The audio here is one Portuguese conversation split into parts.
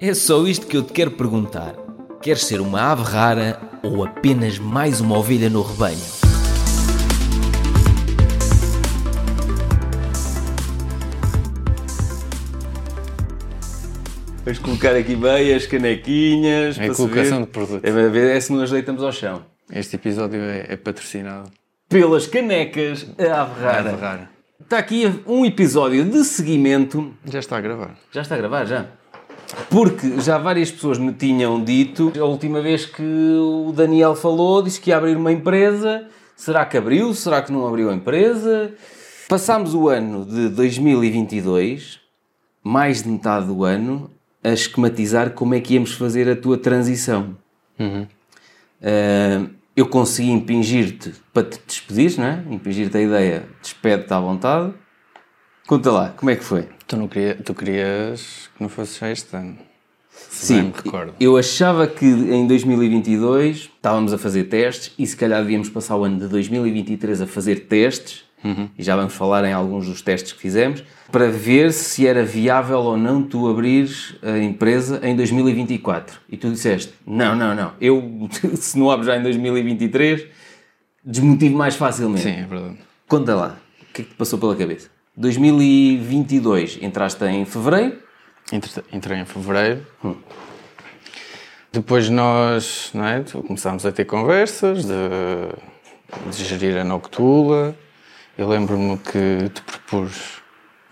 É só isto que eu te quero perguntar. Queres ser uma ave rara ou apenas mais uma ovelha no rebanho? Vamos colocar aqui bem as canequinhas. É para se colocação de produto. É para ver é se nos deitamos ao chão. Este episódio é, é patrocinado. Pelas canecas, a ave rara. Ave rara. Está aqui um episódio de seguimento Já está a gravar. Já está a gravar, já? Porque já várias pessoas me tinham dito, a última vez que o Daniel falou, disse que ia abrir uma empresa. Será que abriu? Será que não abriu a empresa? Passámos o ano de 2022, mais de metade do ano, a esquematizar como é que íamos fazer a tua transição. Ah, eu consegui impingir-te para te despedir, não é? Impingir-te a ideia, despede-te à vontade. Conta lá, como é que foi? Tu, não queria, tu querias que não fosse já este ano. Sim, eu achava que em 2022 estávamos a fazer testes e se calhar devíamos passar o ano de 2023 a fazer testes, e já vamos falar em alguns dos testes que fizemos, para ver se era viável ou não tu abrires a empresa em 2024. E tu disseste, não, não, não, eu se não abro já em 2023, desmotivo mais facilmente. Sim, é verdade. Conta lá, o que é que te passou pela cabeça? 2022, entraste em Fevereiro, Entre- Entrei em fevereiro. Depois nós não é, começámos a ter conversas de, de gerir a Noctula. Eu lembro-me que te propus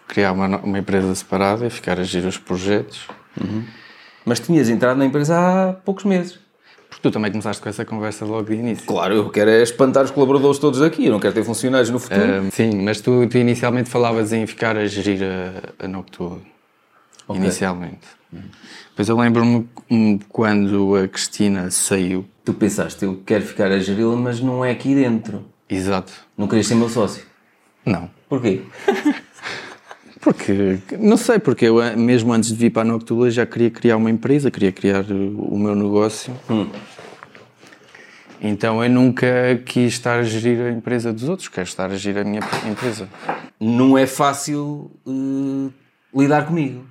criar uma, uma empresa separada e ficar a gerir os projetos. mas tinhas entrado na empresa há poucos meses. Tu também começaste com essa conversa logo de início. Claro, eu quero é espantar os colaboradores todos daqui, eu não quero ter funcionários no futuro. Ah, sim, mas tu, tu inicialmente falavas em ficar a gerir a, a Noctua. Inicialmente. Depois eu lembro-me hum, quando a Cristina saiu. Tu pensaste, eu quero ficar a geri-la, mas não é aqui dentro. Exato. Não querias ser meu sócio. Não. Porquê? Porque, não sei, porque eu eh, mesmo antes de vir para a Noctula já queria criar uma empresa, queria criar uh, o meu negócio. Então eu nunca quis estar a gerir a empresa dos outros, quero estar a gerir a minha empresa. Não é fácil eh, lidar comigo.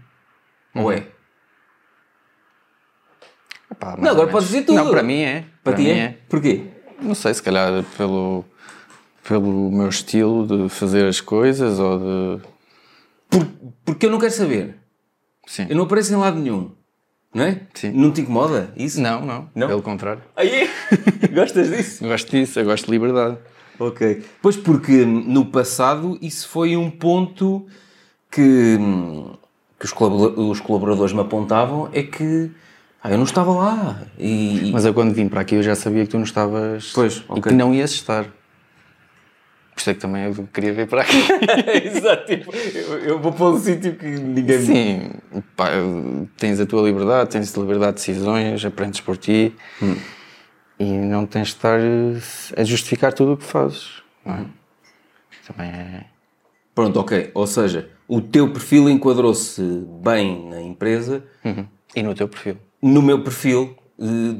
Ou é? Epá, Não, agora podes dizer tudo. Não, para mim é. Para, ti mim é? Porquê? Não sei, se calhar pelo, pelo meu estilo de fazer as coisas ou de. Por- porque eu não quero saber. Sim. Eu não apareço em lado nenhum. Não é? Sim. Não te incomoda isso? Não, não, Não? Pelo contrário. Aí, gostas disso? Gosto disso, eu gosto de liberdade. Ok. Pois porque no passado isso foi um ponto que, que os, colabora- os colaboradores me apontavam é que ah, eu não estava lá. E, e- Mas eu quando vim para aqui eu já sabia que tu não estavas. Pois, E ok. que não ias estar. É que também eu queria vir para aqui. Exato, tipo, eu, eu vou para um sítio que ninguém. Sim, pá, tens a tua liberdade, tens a liberdade de decisões, aprendes por ti e não tens de estar a justificar tudo o que fazes. Não é? Também é. Pronto, ok. Ou seja, o teu perfil enquadrou-se bem na empresa, E no teu perfil. no meu perfil, porque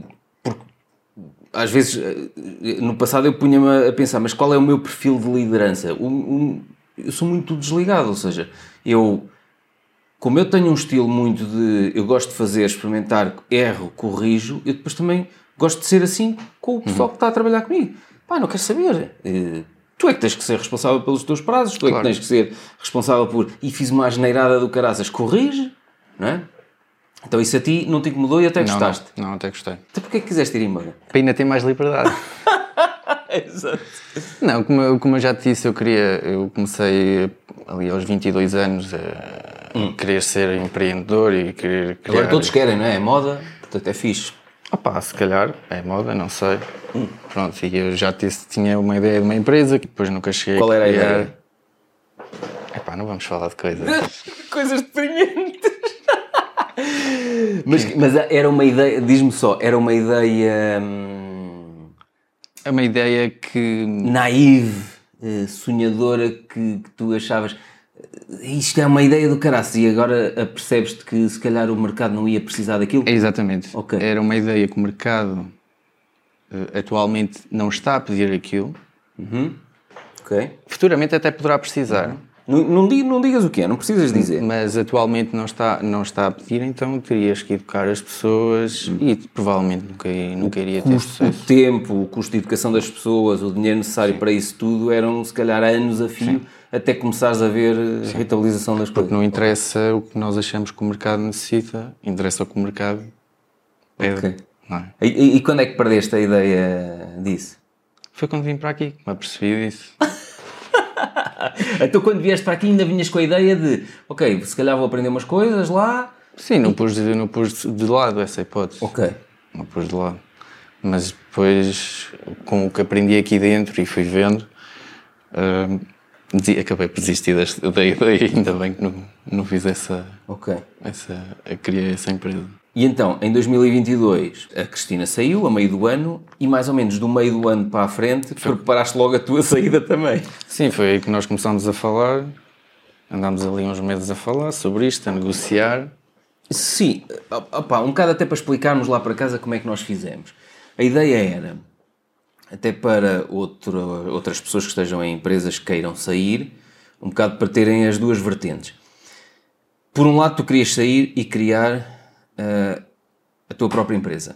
às vezes eh, no passado eu punha-me a pensar, mas qual é o meu perfil de liderança? O- o- eu sou muito desligado, ou seja, eu como eu tenho um estilo muito de eu gosto de fazer, experimentar, erro, corrijo, eu depois também gosto de ser assim com o pessoal que está a trabalhar comigo. Pá, não quero saber. Eh, Tu é que tens que ser responsável pelos teus prazos, tu é que Claro. tens que ser responsável por. E fiz uma asneirada do caraças, corrige, não é? Então isso a ti não te incomodou e até Não, gostaste. não, não, até gostei. Então porquê que quiseste ir embora? Para ainda ter mais liberdade. Exato. Não, como eu, como eu já te disse, eu queria. Eu comecei ali aos 22 anos a querer ser empreendedor e querer criar. Agora todos querem, não é? É moda, portanto é fixe. Opa, se calhar, é moda, não sei. Pronto, e eu já disse, tinha uma ideia de uma empresa que depois nunca cheguei Qual era a ideia? Epá, não vamos falar de coisas. Coisas deprimentes. Mas, mas era uma ideia, diz-me só, era uma ideia hum, É uma ideia que. naive, eh, sonhadora que, que tu achavas eh, isto é uma ideia do caraças e agora apercebes-te que se calhar o mercado não ia precisar daquilo? Exatamente. Ok. Era uma ideia que o mercado eh, atualmente não está a pedir aquilo. Ok. Futuramente até poderá precisar. Não, não, digas, não digas o que é, não precisas dizer. Mas atualmente não está, não está a pedir, então terias que educar as pessoas e provavelmente nunca, nunca iria ter o sucesso. tempo, o custo de educação das pessoas, o dinheiro necessário para isso tudo eram se calhar anos a fio até começares a ver a rentabilização das coisas. Não interessa o que nós achamos que o mercado necessita, interessa o que o mercado pede. Ok. não é? E, e- e quando é que perdeste a ideia disso? Foi quando vim para aqui me apercebi disso. Então quando vieste para aqui ainda vinhas com a ideia de ok, se calhar vou aprender umas coisas lá. Sim, não pus, de- não pus de lado essa hipótese. Ok. Não pus de lado. Mas depois, com o que aprendi aqui dentro e fui vendo, hum, acabei por desistir da ideia. Ainda bem que não, não fiz essa, Ok. essa. criei essa empresa. E então, em 2022, a Cristina saiu a meio do ano e mais ou menos do meio do ano para a frente preparaste logo a tua saída também. Sim, foi aí que nós começámos a falar. Andámos ali uns meses a falar sobre isto, a negociar. Sim, opá, um bocado até para explicarmos lá para casa como é que nós fizemos. A ideia era, até para outro- outras pessoas que estejam em empresas que queiram sair, um bocado para terem as duas vertentes. Por um lado, tu querias sair e criar ah, a tua própria empresa.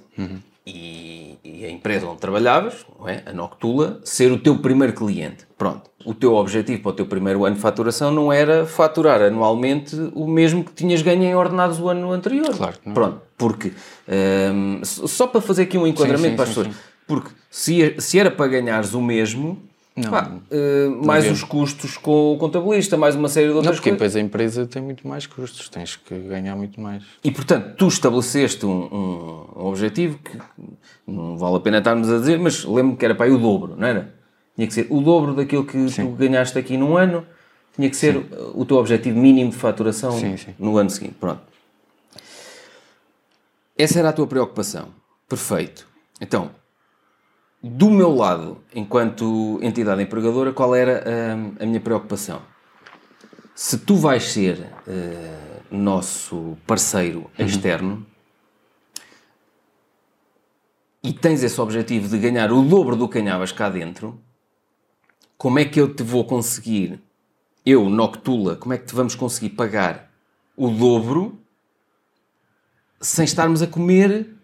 E, e a empresa onde trabalhavas, é? a Noctula, ser o teu primeiro cliente. Pronto. O teu objetivo para o teu primeiro ano de faturação não era faturar anualmente o mesmo que tinhas ganho em ordenados o ano anterior. Claro. Pronto. Porque, hum, s- só para fazer aqui um enquadramento sim, para as sim, pessoas, porque se, se era para ganhares o mesmo, pá, eh, mais havia. os custos com o contabilista, mais uma série de Não, outras porque coisas. depois a empresa tem muito mais custos, tens que ganhar muito mais. E portanto, tu estabeleceste um, um- um objetivo que não vale a pena estarmos a dizer, mas lembro-me que era para aí o dobro, não era? Tinha que ser o dobro daquilo que tu ganhaste aqui num ano, tinha que ser o teu objetivo mínimo de faturação Sim, sim. no ano seguinte. Pronto. Essa era a tua preocupação. Perfeito. Então, do meu lado, enquanto entidade empregadora, qual era hum, a minha preocupação? Se tu vais ser eh, nosso parceiro externo e tens esse objetivo de ganhar o dobro do que ganhavas cá dentro, como é que eu te vou conseguir, eu, Noctula, como é que te vamos conseguir pagar o dobro sem estarmos a comer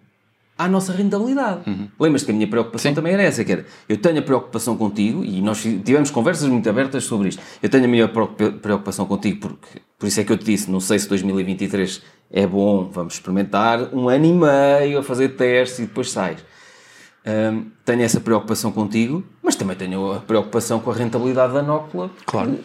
à nossa rentabilidade. Lembras-te que a minha preocupação também era essa, que era, eu tenho a preocupação contigo, e nós tivemos conversas muito abertas sobre isto, eu tenho a minha preocupa- preocupação contigo, porque, por isso é que eu te disse, não sei se 2023 é bom, vamos experimentar um ano e meio a fazer testes e depois sais. Hum, tenho essa preocupação contigo, mas também tenho a preocupação com a rentabilidade da Nócula. Claro.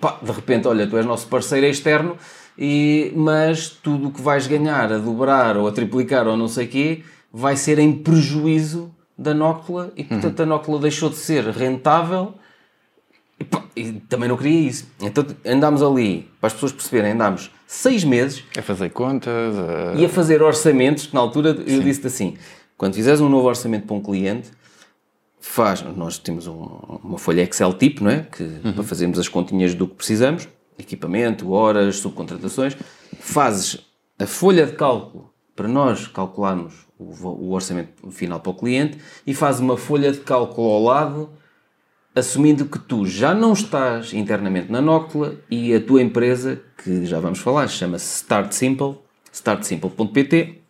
Pá, de repente, olha, tu és nosso parceiro externo, e, mas tudo o que vais ganhar a dobrar ou a triplicar ou não sei quê vai ser em prejuízo da Nócula e portanto a Nócula deixou de ser rentável e, pá, e também não queria isso. Então andámos ali, para as pessoas perceberem, andámos seis meses É fazer contas, a- e a fazer orçamentos, que na altura eu disse assim, quando fizeres um novo orçamento para um cliente, faz, nós temos um- uma folha Excel tipo, não é? Que, Para fazermos as continhas do que precisamos, equipamento, horas, subcontratações, fazes a folha de cálculo para nós calcularmos o, orçamento final para o cliente e fazes uma folha de cálculo ao lado assumindo que tu já não estás internamente na Nócula e a tua empresa, que já vamos falar, chama-se Start Simple, startsimple.pt,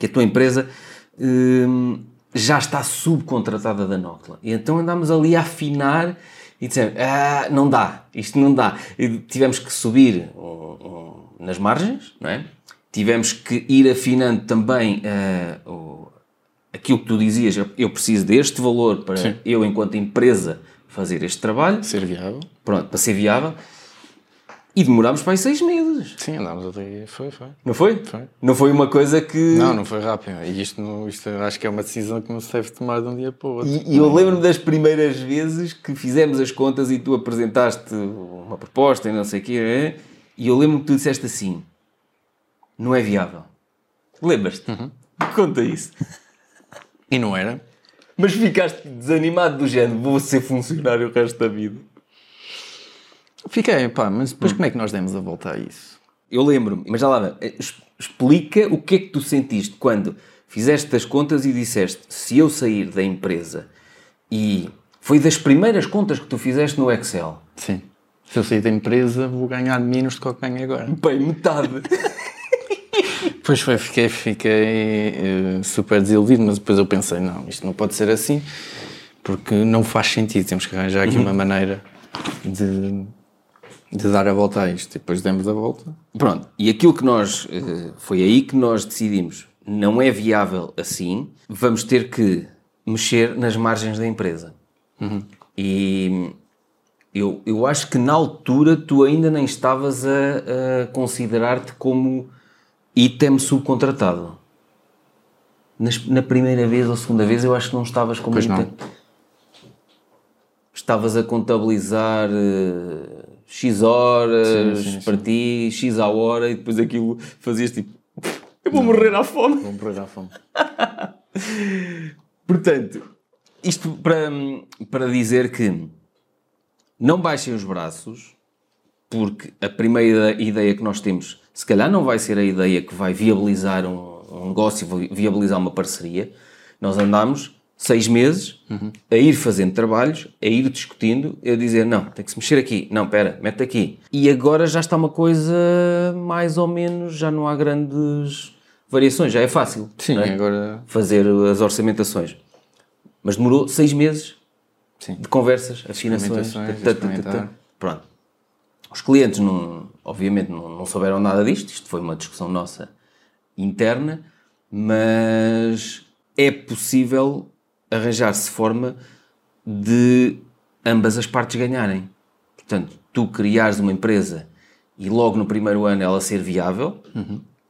que a tua empresa hum, já está subcontratada da Nócula. E então andámos ali a afinar e dissemos, ah, não dá, isto não dá. E tivemos que subir um- um- nas margens, não é? Tivemos que ir afinando também o- aquilo que tu dizias, eu- preciso deste valor para eu, enquanto empresa, fazer este trabalho, ser viável. pronto, para ser viável. E demorámos para aí seis meses. Sim, andámos ali, foi, foi. Não foi? Foi. Não foi uma coisa que. Não, não foi rápido. E isto, não, isto acho que é uma decisão que não se deve tomar de um dia para o outro. E, e eu lembro-me das primeiras vezes que fizemos as contas e tu apresentaste uma proposta e não sei o quê, é? e eu lembro-me que tu disseste assim: não é viável. Lembras-te? Conta isso. E não era? Mas ficaste desanimado do género, vou ser funcionário o resto da vida. Fiquei, pá, mas depois como é que nós demos a volta a isso? Eu lembro-me, mas já lá, vai. Es- explica o que é que tu sentiste quando fizeste as contas e disseste se eu sair da empresa e foi das primeiras contas que tu fizeste no Excel. Sim. Se eu sair da empresa, vou ganhar menos do que eu ganho agora. Bem, metade. Depois foi, fiquei, fiquei eh, super desiludido, mas depois eu pensei, não, isto não pode ser assim, porque não faz sentido, temos que arranjar aqui uma maneira de, de dar a volta a isto. E depois demos a volta. Pronto, e aquilo que nós, eh, foi aí que nós decidimos, não é viável assim, vamos ter que mexer nas margens da empresa. E eu, eu acho que na altura tu ainda nem estavas a, a considerar-te como item subcontratado. Nas- na primeira vez ou segunda vez eu acho que não estavas como Pois não. item. Estavas a contabilizar eh, X horas Sim, sim, para ti, X à hora e depois aquilo fazias tipo eu vou morrer à fome. Vou morrer à fome. Portanto, isto para, para dizer que não baixem os braços, porque a primeira ideia que nós temos, se calhar não vai ser a ideia que vai viabilizar um, um negócio, vi- viabilizar uma parceria. Nós andamos seis meses a ir fazendo trabalhos, a ir discutindo, a dizer, não, tem que se mexer aqui, não, espera, mete aqui. E agora já está uma coisa mais ou menos, já não há grandes variações, já é fácil. Sim, é? agora. fazer as orçamentações. Mas demorou seis meses Sim. de conversas, afinações. Pronto. Os clientes, não, obviamente, não, não souberam nada disto. Isto foi uma discussão nossa interna, mas é possível arranjar-se forma de ambas as partes ganharem. Portanto, tu criares uma empresa e logo no primeiro ano ela ser viável,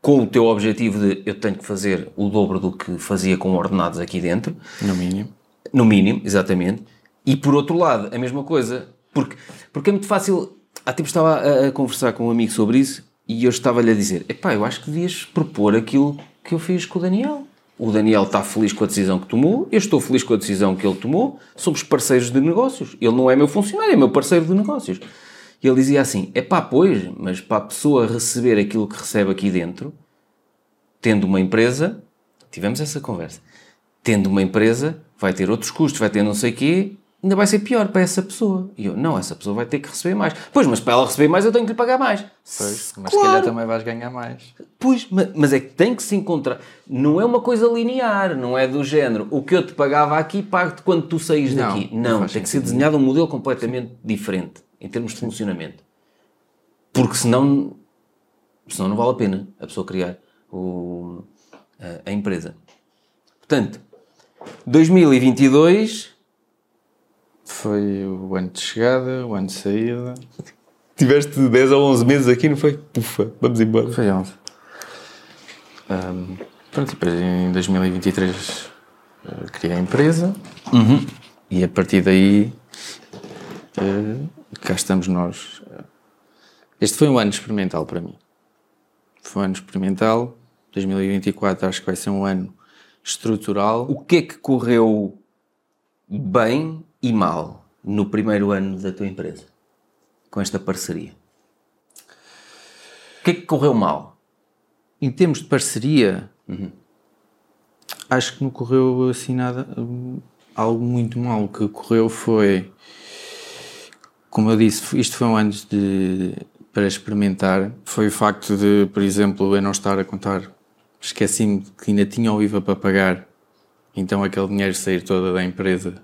com o teu objetivo de eu tenho que fazer o dobro do que fazia com ordenados aqui dentro, No mínimo. no mínimo, exatamente. E por outro lado, a mesma coisa, porque, porque é muito fácil. Há tempo estava a, a conversar com um amigo sobre isso e eu estava-lhe a dizer: epá, eu acho que devias propor aquilo que eu fiz com o Daniel. O Daniel está feliz com a decisão que tomou, eu estou feliz com a decisão que ele tomou, somos parceiros de negócios. Ele não é meu funcionário, é meu parceiro de negócios. E ele dizia assim: epá, pois, mas para a pessoa receber aquilo que recebe aqui dentro, tendo uma empresa, tivemos essa conversa, tendo uma empresa, vai ter outros custos, vai ter não sei o quê, ainda vai ser pior para essa pessoa. E eu, não, essa pessoa vai ter que receber mais. Pois, mas para ela receber mais eu tenho que lhe pagar mais. Pois, mas se Claro. calhar também vais ganhar mais. Pois, ma- mas é que tem que se encontrar. Não é uma coisa linear, não é do género. O que eu te pagava aqui, pago-te quando tu saís Não, daqui. não Não, tem que ser desenhado um modelo completamente diferente em termos de funcionamento. Porque senão, senão não vale a pena a pessoa criar o- a, a empresa. Portanto, 2022 Foi o ano de chegada, o ano de saída. tiveste 10 ou 11 meses aqui, não foi? Ufa, vamos embora. Foi 11. Ahm, pronto, depois em 2023 eh, criei a empresa e a partir daí eh, cá estamos nós. Este foi um ano experimental para mim. Foi um ano experimental. 2024 acho que vai ser um ano estrutural. O que é que correu bem e mal no primeiro ano da tua empresa? Com esta parceria? O que é que correu mal? Em termos de parceria, acho que não correu assim nada, algo muito mal. O que correu foi, como eu disse, isto foi um ano de, para experimentar. Foi o facto de, por exemplo, eu não estar a contar, esqueci-me que ainda tinha o IVA para pagar, então aquele dinheiro sair toda da empresa.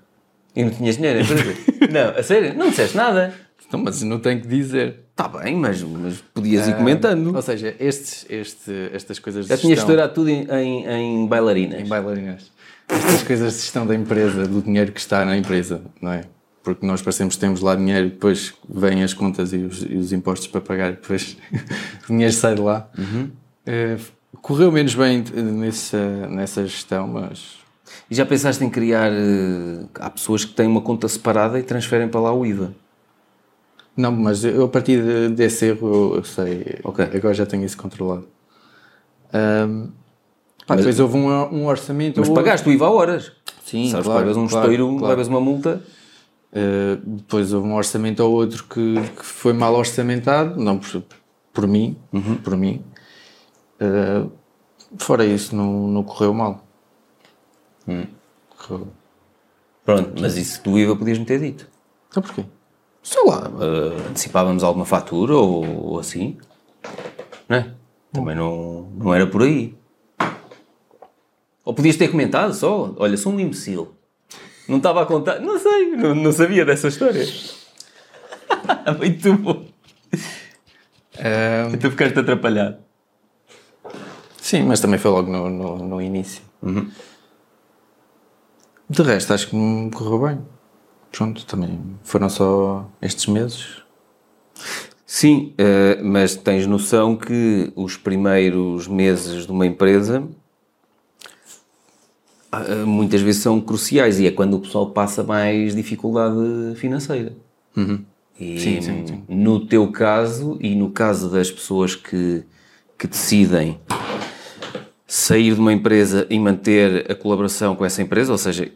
E não tinhas dinheiro, é empresa? não, a sério? Não disseste nada? Então, mas não tenho que dizer. Está bem, mas, mas podias ir comentando. Ou seja, estes, este, estas coisas Já tinhas gestão- estourado tudo em, em, em bailarinas. Em bailarinas. Estas coisas de gestão da empresa, do dinheiro que está na empresa, não é? Porque nós parecemos que temos lá dinheiro e depois vêm as contas e os, e os impostos para pagar e depois o dinheiro sai de lá. Eh, correu menos bem nessa, nessa gestão, mas E já pensaste em criar... eh, há pessoas que têm uma conta separada e transferem para lá o IVA. não, mas eu a partir de- desse erro eu, sei, agora já tenho isso controlado. Ahm, pá, depois houve um, um orçamento. Mas pagaste o IVA a horas. Sim, Sabes, claro, um claro, estouro, claro. levas uma multa. Uh, depois houve um orçamento ou outro que, que foi mal orçamentado, não por, por mim, por mim. Uh, fora isso, não, não correu mal. Correu. Pronto, mas isso do IVA podias-me ter dito. Então porquê? sei lá, eh, antecipávamos alguma fatura ou, ou assim, não é? Também não, não era por aí. Ou podias ter comentado só, olha, sou um imbecil. Não estava a contar, não sei, não, não sabia dessa história. Muito bom. Ahm, Tu ficaste atrapalhado. sim, mas também foi logo no, no, no início. De resto, acho que me correu bem. Pronto, também foram só estes meses. Sim, eh, mas tens noção que os primeiros meses de uma empresa ah, muitas vezes são cruciais e é quando o pessoal passa mais dificuldade financeira. E Sim, sim, sim. no teu caso e no caso das pessoas que, que decidem sair de uma empresa e manter a colaboração com essa empresa, ou seja,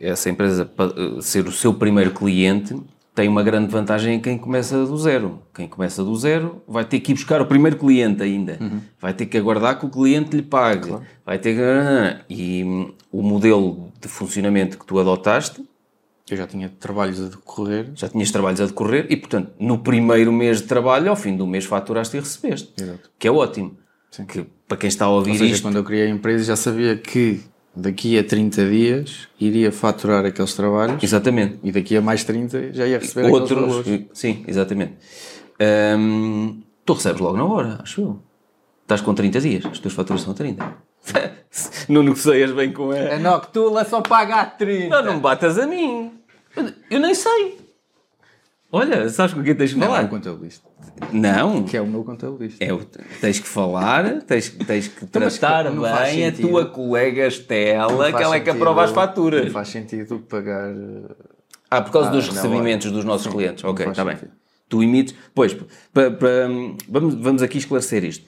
essa empresa pa- ser o seu primeiro cliente, tem uma grande vantagem em quem começa do zero. Quem começa do zero vai ter que ir buscar o primeiro cliente ainda. Vai ter que aguardar que o cliente lhe pague. Vai ter que... E hum, o modelo de funcionamento que tu adotaste, Eu já tinha trabalhos a decorrer. já tinhas trabalhos a decorrer e, portanto, no primeiro mês de trabalho, ao fim do mês, faturaste e recebeste. Exato. Que é ótimo. Que, para quem está a ouvir Ou seja, isto, quando eu criei a empresa já sabia que daqui a 30 dias iria faturar aqueles trabalhos exatamente. e daqui a mais 30 já ia receber aqueles Outros, valores. sim, exatamente. Hum, tu recebes logo na hora, acho eu. Estás com 30 dias, as tuas faturas são a 30. não negocias bem com ela. A Noctula só paga a 30. Não, não me batas a mim. Eu nem sei. Olha, sabes com quem tens que Não, é falar? o contabilista. Não. Que é o meu contabilista. É, o- tens que falar, tens, tens que mas tratar bem a tua colega Estela, que ela é que aprova as faturas. Não faz sentido pagar. eh, Ah, por causa Ah, dos não, recebimentos dos nossos clientes. não Ok, está bem. Tu emites. Pois, pa- pa- vamos, vamos aqui esclarecer isto.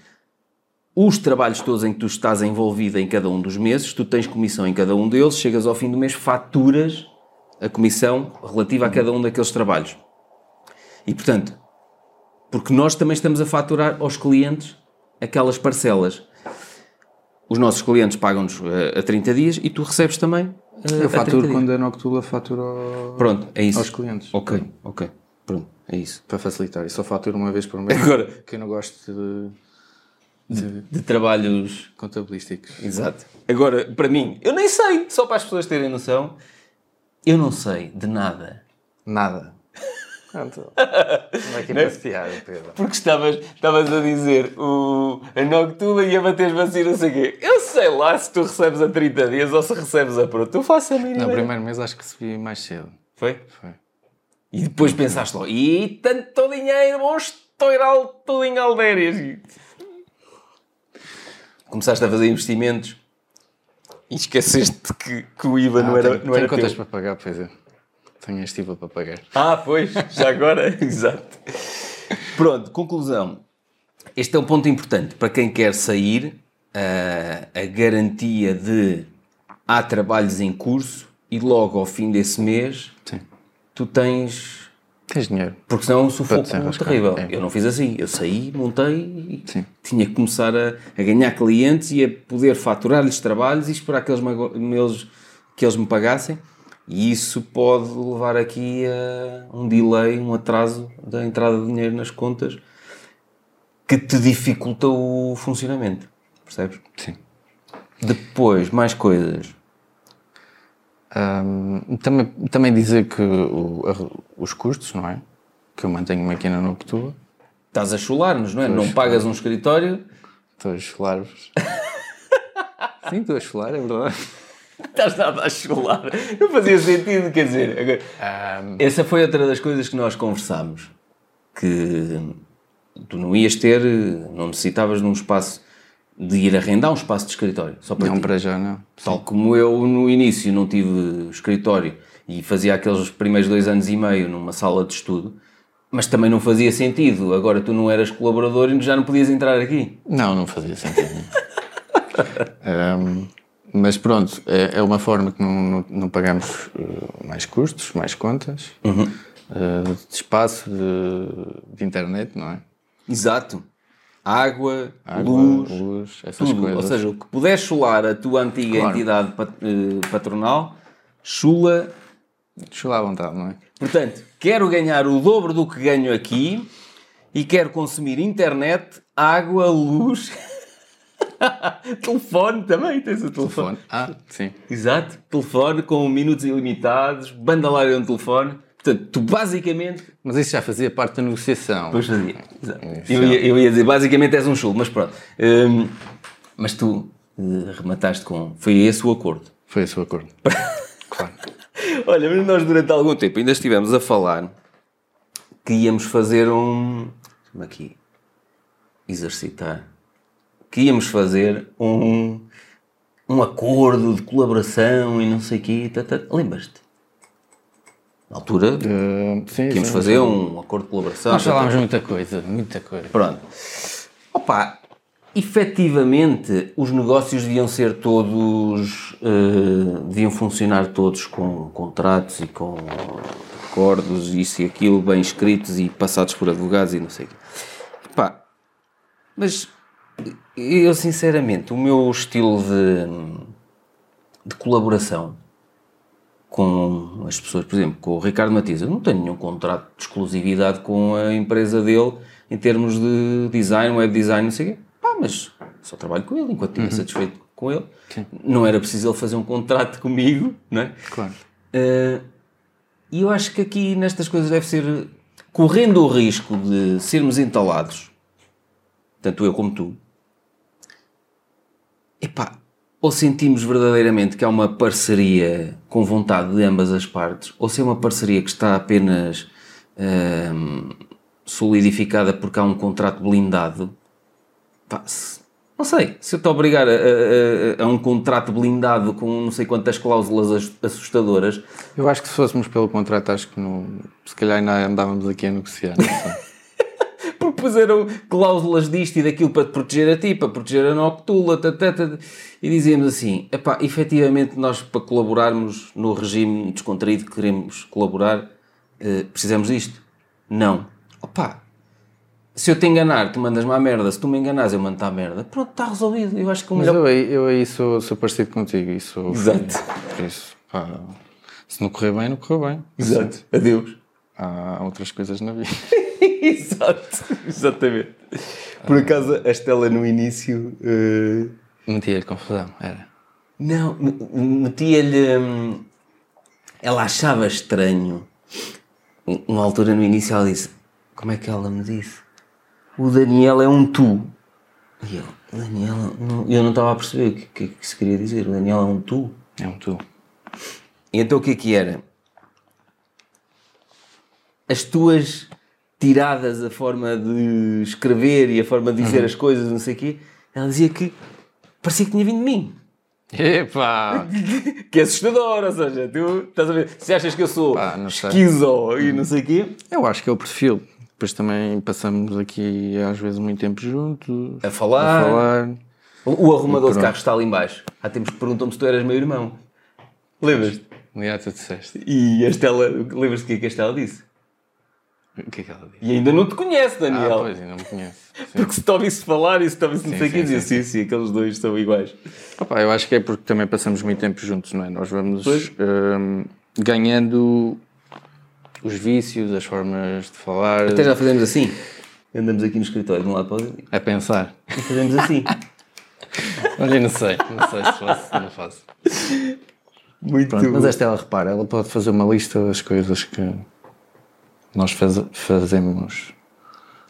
Os trabalhos todos em que tu estás envolvido em cada um dos meses, tu tens comissão em cada um deles, chegas ao fim do mês, faturas a comissão relativa a cada um daqueles trabalhos. E portanto, porque nós também estamos a faturar aos clientes aquelas parcelas. Os nossos clientes pagam-nos eh, a 30 dias e tu recebes também. eh, Eu a 30 faturo quando a Noctula fatura ao- Pronto, é isso. aos clientes. Ok, ok. Pronto, é isso. Para facilitar. E só faturo uma vez por mês. Agora- Que eu não gosto de, de De trabalhos. contabilísticos. Exato. Agora, para mim, eu nem sei, só para as pessoas terem noção, eu não sei de nada. Nada. Pronto. É que é piada, Pedro. Porque estavas, estavas a dizer o, a Noctula e a bater assim, não sei o quê. Eu sei lá se tu recebes a 30 dias ou se recebes a pronto. Eu faço a mínima. No primeiro mês acho que recebi mais cedo. Foi? Foi. E depois pensaste logo, e tanto dinheiro, vou estourar tudo em aldérias. E- Começaste a fazer investimentos e esqueceste que, que o IVA não Ah, era, tenho, não tenho era contas teu. para pagar, pois é. Tenho a estiva para pagar. Ah, pois, já agora, exato. Pronto, conclusão. Este é um ponto importante para quem quer sair, a, a garantia de há trabalhos em curso e logo ao fim desse mês Sim. tu tens Tens dinheiro. Porque senão é um sufoco enrascar, terrível. é. Eu não fiz assim. Eu saí, montei e Sim. tinha que começar a, a ganhar clientes e a poder faturar-lhes trabalhos e esperar que eles, me, ago- eles- que eles me pagassem. E isso pode levar aqui a um delay, um atraso da entrada de dinheiro nas contas que te dificulta o funcionamento. Percebes? Sim. Depois, mais coisas. Ahm, também, também dizer que o- a- os custos, não é? Que eu mantenho-me aqui na Noctua. Estás a chular-nos, não é? Não pagas um escritório, Estou a chular-vos. Sim, estou a chular, é verdade. Estás nada a chular. Não fazia sentido, quer dizer. agora- Ahm, Essa foi outra das coisas que nós conversámos. Que tu não ias ter, não necessitavas de um espaço, de ir arrendar um espaço de escritório, só para não, ti. para já não. Tal como eu no início não tive escritório e fazia aqueles primeiros dois anos e meio numa sala de estudo, mas também não fazia sentido. Agora tu não eras colaborador e já não podias entrar aqui. Não, não fazia sentido. Ahm, mas pronto, é, é uma forma que não, não, não pagamos eh, mais custos, mais contas, eh, de espaço, de, de internet, não é? Exato. Água, Água, luz, luz, essas tudo. coisas. Ou seja, o que puder chular a tua antiga Claro. entidade eh, patronal, chula lá à vontade, não é? Portanto, quero ganhar o dobro do que ganho aqui e quero consumir internet, água, luz, telefone também, tens o telefone. Telefone. Ah, sim. Exato, telefone com minutos ilimitados, banda larga no telefone. Portanto, tu basicamente. Mas isso já fazia parte da negociação. Pois fazia. Exato. Isso Eu, é. ia, eu ia dizer, basicamente és um chulo, mas pronto. Hum, mas tu eh, remataste com. Foi esse o acordo. Foi esse o acordo. claro. Olha, mas nós durante algum tempo ainda estivemos a falar que íamos fazer um. Aqui. Exercitar. Que íamos fazer um. Um acordo de colaboração e não sei o quê. tá, tá. Lembras-te? Na altura, Uh, sim, que íamos sim, fazer sim. um acordo de colaboração. Nós tá, falámos muita coisa, muita coisa. Pronto. Opa, efetivamente os negócios deviam ser todos, eh, deviam funcionar todos com contratos e com acordos, isso e aquilo, bem escritos e passados por advogados e não sei o quê. Epá, mas eu sinceramente, o meu estilo de, de colaboração com as pessoas, por exemplo, com o Ricardo Matias, eu não tenho nenhum contrato de exclusividade com a empresa dele em termos de design, web design, não sei o quê. Pá, mas só trabalho com ele enquanto estiver satisfeito com ele. Não era preciso ele fazer um contrato comigo, não é? Claro. Uh, e eu acho que aqui nestas coisas deve ser correndo o risco de sermos entalados, tanto eu como tu. Epá, ou sentimos verdadeiramente que há uma parceria com vontade de ambas as partes, ou se é uma parceria que está apenas hum, solidificada porque há um contrato blindado. Se- não sei, se eu te obrigar a, a- a- um contrato blindado com não sei quantas cláusulas as- assustadoras, Eu acho que se fôssemos pelo contrato, acho que não, se calhar ainda andávamos aqui a negociar. Puseram cláusulas disto e daquilo para te proteger a ti, para proteger a Noctula, tá, e dizíamos assim: epá, efetivamente nós para colaborarmos no regime descontraído que queremos colaborar, eh, precisamos disto? Não. Opá, se eu te enganar, tu mandas-me à merda, se tu me enganas, eu mando-te à merda, pronto, está resolvido. Eu acho que o Mas melhor. eu aí, eu aí sou, sou parecido contigo e sou. Exato. Por isso, pá, se não correr bem, não correu bem. Exato. Adeus. Há outras coisas na vida. Exato, exatamente. Por acaso, a Estela no início. eh, Metia-lhe confusão, era. Não, me- metia-lhe. hum, Ela achava estranho. Uma altura no início ela disse: Como é que ela me disse? O Daniel é um tu. E eu, Daniel, não, eu não estava a perceber o que, que, que se queria dizer. O Daniel é um tu. É um tu. E então o que é que era? As tuas tiradas, a forma de escrever e a forma de dizer as coisas, não sei o quê, ela dizia que parecia que tinha vindo de mim. Epá! Que é assustador, ou seja, tu estás a ver, se achas que eu sou Pá, esquizo e não sei o quê, Eu acho que é o perfil. Depois também passamos aqui às vezes muito tempo juntos. a falar. A falar. O, o arrumador de carros está ali em baixo. Há tempos que perguntam-me se tu eras meu irmão. Lembras-te? Aliás, tu disseste. E a Estela, lembras-te o que é que a Estela disse? O que é que ela disse? E ainda não te conhece, Ah, Daniel. pois, ainda me conhece. Sim. Porque se te ouvisse falar e se te ouvisse não sei o sim, dizia sim, sim, aqueles dois são iguais. Opa, eu acho que é porque também passamos muito tempo juntos, não é? Nós vamos Pois. hum, ganhando os vícios, as formas de falar, Até já fazemos assim. Andamos aqui no escritório de um lado para o outro a pensar. e fazemos assim. Olha, não sei, não sei se faço, não faço. Muito Pronto, mas esta ela repara, ela pode fazer uma lista das coisas que nós faz- fazemos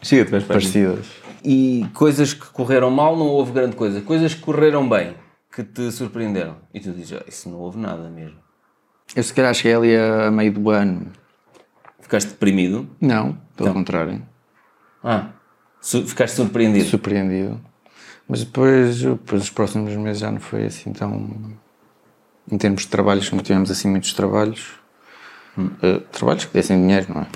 aqui. parecidas. E coisas que correram mal, não houve grande coisa. Coisas que correram bem, que te surpreenderam. E tu dizes, ah, isso não houve nada mesmo. Eu se calhar cheguei ali a meio do ano. Ficaste deprimido. Não, pelo contrário. Ah, su- ficaste surpreendido. surpreendido. Mas depois, depois os próximos meses já não foi assim tão. Em termos de trabalhos, não tivemos assim muitos trabalhos. Eh, trabalhos que dessem dinheiro, não é?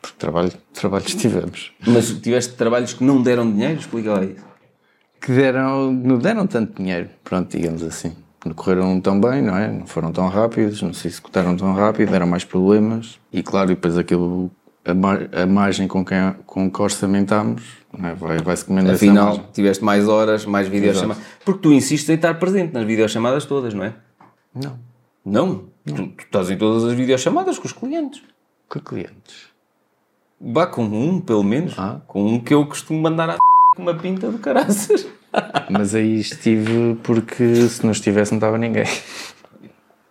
Porque trabalho, trabalhos tivemos. Mas tiveste trabalhos que não deram dinheiro? Explica lá isso. Que deram, não deram tanto dinheiro, pronto, digamos assim. Não correram tão bem, não é? Não foram tão rápidos, não se executaram tão rápido, deram mais problemas. E claro, depois aquilo, a, mar, a margem com, quem, com que orçamentámos, não é? vai, vai-se comendo essa Afinal, margem. tiveste mais horas, mais videochamadas. Porque tu insistes em estar presente nas videochamadas todas, não é? Não. Não. Tu, tu estás em todas as videochamadas com os clientes. Que clientes? Vá com um, pelo menos. Ah. Com um que eu costumo mandar a com uma pinta do caraças. Mas aí estive porque se não estivesse não estava ninguém.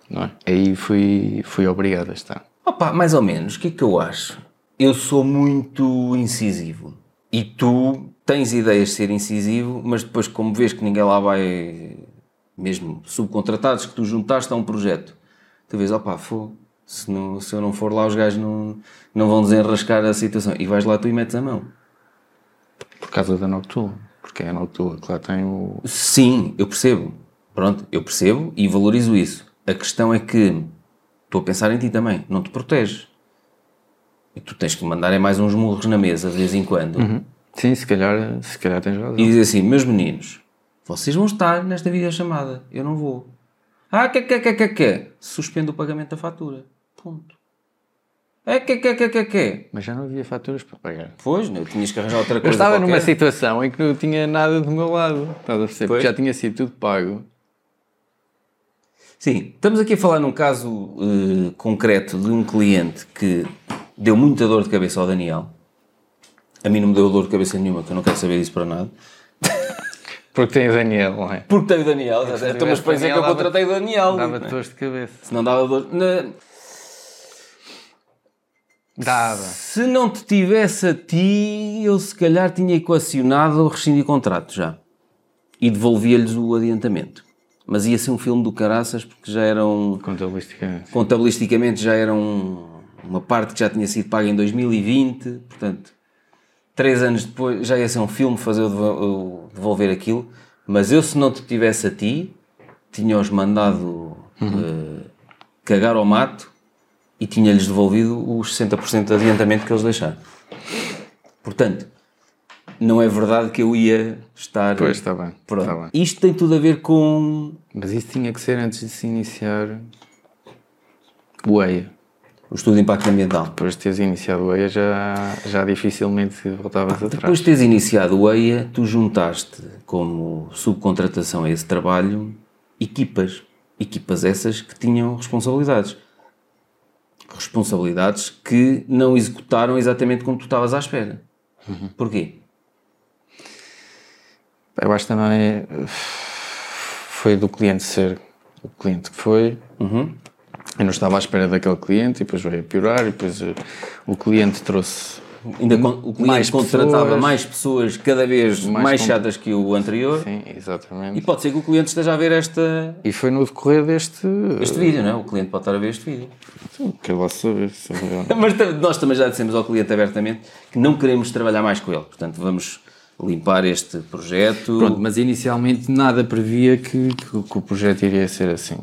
Não é? Aí fui, fui obrigado a estar. Opa, mais ou menos. O que é que eu acho? Eu sou muito incisivo. E tu tens ideias de ser incisivo, mas depois, como vês que ninguém lá vai, mesmo subcontratados que tu juntaste a um projeto, tu vês, opa, fô, se, não, se eu não for lá, os gajos não, não vão desenrascar a situação. E vais lá tu e metes a mão. Por causa da Noctua. Porque é a Noctua que lá tem o. Sim, eu percebo. Pronto, eu percebo e valorizo isso. A questão é que estou a pensar em ti também, não te proteges. E tu tens que mandar é mais uns murros na mesa de vez em quando Sim, se calhar, se calhar tens razão. e dizer assim: meus meninos, vocês vão estar nesta videochamada, eu não vou. Ah, que, que, que, que, que? Suspendo o pagamento da fatura. Ponto. É, que, que, que, que, que? Mas já não havia faturas para pagar. Pois, não, tinhas que arranjar outra Eu coisa. estava qualquer. numa situação em que não tinha nada do meu lado. Estás a perceber? Porque já tinha sido tudo pago. Sim, estamos aqui a falar num caso eh, concreto de um cliente que deu muita dor de cabeça ao Daniel. A mim não me deu dor de cabeça nenhuma, que eu não quero saber disso para nada. Porque tem o Daniel, não é? Porque tem o Daniel, então, mas para dizer que eu contratei o Daniel. Dava é? dores de cabeça. Se não dava dor. Na- Dava. Se não te tivesse a ti, eu se calhar tinha equacionado rescindir contrato já. E devolvia-lhes o adiantamento. Mas ia ser um filme do caraças porque já eram. Contabilisticamente. contabilisticamente já era um- uma parte que já tinha sido paga em 2020, portanto, três anos depois já ia ser um filme fazer eu devo- eu devolver aquilo, mas eu se não te tivesse a ti, tinha-os mandado eh, cagar ao mato e tinha-lhes devolvido os 60% de adiantamento que eles deixaram. Portanto, não é verdade que eu ia estar... Pois, está bem. Pronto. Está bem. Isto tem tudo a ver com Mas isso tinha que ser antes de se iniciar o EIA. o estudo de impacto ambiental. Depois de teres iniciado o EIA já, já dificilmente voltavas atrás. Depois de teres iniciado o EIA, tu juntaste como subcontratação a esse trabalho equipas. Equipas essas que tinham responsabilidades. Responsabilidades que não executaram exatamente como tu estavas à espera. Porquê? Eu acho que também foi do cliente ser o cliente que foi. Eu não estava à espera daquele cliente e depois veio a piorar e depois eh, o cliente trouxe Ainda o cliente Mais contratava pessoas. mais pessoas cada vez mais, Mais chatas que o anterior. Sim, E exatamente. pode ser que o cliente esteja a ver esta, E foi no decorrer deste. este vídeo, não é? O cliente pode estar a ver este vídeo. Que eu vou saber é. Mas nós também já dissemos ao cliente abertamente que não queremos trabalhar mais com ele. Portanto, vamos limpar este projeto. Pronto, mas inicialmente nada previa que, que- que o projeto iria ser assim.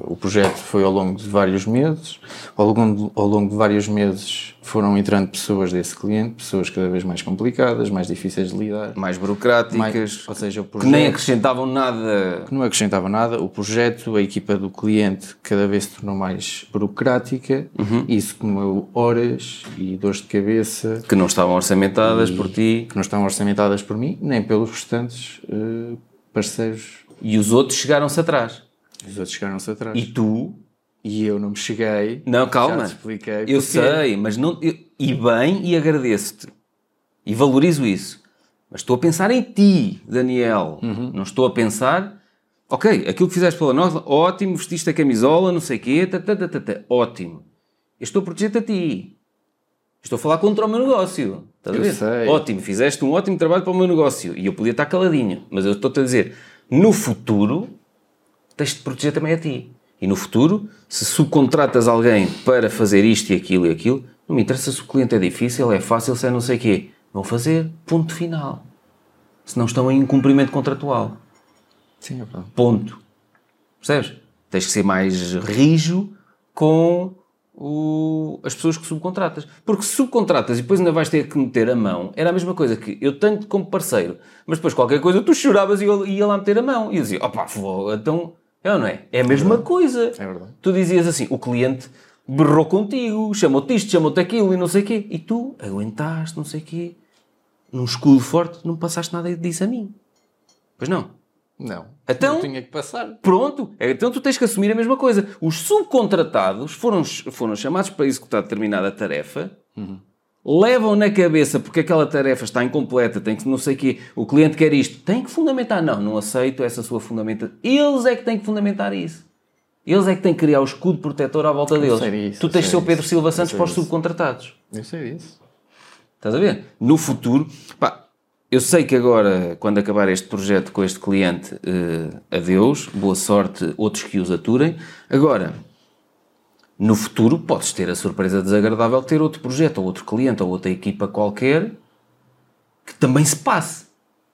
O projeto foi ao longo de vários meses, ao longo, de, ao longo de vários meses foram entrando pessoas desse cliente, pessoas cada vez mais complicadas, mais difíceis de lidar, mais burocráticas, mais, ou seja, o que projeto nem acrescentavam nada. que não acrescentava nada, o projeto, a equipa do cliente cada vez se tornou mais burocrática, isso comeu horas e dores de cabeça. Que não estavam orçamentadas por ti. que não estão orçamentadas por mim, nem pelos restantes eh, parceiros. e os outros chegaram-se atrás. Os outros chegaram-se atrás. E tu, E eu não me cheguei. não, calma, expliquei eu porquê. sei, mas não. eu- e bem, e agradeço-te e valorizo isso, mas estou a pensar em ti, Daniel. Uhum. Não estou a pensar, ok, aquilo que fizeste pela nós, ótimo, vestiste a camisola, não sei o quê, tá, tá, tá, tá, tá, ótimo. Eu estou a proteger-te a ti. Estou a falar contra o meu negócio. Estás a Eu ver? sei. Ótimo, fizeste um ótimo trabalho para o meu negócio. E eu podia estar caladinho. Mas eu estou-te a dizer, no futuro, tens de proteger também a ti. E no futuro, se subcontratas alguém para fazer isto e aquilo e aquilo, não me interessa se o cliente é difícil, é fácil, se é não sei o quê. Vão fazer, ponto final. Se não estão em incumprimento contratual. Sim, é verdade. Ponto. Percebes? Tens que ser mais rijo com o- as pessoas que subcontratas. Porque se subcontratas e depois ainda vais ter que meter a mão, era a mesma coisa que eu tenho como parceiro, mas depois qualquer coisa tu choravas e eu ia lá meter a mão. E eu dizia, opá, então, é ou não é? É a mesma coisa. É verdade. Tu dizias assim, o cliente berrou contigo, chamou-te isto, chamou-te aquilo e não sei o quê. E tu aguentaste, não sei o quê. Num escudo forte, não passaste nada disso a mim. Pois não. Não. Então- Eu tinha que passar. Pronto, então tu tens que assumir a mesma coisa. Os subcontratados foram, foram chamados para executar determinada tarefa, levam na cabeça porque aquela tarefa está incompleta, tem que não sei o quê, o cliente quer isto, tem que fundamentar. Não, não aceito essa sua fundamentação. Eles é que têm que fundamentar isso. Eles é que têm que criar o escudo protetor à volta deles. sei disso, tu tens ser o Pedro Silva Santos para os subcontratados. Eu sei disso. Estás a ver? No futuro, pá, eu sei que agora, quando acabar este projeto com este cliente, eh, adeus, boa sorte, outros que os aturem. Agora, no futuro, podes ter a surpresa desagradável de ter outro projeto, ou outro cliente, ou outra equipa qualquer que também se passe.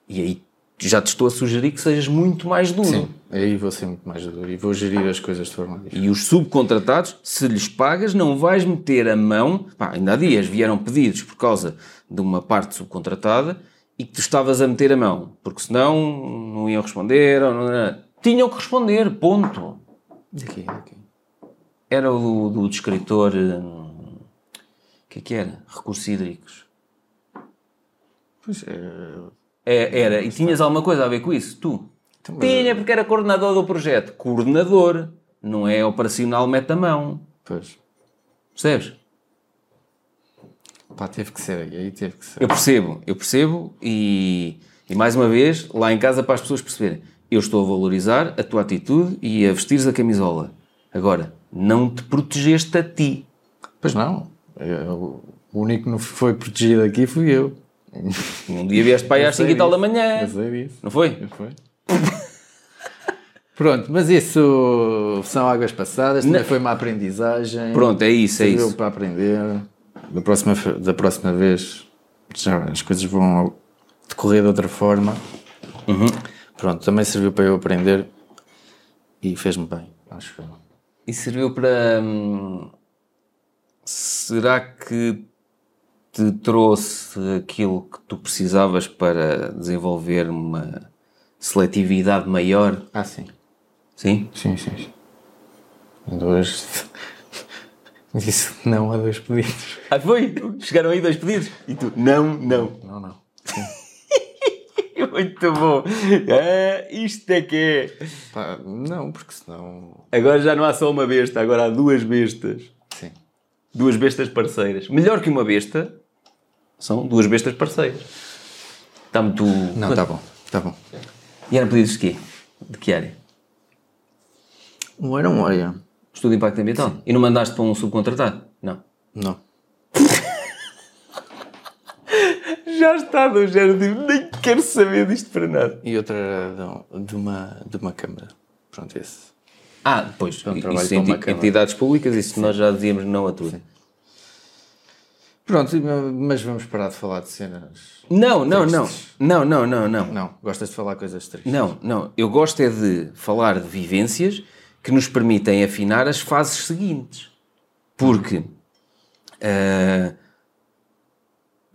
E aí já te estou a sugerir que sejas muito mais duro. Sim, aí vou ser muito mais duro e vou gerir as coisas de forma diferente. E os subcontratados, se lhes pagas, não vais meter a mão. Pá, ainda há dias vieram pedidos por causa de uma parte subcontratada e que tu estavas a meter a mão, porque senão não iam responder. Ou não, tinham que responder, ponto. Daqui, daqui. Era o do, do descritor. hum, O que é que era? Recursos hídricos. Pois é. É, era. E tinhas alguma coisa a ver com isso? Tu? Então, mas- Tinha, porque era coordenador do projeto. Coordenador. Não é operacional, mete a mão. Pois. Percebes? Pá, teve que ser aí, teve que ser. Eu percebo, eu percebo e, e mais uma vez, lá em casa para as pessoas perceberem, eu estou a valorizar a tua atitude e a vestires a camisola. Agora, não te protegeste a ti. Pois não. Eu- o único que não foi protegido aqui fui eu. Um dia vieste para aí às 5 sei e tal da manhã. Eu sei disso. Não foi? Eu foi. Pronto, mas isso são águas passadas, também Não. foi uma aprendizagem. Pronto, é isso, é isso. para aprender. Da próxima, da próxima vez já as coisas vão decorrer de outra forma. Uhum. Pronto, também serviu para eu aprender e fez-me bem, acho eu. E serviu para. hum, será que te trouxe aquilo que tu precisavas para desenvolver uma seletividade maior? Ah, sim. Sim? Sim, sim. sim. Hoje disse não a dois pedidos. Ah, foi? Chegaram aí dois pedidos? E tu? Não, não. Não, não. Muito bom. Ah, isto é que é. Pá, não, porque senão. Agora já não há só uma besta, agora há duas bestas. Sim. Duas bestas parceiras. Melhor que uma besta são duas bestas parceiras. Está muito. Não, tá bom, tá bom. E eram pedidos de quê? De que área? Um era um olha. Estudo de impacto ambiental. E não mandaste para um subcontratado? Não. Não. Já está do género de nem quero saber disto para nada. E outra era de, uma, de uma câmara. Pronto, esse. Ah, pois. um trabalho isso para enti- uma câmara. entidades públicas, isso nós já dizíamos não a tudo. Pronto, mas vamos parar de falar de cenas. Não, não, não. Tristes. Não, não, não, não. Não, gostas de falar coisas tristes? Não, não. Eu gosto é de falar de vivências que nos permitem afinar as fases seguintes. Porque ah,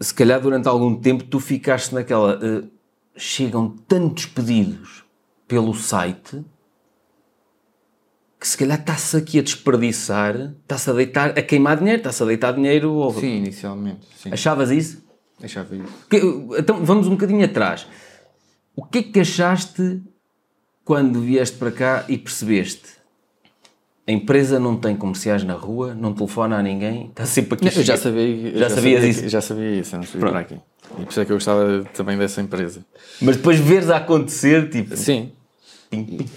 se calhar durante algum tempo tu ficaste naquela. ah, chegam tantos pedidos pelo site que se calhar está-se aqui a desperdiçar, está-se a deitar, a queimar dinheiro, está-se a deitar dinheiro. Ou... Sim, inicialmente. Sim. Achavas isso? Deixava isso. Que- Então vamos um bocadinho atrás. O que é que achaste quando vieste para cá e percebeste? A empresa não tem comerciais na rua, não telefona a ninguém, está sempre aqui. Eu já sabia, eu Já sabias sabia isso? Já sabia isso de vir para aqui. E por isso é que eu gostava também dessa empresa. Mas depois veres a acontecer, tipo. Sim.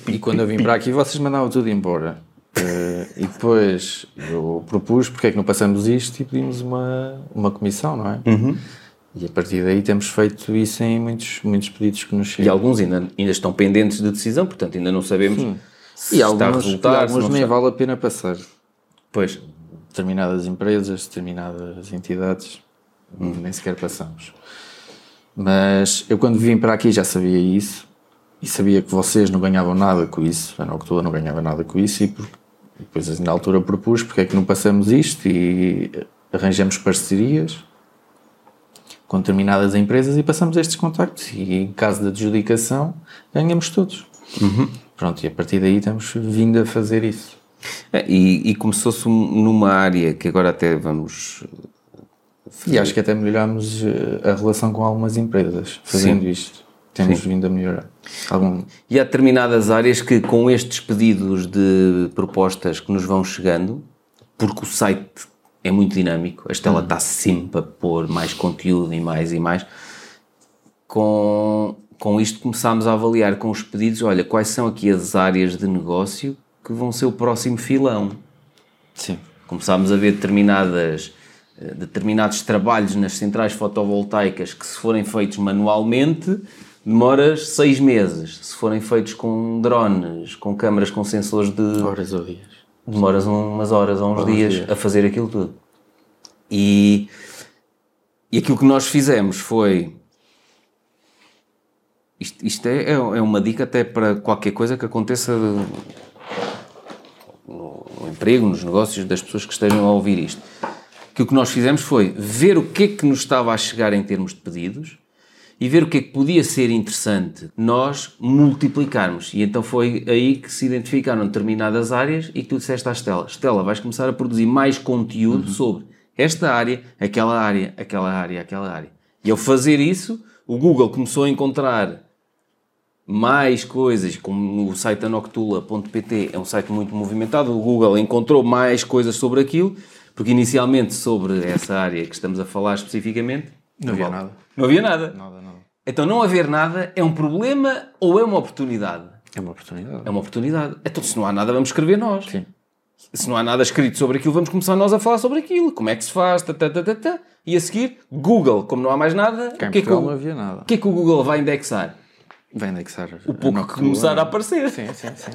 E quando eu vim para aqui, vocês mandavam tudo embora. Eh, e depois eu propus porque é que não passamos isto e pedimos uma, uma comissão, não é? E a partir daí temos feito isso em muitos, muitos pedidos que nos E chegam. alguns ainda, ainda estão pendentes de decisão, portanto ainda não sabemos se E está a alguns, resultar. e alguns não nem vale a pena passar. Pois. Determinadas empresas, determinadas entidades, nem sequer passamos. Mas eu quando vim para aqui já sabia isso e sabia que vocês não ganhavam nada com isso, a Noctua não ganhava nada com isso e por- e depois na altura propus porque é que não passamos isto e arranjamos parcerias com determinadas empresas e passamos estes contactos e em caso de adjudicação ganhamos todos. Pronto, e a partir daí temos vindo a fazer isso. É, e, e começou-se um- numa área que agora até vamos. E acho que até melhorámos eh, a relação com algumas empresas fazendo Sim. isto. temos vindo a melhorar. Algum... E há determinadas áreas que, com estes pedidos de propostas que nos vão chegando, porque o site é muito dinâmico, a Estela está sempre a pôr mais conteúdo e mais e mais, com, com isto começámos a avaliar com os pedidos, olha, quais são aqui as áreas de negócio que vão ser o próximo filão. Sim. Começámos a ver determinadas, eh, determinados trabalhos nas centrais fotovoltaicas que se forem feitos manualmente demoras seis meses. Se forem feitos com drones, com câmaras com sensores de Horas ou dias. demoras umas horas ou uns Uns dias, dias. a fazer aquilo tudo. E, e aquilo que nós fizemos foi. Isto, isto é, é é uma dica até para qualquer coisa que aconteça no, no emprego, nos negócios das pessoas que estejam a ouvir isto. Que o que nós fizemos foi ver o que é que nos estava a chegar em termos de pedidos e ver o que é que podia ser interessante nós multiplicarmos. E então foi aí que se identificaram determinadas áreas e que tu disseste à Estela: Estela, vais começar a produzir mais conteúdo sobre esta área, aquela área, aquela área, aquela área. E ao fazer isso, o Google começou a encontrar mais coisas, como no site anoctula.pt é um site muito movimentado, o Google encontrou mais coisas sobre aquilo, porque inicialmente sobre essa área que estamos a falar especificamente Não havia nada. não havia nada. Nada, nada. Então não haver nada é um problema ou é uma oportunidade? É uma oportunidade. É uma oportunidade. Então se não há nada, vamos escrever nós. Sim. Se não há nada escrito sobre aquilo, vamos começar nós a falar sobre aquilo. Como é que se faz? Tá, tá, tá, tá, tá. E a seguir, Google. Como não há mais nada, o que, é que Portugal o, não havia nada. o que é que o Google vai indexar? Vai indexar O pouco que começar a aparecer. Sim, sim, sim.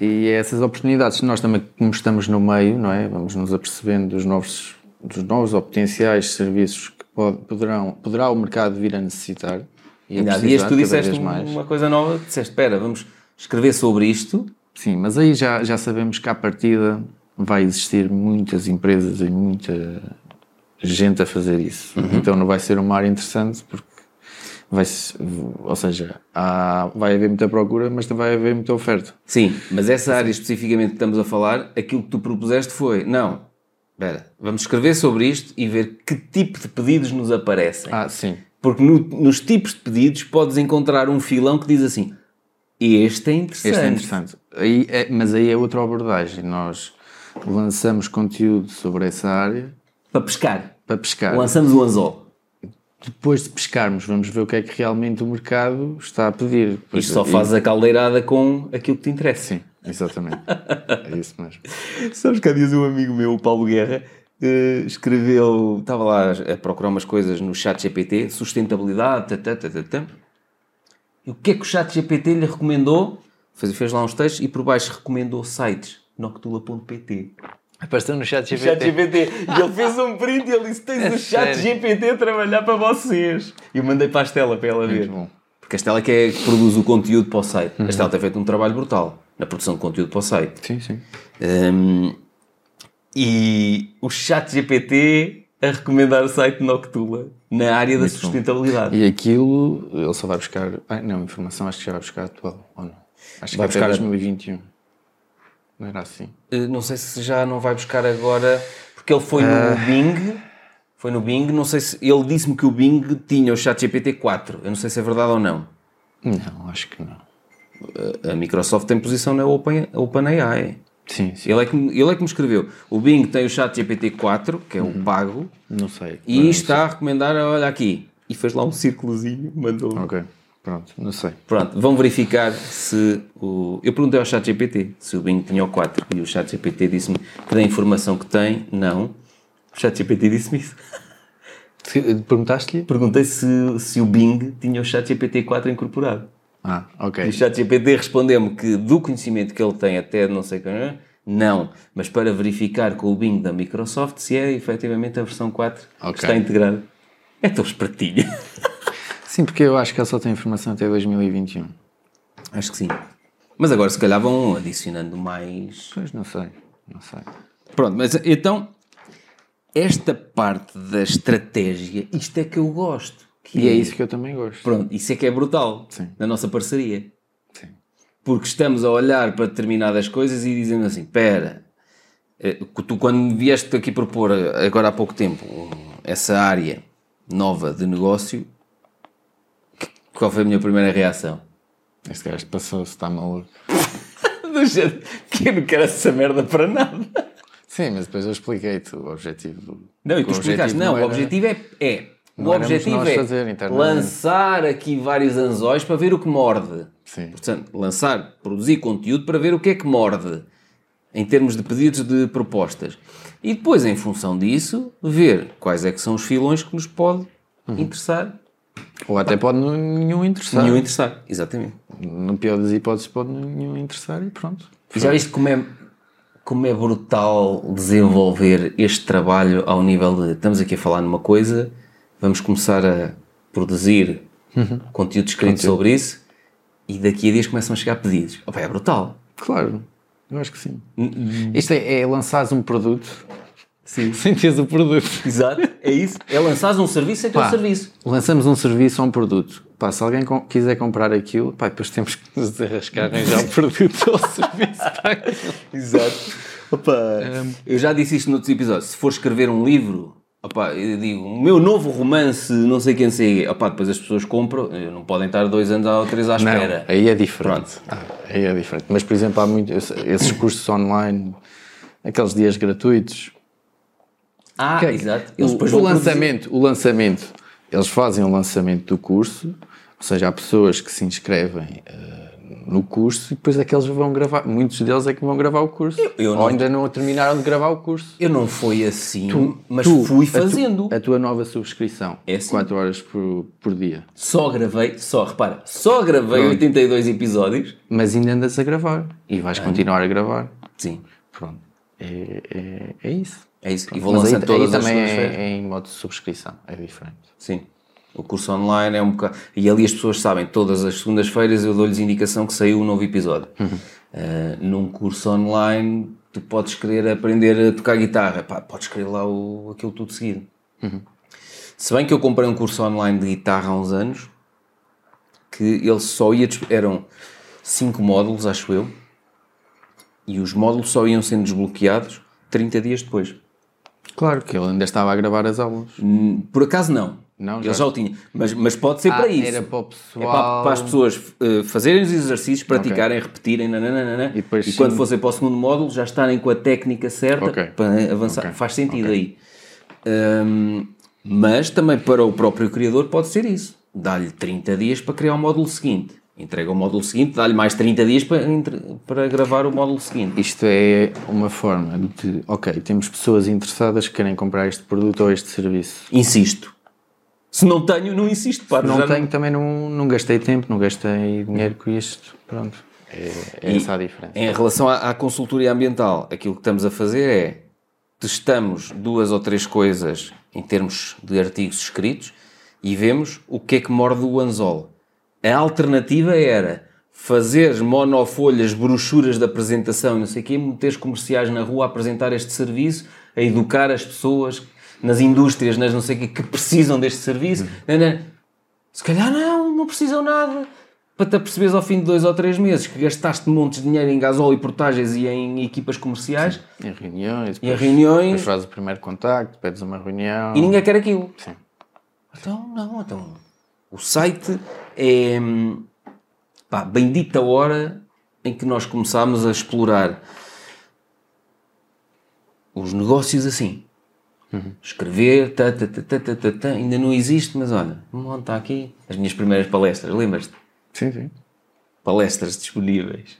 E é essas oportunidades, nós também, como estamos no meio, não é? Vamos nos apercebendo dos novos, dos novos ou potenciais serviços que pode- poderão, poderá o mercado vir a necessitar. E a Ainda há dias tu cada disseste vez mais. uma coisa nova. Disseste, espera, vamos escrever sobre isto. Sim, mas aí já, já sabemos que à partida vai existir muitas empresas e muita gente a fazer isso. Uhum. Então não vai ser uma área interessante porque vai ou seja, há, vai haver muita procura, mas também vai haver muita oferta. Sim, mas essa área especificamente que estamos a falar, aquilo que tu propuseste foi, não, espera, vamos escrever sobre isto e ver que tipo de pedidos nos aparecem. Ah, sim. Porque no- nos tipos de pedidos podes encontrar um filão que diz assim, este é interessante. Este é interessante. Aí é- mas aí é outra abordagem. Nós lançamos conteúdo sobre essa área Para pescar. para pescar. Lançamos o anzol. Depois de pescarmos, vamos ver o que é que realmente o mercado está a pedir. Depois- Isto só e- faz a caldeirada com aquilo que te interessa. Sim, exatamente. é isso mesmo. Sabes que há dias um amigo meu, o Paulo Guerra, eh, escreveu, estava lá a procurar umas coisas no chat GPT, sustentabilidade, tá, tá, tá. E o que é que o chat GPT lhe recomendou? Fez, fez lá uns textos e por baixo recomendou sites, noctula.pt. Apareceu no chat O chat GPT. E ele fez um print e ele disse, tens É o chat sério? GPT a trabalhar para vocês. E eu mandei para a Estela para ela ver. Muito bom. Porque a Estela que é que produz o conteúdo para o site. A Estela tem feito um trabalho brutal na produção de conteúdo para o site. Sim, sim. Um, e o chat GPT a recomendar o site Noctula na área da sustentabilidade. E aquilo, ele só vai buscar. Ah, não, informação acho que já vai buscar atual, ou não? Acho que Vai vai buscar buscar- 2021. Não era assim? Uh, Não sei se já não vai buscar agora, porque ele foi Ah. no Bing. Foi no Bing, não sei se. Ele disse-me que o Bing tinha o chat GPT 4. Eu não sei se é verdade ou não. Não, acho que não. A Microsoft tem posição na Open, OpenAI. Sim, sim. Ele é, que, me- ele é que me escreveu. O Bing tem o chat GPT 4, que é o pago, Não sei. e Não está a recomendar, olha aqui. E fez lá um círculozinho, mandou. sei. Ok, pronto, não sei. Pronto, vão verificar se o. Eu perguntei ao chat GPT se o Bing tinha o 4 e o chat GPT disse-me que da informação que tem, não. O chat GPT disse-me isso. Perguntaste-lhe? Perguntei se, se o Bing tinha o chat GPT 4 incorporado. Ah, ok. E o chat GPT respondeu-me que do conhecimento que ele tem até não sei quem, não. Mas para verificar com o Bing da Microsoft se é efetivamente a versão 4 Ok. que está integrada. É tão espertinho. Sim, porque eu acho que ele só tem informação até 2021. Acho que sim. Mas agora se calhar vão adicionando mais Pois, não sei. Não sei. Pronto, mas então, esta parte da estratégia, isto é que eu gosto. Que E é isso que eu também gosto. Pronto, isso é que é brutal Sim. na nossa parceria. Sim. Porque estamos a olhar para determinadas coisas e dizendo assim: espera, eh, tu quando vieste aqui propor eh, agora há pouco tempo essa área nova de negócio, Qual foi a minha primeira reação? Este gajo passou-se, está maluco. Do género, que eu não quero essa merda para nada. Sim, mas depois eu expliquei-te o objetivo. Não, e tu explicaste, não, o objetivo é, é o objetivo é lançar aqui vários anzóis para ver o que morde. Sim. Portanto, lançar, produzir conteúdo para ver o que é que morde, em termos de pedidos de propostas. E depois, em função disso, ver quais é que são os filões que nos pode Uhum. interessar. Ou até pode nenhum interessar. Nenhum interessar, exatamente. No pior das hipóteses, pode nenhum interessar e pronto. E Já viste como é, como é brutal desenvolver este trabalho ao nível de estamos aqui a falar numa coisa, vamos começar a produzir conteúdo escrito sobre isso e daqui a dias começam a chegar pedidos. Opa, é brutal. Claro, eu acho que sim. Isto é, é lançares um produto sim. sem teres o produto. Exato, é isso. É lançares um serviço sem ter um Pá, serviço. Lançamos um serviço ou um produto. Pá, se alguém com- quiser comprar aquilo, pá, depois temos que nos desarrascar arranjar o produto ou o serviço para aquilo. Exato. Opa, eu já disse isto noutros episódios. Se for escrever um livro, opa, eu digo, o meu novo romance, não sei quem sei, opa, depois as pessoas compram, eh, não podem estar dois anos ou três à Não, espera. aí é diferente. Ah, aí é diferente. Mas, por exemplo, há muito, esse- esses cursos online, aqueles dias gratuitos, Ah, Que exato. O, depois o produzir. lançamento, o lançamento, eles fazem o lançamento do curso, ou seja, há pessoas que se inscrevem eh, no curso e depois é que eles vão gravar, muitos deles é que vão gravar o curso. eu ou não- ainda não terminaram de gravar o curso. Eu não fui assim, mas Tu, fui a tu- fazendo. A, tua nova subscrição, É assim. 4 horas por, por dia. Só gravei, só, repara, só gravei Pronto. 82 episódios. Mas ainda andas a gravar e vais continuar a gravar. Sim, Pronto. É, é, é isso. É isso. E vou Mas aí, lançando todas aí as também é, em modo de subscrição, é diferente. Sim. O curso online é um bocado. E ali as pessoas sabem, todas as segundas-feiras eu dou-lhes indicação que saiu um novo episódio. Ah, num curso online, tu podes querer aprender a tocar guitarra, pá, podes querer lá o, aquilo tudo seguido. Se bem que eu comprei um curso online de guitarra há uns anos, que ele só ia. eram cinco módulos, acho eu, e os módulos só iam sendo desbloqueados 30 dias depois. Claro que ele ainda estava a gravar as aulas. Hum, Por acaso não. Não, Ele já- já o tinha. Mas, mas pode ser Ah, para isso. era para o É pessoal- para, para as pessoas eh, fazerem os exercícios, praticarem, repetirem, nananana, E depois, quando sim. fossem para o segundo módulo já estarem com a técnica certa Ok. para avançar. Ok. Faz sentido aí. Hum, mas também para o próprio criador pode ser isso. Dá-lhe 30 dias para criar o módulo seguinte. Entrega o módulo seguinte, dá-lhe mais 30 dias para, para gravar o módulo seguinte. Isto é uma forma de, ok, temos pessoas interessadas que querem comprar este produto ou este serviço. Insisto. Se não tenho, não insisto. Pá, Não já tenho, também não, não gastei tempo, não gastei dinheiro com isto. Pronto. É, é essa a diferença. Em relação à, à consultoria ambiental, aquilo que estamos a fazer é testamos duas ou três coisas em termos de artigos escritos e vemos o que é que morde o anzol. A alternativa era fazer monofolhas, brochuras de apresentação, não sei o quê, meteres comerciais na rua a apresentar este serviço, a educar as pessoas nas indústrias, nas não sei o quê, que precisam deste serviço. Não. Se calhar não, não precisam nada. Para te aperceberes ao fim de dois ou três meses que gastaste montes de dinheiro em gasóleo e portagens e em equipas comerciais Em reuniões, e em depois, reuniões depois fazes o primeiro contacto, pedes uma reunião. e ninguém quer aquilo. Sim. Então, não, então. O site é. Pá, bendita hora em que nós começámos a explorar os negócios assim. Escrever, tá, tá, tá, tá, tá, tá, tá, ainda não existe, mas olha, monta aqui as minhas primeiras palestras, lembras-te? Sim, sim. Palestras disponíveis.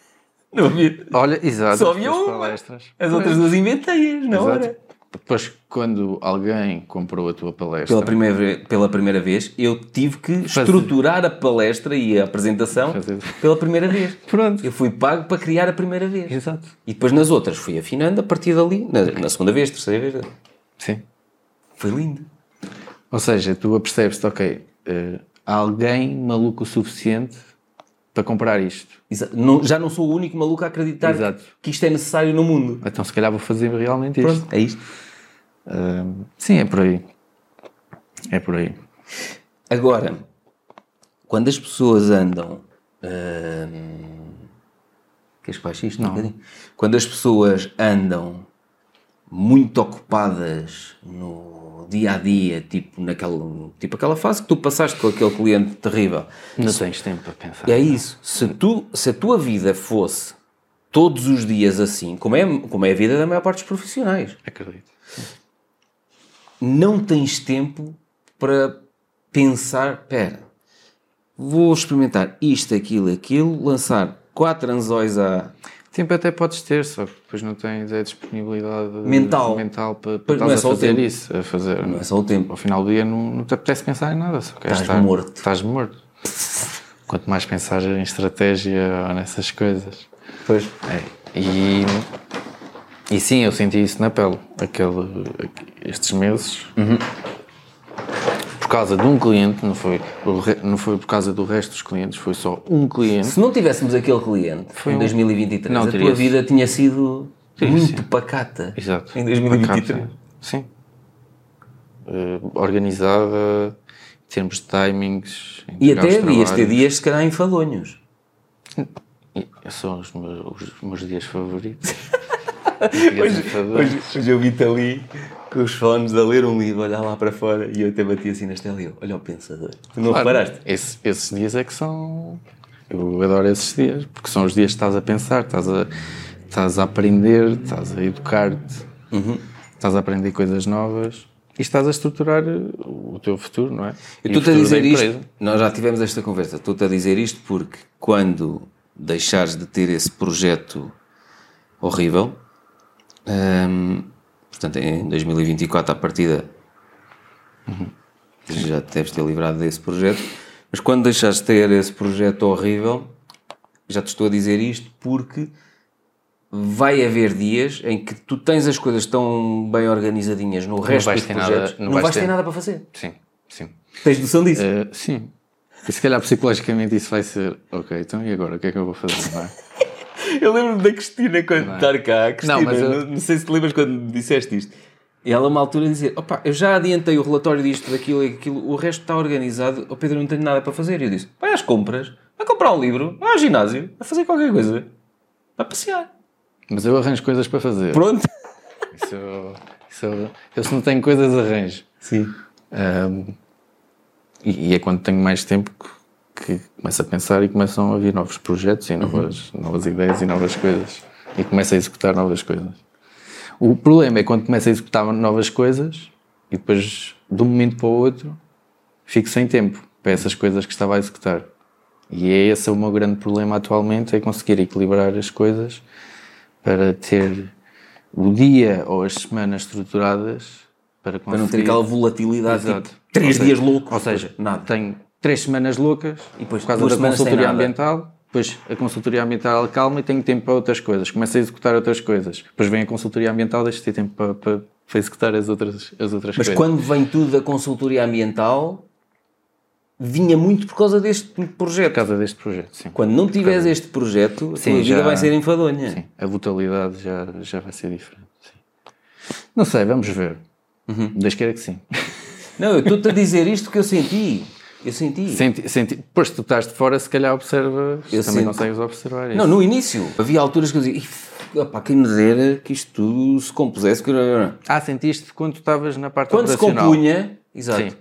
Não vi. Olha, exato. Só havia uma. palestras. As outras duas inventei-as na Exato. hora. Depois, quando alguém comprou a tua palestra, Pela primeira, pela primeira vez, eu tive que estruturar a palestra e a apresentação Fazer. pela primeira vez. Pronto. Eu fui pago para criar a primeira vez. Exato. E depois nas outras fui afinando a partir dali, na, na segunda vez, terceira vez. Sim. Foi lindo. Ou seja, tu apercebes-te, ok, há alguém maluco o suficiente para comprar isto. Não- já não sou o único maluco a acreditar Exato. que isto é necessário no mundo. Então, se calhar, vou fazer realmente isto. Pronto, é isto. Sim, é por aí. É por aí. Agora, quando as pessoas andam. hum, Queres que baixe isto? Um bocadinho? Quando as pessoas andam muito ocupadas no dia a dia, tipo, naquela, tipo aquela fase que tu passaste com aquele cliente terrível. Não tens tempo para pensar. É isso. Se, tu, se a tua vida fosse todos os dias assim, como é, como é a vida da maior parte dos profissionais, Acredito. Não tens tempo para pensar, pera, vou experimentar isto, aquilo, aquilo, lançar quatro anzóis a... Tempo até podes ter, só que depois não tens a disponibilidade Mental. mental para, para não é só a o fazer tempo. isso. A fazer. Não é só o tempo. Ao final do dia não, não te apetece pensar em nada. Só queres Estás estar- morto. Estás morto. Quanto mais pensar em estratégia ou nessas coisas. Pois. É, e, e sim, eu senti isso na pele, aquele, estes meses. Por causa de um cliente, não foi, não foi por causa do resto dos clientes, foi só um cliente. Se não tivéssemos aquele cliente Foi em um- 2023, Não, a tua vida tinha sido Sim, muito sim. pacata. Exato. Em 2023. Pacata, Sim. Eh, organizada, em termos de timings. E até os dias, ter dias se calhar enfadonhos. São os meus, os meus dias favoritos. Dias enfadonhos. hoje eu vi-te ali com os fones a ler um livro, olhar lá para fora e eu até bati assim na estela e eu, olha o pensador. Tu não Claro, reparaste? esse- esses dias é que são. Eu adoro esses dias, porque são os dias que estás a pensar, estás a, estás a aprender, estás a educar-te, Uhum. estás a aprender coisas novas e estás a estruturar o teu futuro, não é? Eu E estou-te a dizer isto, nós já tivemos esta conversa, estou-te a dizer isto porque quando deixares de ter esse projeto horrível, hum, portanto em 2024 à partida já te deves ter livrado desse projeto, mas quando deixares de ter esse projeto horrível, já te estou a dizer isto porque vai haver dias em que tu tens as coisas tão bem organizadinhas no resto dos ter nada- projetos, não não, vais vais ter ter. nada para fazer. Sim, sim. Tens noção disso? Eh, sim. E se calhar psicologicamente isso vai ser, ok, então e agora? O que é que eu vou fazer? Não é? Eu lembro-me da Cristina quando estar cá. Cristina, Não, não, mas eu- não sei se te lembras quando me disseste isto. E ela, uma altura, dizia: opa, eu já adiantei o relatório disto, daquilo e aquilo, o resto está organizado. O Pedro, não tenho nada para fazer. E eu disse: vai às compras, vai comprar um livro, vai ao ginásio, vai fazer qualquer coisa, vai passear. Mas eu arranjo coisas para fazer. Pronto. Isso, isso, eu- eu se não tenho coisas, arranjo. Sim. Um, e, e é quando tenho mais tempo que, que começo a pensar e começam a vir novos projetos e novas, novas ideias e novas coisas. E começo a executar novas coisas. O problema é quando começo a executar novas coisas e depois, de um momento para o outro, fico sem tempo para essas coisas que estava a executar. E é esse o meu grande problema atualmente, é conseguir equilibrar as coisas para ter o dia ou as semanas estruturadas para Para não ter conseguir- aquela volatilidade, Exato. tipo, três seja- dias loucos. Ou seja, nada. tenho três semanas loucas E depois por causa da consultoria ambiental. Depois a consultoria ambiental calma e tenho tempo para outras coisas. Começo a executar outras coisas. Depois vem a consultoria ambiental, deixo de ter tempo para, para, para executar as outras, as outras Mas coisas. quando vem tudo da consultoria ambiental, vinha muito por causa deste projeto. Por causa deste projeto, sim. Quando não tiveres este projeto, a Sim, tua vida já- vai ser enfadonha. Sim, a brutalidade já, já vai ser diferente. sim. Não sei, vamos ver. Uhum. Deus queira que sim. Não, eu estou-te a dizer isto que eu senti. Eu senti. Senti, senti, depois tu estás de fora, se calhar observas, Eu também sinto. consegues observar isso. Não, no início. Havia alturas que eu dizia, "Ih, opá, quem me dera que isto tudo se compusesse. que- Ah, sentiste quando tu estavas na parte Quando se operacional. compunha, exato. Sim.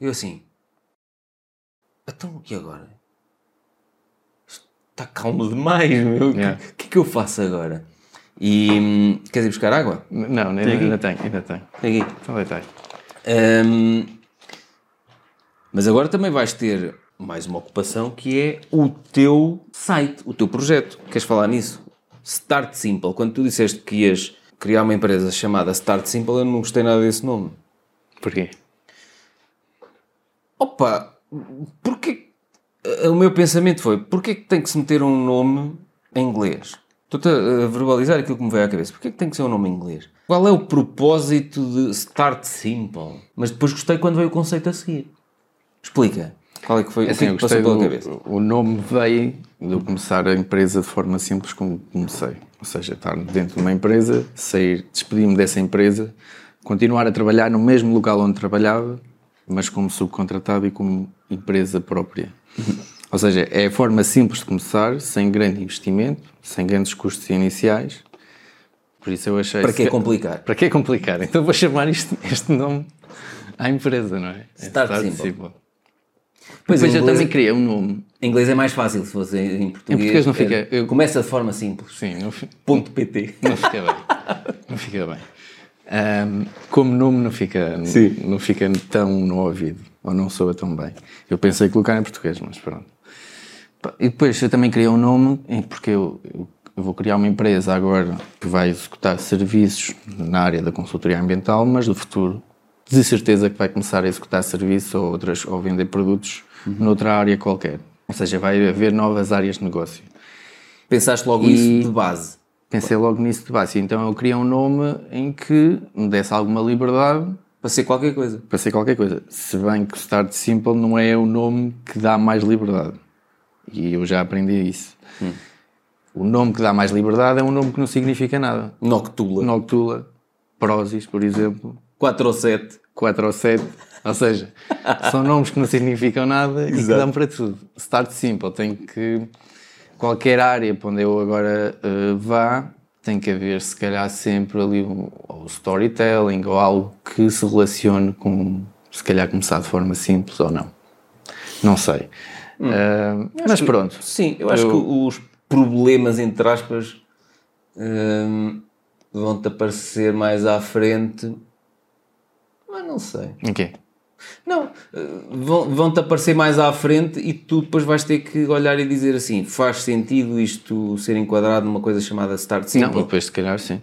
Eu assim, então e agora? Está calmo demais, meu. O que- Yeah. que é que eu faço agora? E queres ir buscar água? Não, ainda, ainda tenho, ainda tenho. Tem aqui. Então deitei. Mas agora também vais ter mais uma ocupação que é o teu site, o teu projeto. Queres falar nisso? Start Simple. Quando tu disseste que ias criar uma empresa chamada Start Simple, eu não gostei nada desse nome. Porquê? Opa, porque o meu pensamento foi, porquê que tem que se meter um nome em inglês? Estou-te a a verbalizar aquilo que me veio à cabeça. Porquê que tem que ser um nome em inglês? Qual é o propósito de Start Simple? Mas depois gostei quando veio o conceito a seguir. Explica. Qual é que foi? o que Assim, é que passou pela do, cabeça? O nome veio de começar a empresa de forma simples como comecei. Ou seja, estar dentro de uma empresa, sair, despedir-me dessa empresa, continuar a trabalhar no mesmo local onde trabalhava, mas como subcontratado e como empresa própria. Ou seja, é a forma simples de começar, sem grande investimento, sem grandes custos iniciais, Por isso eu achei. Para que se- complicar? Para que complicar? Então vou chamar isto, este nome à empresa, não é? É Start Simple. Pois, Depois em eu inglês- também criei um nome. Em inglês é mais fácil, se fosse em português. português não fica- é- eu- Começa de forma simples. Sim, não, Ponto PT. não fica bem. Não fica bem. Ahm, como nome não fica, Sim. não fica tão no ouvido, ou não soa tão bem. Eu pensei em colocar em português, mas pronto. E depois eu também criei um nome, em- porque eu, eu- eu vou criar uma empresa agora que vai executar serviços na área da consultoria ambiental, mas do futuro de certeza que vai começar a executar serviços ou, outras, ou vender produtos noutra área qualquer. Ou seja, vai haver novas áreas de negócio. Pensaste logo E- isso de base. Pensei logo nisso de base. Então eu criei um nome em que me desse alguma liberdade Para ser qualquer coisa. para ser qualquer coisa. Se bem que Start Simple não é o nome que dá mais liberdade. E eu já aprendi isso. O nome que dá mais liberdade é um nome que não significa nada. Noctula. Noctula, Prozis, por exemplo, 4 ou 7. 4 ou 7. Ou seja, são nomes que não significam nada e que Exato. dão para tudo. Start Simple tem que. Qualquer área para onde eu agora eh, vá, tem que haver, se calhar, sempre ali um, ou storytelling ou algo que se relacione com, se calhar, começar de forma simples ou não. Não sei. Eh, mas pronto. Sim, eu acho Eu- que os problemas, entre aspas, hum, vão-te aparecer mais à frente. Mas não sei. Ok. Não, eh, vão- vão-te aparecer mais à frente e tu depois vais ter que olhar e dizer assim: faz sentido isto ser enquadrado numa coisa chamada Start Simple? Não, depois, se calhar, sim.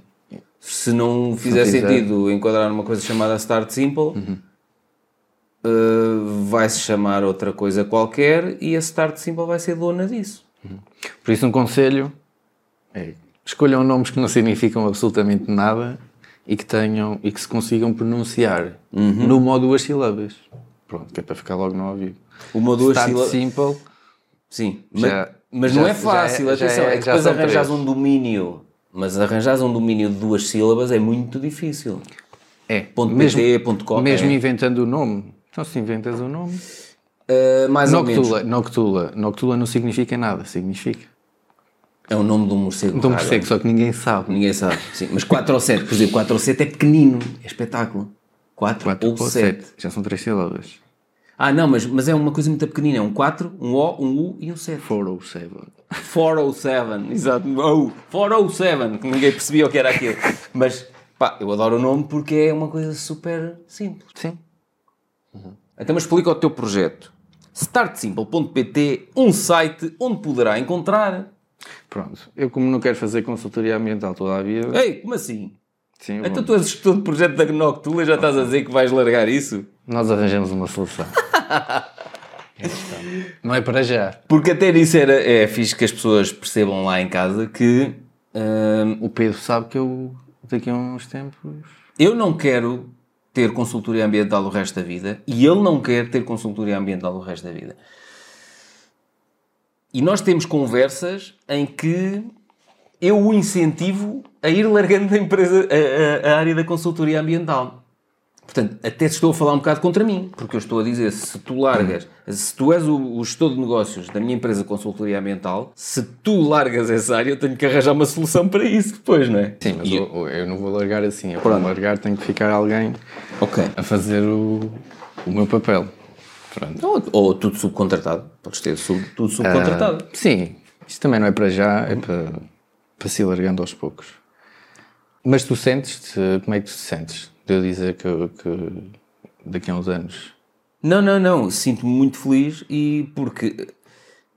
Se não fizer fizer. sentido enquadrar numa coisa chamada Start Simple, eh, vai-se chamar outra coisa qualquer e a Start Simple vai ser dona disso. Por isso, um conselho é escolham nomes que não significam absolutamente nada e que tenham e que se consigam pronunciar numa ou duas sílabas. Pronto, que é para ficar logo no ouvido. Uma ou duas sílabas. simple, Sim, Já- mas, mas já- não é fácil, é- já atenção, é- é, que depois três. um domínio, mas arranjares um domínio de duas sílabas é muito difícil. é. Ponto mesmo, .pt, ponto .com, mesmo é. inventando o nome. Então, se inventas o nome. Uh, mais ou menos. Noctula, Noctula. Noctula não significa nada, significa. É o nome de um morcego. Então raro. percebo, só que ninguém sabe. Ninguém sabe. Sim, mas 4 ou 7, por exemplo, 4 ou 7 é pequenino, é espetáculo. 4, 4 ou ou 7. 7. Já são três sílabas. Ah, não, mas, mas é uma coisa muito pequenina. É um 4, um O, um U e um 7. 4 ou 7. 407, exato. Oh, 407, que ninguém percebia o que era aquilo. Mas, pá, eu adoro o nome porque é uma coisa super simples. Sim. Então, mas explica o teu projeto. startsimple.pt, um site onde poderá encontrar. Pronto. Eu, como não quero fazer consultoria ambiental toda a vida. Ei, como assim? Sim, Então vou- tu és gestor de projeto da Noctula e já estás a dizer que vais largar isso? Nós arranjamos uma solução. não é para já. Porque até nisso era, é fixe que as pessoas percebam lá em casa que hum, O Pedro sabe que eu, daqui a uns tempos. eu não quero ter consultoria ambiental o resto da vida e ele não quer ter consultoria ambiental o resto da vida. E nós temos conversas em que eu o incentivo a ir largando a, empresa, a, a- a área da consultoria ambiental. Portanto, até estou a falar um bocado contra mim, porque eu estou a dizer, se tu largas, se tu és o, o gestor de negócios da minha empresa de consultoria ambiental, se tu largas essa área, eu tenho que arranjar uma solução para isso depois, não é? Sim, mas E- eu, eu não vou largar assim. Eu, para largar, tem que ficar alguém Ok. a fazer o, o meu papel. Pronto. Ou, ou tudo subcontratado. Podes ter sub, tudo subcontratado. Ah, sim, isto também não é para já, é para, para se largando aos poucos. Mas tu sentes-te, como é que tu te sentes? De eu dizer que, que daqui a uns anos. Não, não, não. Sinto-me muito feliz e porque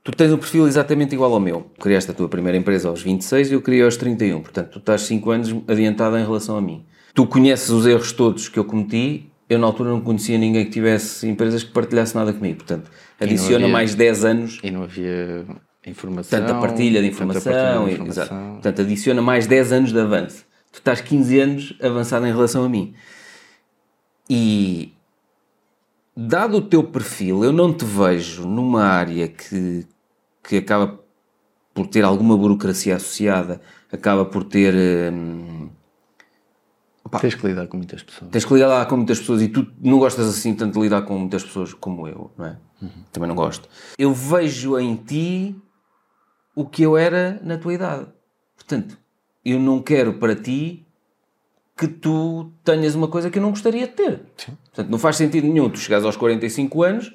tu tens um perfil exatamente igual ao meu. Criaste a tua primeira empresa aos 26 e eu criei aos 31. Portanto, tu estás 5 anos adiantado em relação a mim. Tu conheces os erros todos que eu cometi. Eu, na altura, não conhecia ninguém que tivesse empresas que partilhasse nada comigo. Portanto, adiciona havia- mais 10 anos E não havia informação. Tanta partilha de informação, partilha de informação. exato. portanto adiciona mais 10 anos de avanço. Tu estás 15 anos avançado em relação a mim. E dado o teu perfil, eu não te vejo numa área que, que acaba por ter alguma burocracia associada, acaba por ter. hum, Tens que lidar com muitas pessoas. Tens que lidar com muitas pessoas e tu não gostas assim tanto de lidar com muitas pessoas como eu, não é? Também não gosto. Eu vejo em ti o que eu era na tua idade. Portanto, eu não quero para ti que tu tenhas uma coisa que eu não gostaria de ter. Portanto, não faz sentido nenhum tu chegares aos 45 anos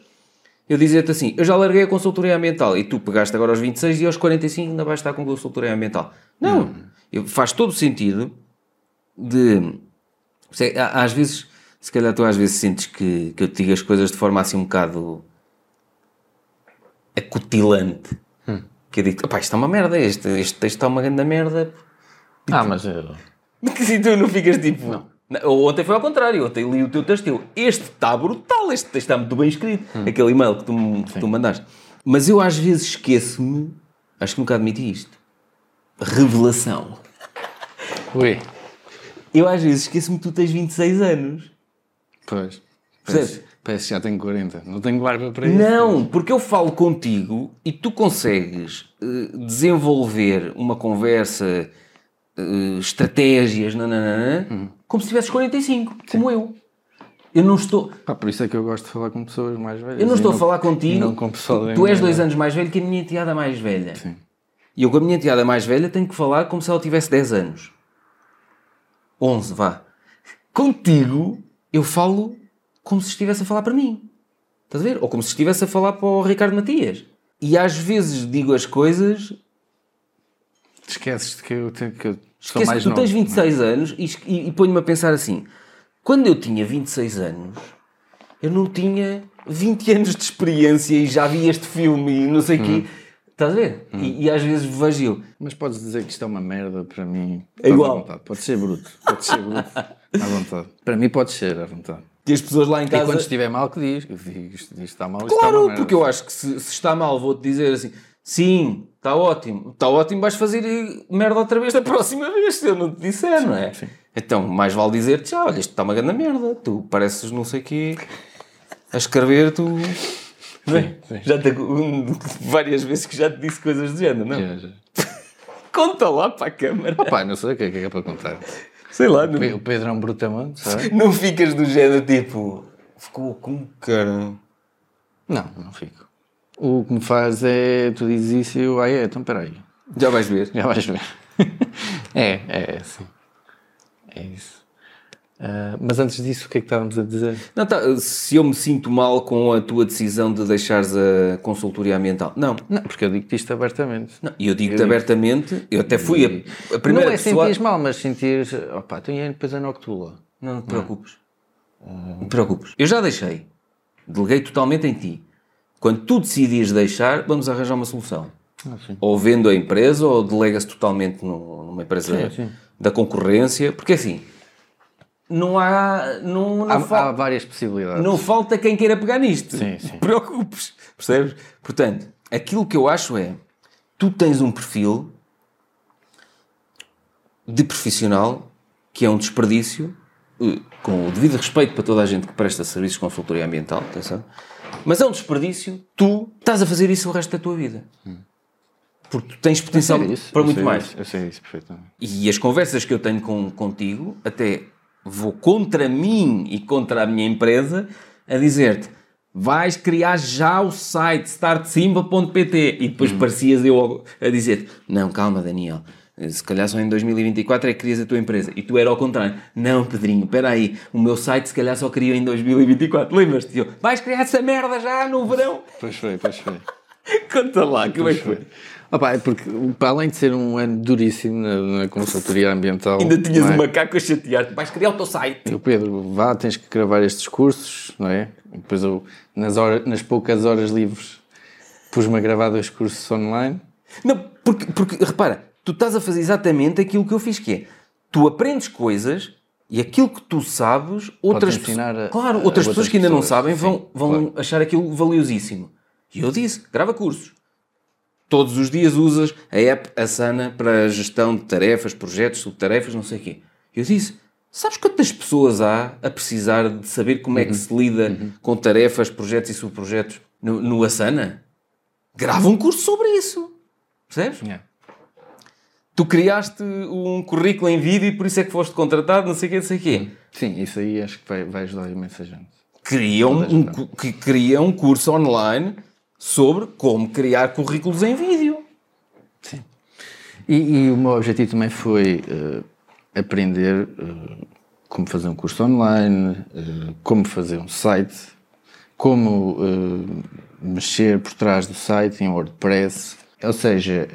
eu dizer-te assim, eu já larguei a consultoria ambiental e tu pegaste agora aos 26 e aos 45 ainda vais estar com consultoria ambiental. Não, eu- faz todo sentido de... há- Às vezes, se calhar tu às vezes sentes que, que eu te digo as coisas de forma assim um bocado acutilante. Que eu digo, pá, isto é uma merda, este, este texto está uma grande merda. Ah, mas eu... Se tu não ficas tipo. Não. Ou Ontem foi ao contrário, ontem li o teu texto. eu, Este está brutal, este texto está muito bem escrito. Aquele e-mail que tu, me- que tu mandaste. Mas eu às vezes esqueço-me, acho que nunca admiti isto. Revelação. Ui. Eu às vezes esqueço-me que tu tens 26 anos. Pois. Percebes? Parece, que já tenho 40. Não tenho barba para isso. Não, porque eu falo contigo e tu consegues eh, desenvolver uma conversa, eh, estratégias, nananana, como se tivesses 45, como eu. Eu não estou. Pá, por isso é que eu gosto de falar com pessoas mais velhas. Eu não estou a falar contigo. Não com pessoal da tu és dois anos mais velho que a minha enteada mais velha. Sim. E eu com a minha enteada mais velha tenho que falar como se ela tivesse 10 anos. 11, vá. Contigo, eu falo como se estivesse a falar para mim. Estás a ver? Ou como se estivesse a falar para o Ricardo Matias. E às vezes digo as coisas, esqueces de que eu, tenho, que eu sou esquece mais que tu novo. tens 26 anos e, e, e ponho-me a pensar assim: quando eu tinha 26 anos, eu não tinha 20 anos de experiência e já vi este filme e não sei o Hum. quê. Estás a ver? E, e às vezes vejo eu. Mas podes dizer que isto é uma merda para mim. É igual. Pode ser bruto. Pode ser bruto. à vontade. Para mim pode ser à vontade. que as pessoas lá em E casa. quando estiver mal, que diz? Digo, isto, está mal, está Claro, merda. porque eu acho que se, se está mal, vou-te dizer assim: sim, está ótimo, está ótimo, vais fazer eh, merda outra vez da próxima vez, se eu não te disser, não é? sim. Então, mais vale dizer-te já: olha, isto está uma grande merda, tu pareces não sei o quê, a escrever, tu. Não é? Já te, um, várias vezes que já te disse coisas do género, não? Já, já. Conta lá para a câmara. Opa, não sei o que é que é para contar. Sei lá, não, Pe- O Pedro é um brutamonte, sabe? não ficas do género tipo. Ficou com cara. Não, não fico. O que me faz é, tu dizes isso e eu, ah é, então peraí. Já vais ver. Já vais ver. é, é, sim. É isso. Ah, mas antes disso, o que é que estávamos a dizer? Não, tá, se eu me sinto mal com a tua decisão de deixares a consultoria ambiental. Não. Não, porque eu digo-te isto abertamente. Não, E eu digo-te abertamente, eu até fui a, a primeira não é pessoa... sentires mal, mas sentires, opá, estou indo depois a Noctula. Não, não te preocupes. Não te preocupes. Eu já deixei. Deleguei totalmente em ti. Quando tu decidires deixar, vamos arranjar uma solução. Ah. Ou vendo a empresa, ou delega-se totalmente no- numa empresa Sim, sim. da concorrência. Porque assim, não há... Não, não Há, há várias possibilidades. Não falta quem queira pegar nisto. Sim, sim. preocupes. Percebes? Portanto, aquilo que eu acho é: tu tens um perfil de profissional que é um desperdício, eh, com o devido respeito para toda a gente que presta serviços de consultoria ambiental, atenção, mas é um desperdício. Tu estás a fazer isso o resto da tua vida. Porque tu tens potencial isso, para muito mais. isso, eu sei isso perfeitamente. E as conversas que eu tenho com, contigo, até vou contra mim e contra a minha empresa a dizer-te vais criar já o site startsimba.pt e depois parecias eu a dizer não, calma Daniel, se calhar só em 2024 é que crias a tua empresa. E tu era ao contrário. Não, Pedrinho, espera aí, o meu site se calhar só cria em 2024. Lembras-te? Eu, vais criar essa merda já no verão? Pois foi, pois foi. Conta lá, como é que foi? Opa, é porque, para além de ser um ano duríssimo na, na consultoria ambiental, Ainda tinhas é? um macaco a chatear-te, vais criar o teu site. O Pedro, vá, tens que gravar estes cursos, não é? E Depois eu, nas, horas, nas poucas horas livres, pus-me a gravar dois cursos online. Não, porque, porque, repara, tu estás a fazer exatamente aquilo que eu fiz, que é, tu aprendes coisas e aquilo que tu sabes, outras pessoas, a- claro, outras outras pessoas que ainda não sabem vão, vão claro. achar aquilo valiosíssimo. E eu disse, grava cursos. Todos os dias usas a app Asana para a gestão de tarefas, projetos, subtarefas, não sei o quê. Eu disse, sabes quantas pessoas há a precisar de saber como Uhum. é que se lida com tarefas, projetos e subprojetos no, no Asana? Grava um curso sobre isso. Percebes? Tu criaste um currículo em vídeo e por isso é que foste contratado, não sei o quê, não sei o quê. Sim, isso aí acho que vai, vai ajudar imensa gente. Cria um, um cria um curso online sobre como criar currículos em vídeo. E, e o meu objetivo também foi eh, aprender eh, como fazer um curso online, eh, como fazer um site, como mexer por trás do site em WordPress. Ou seja,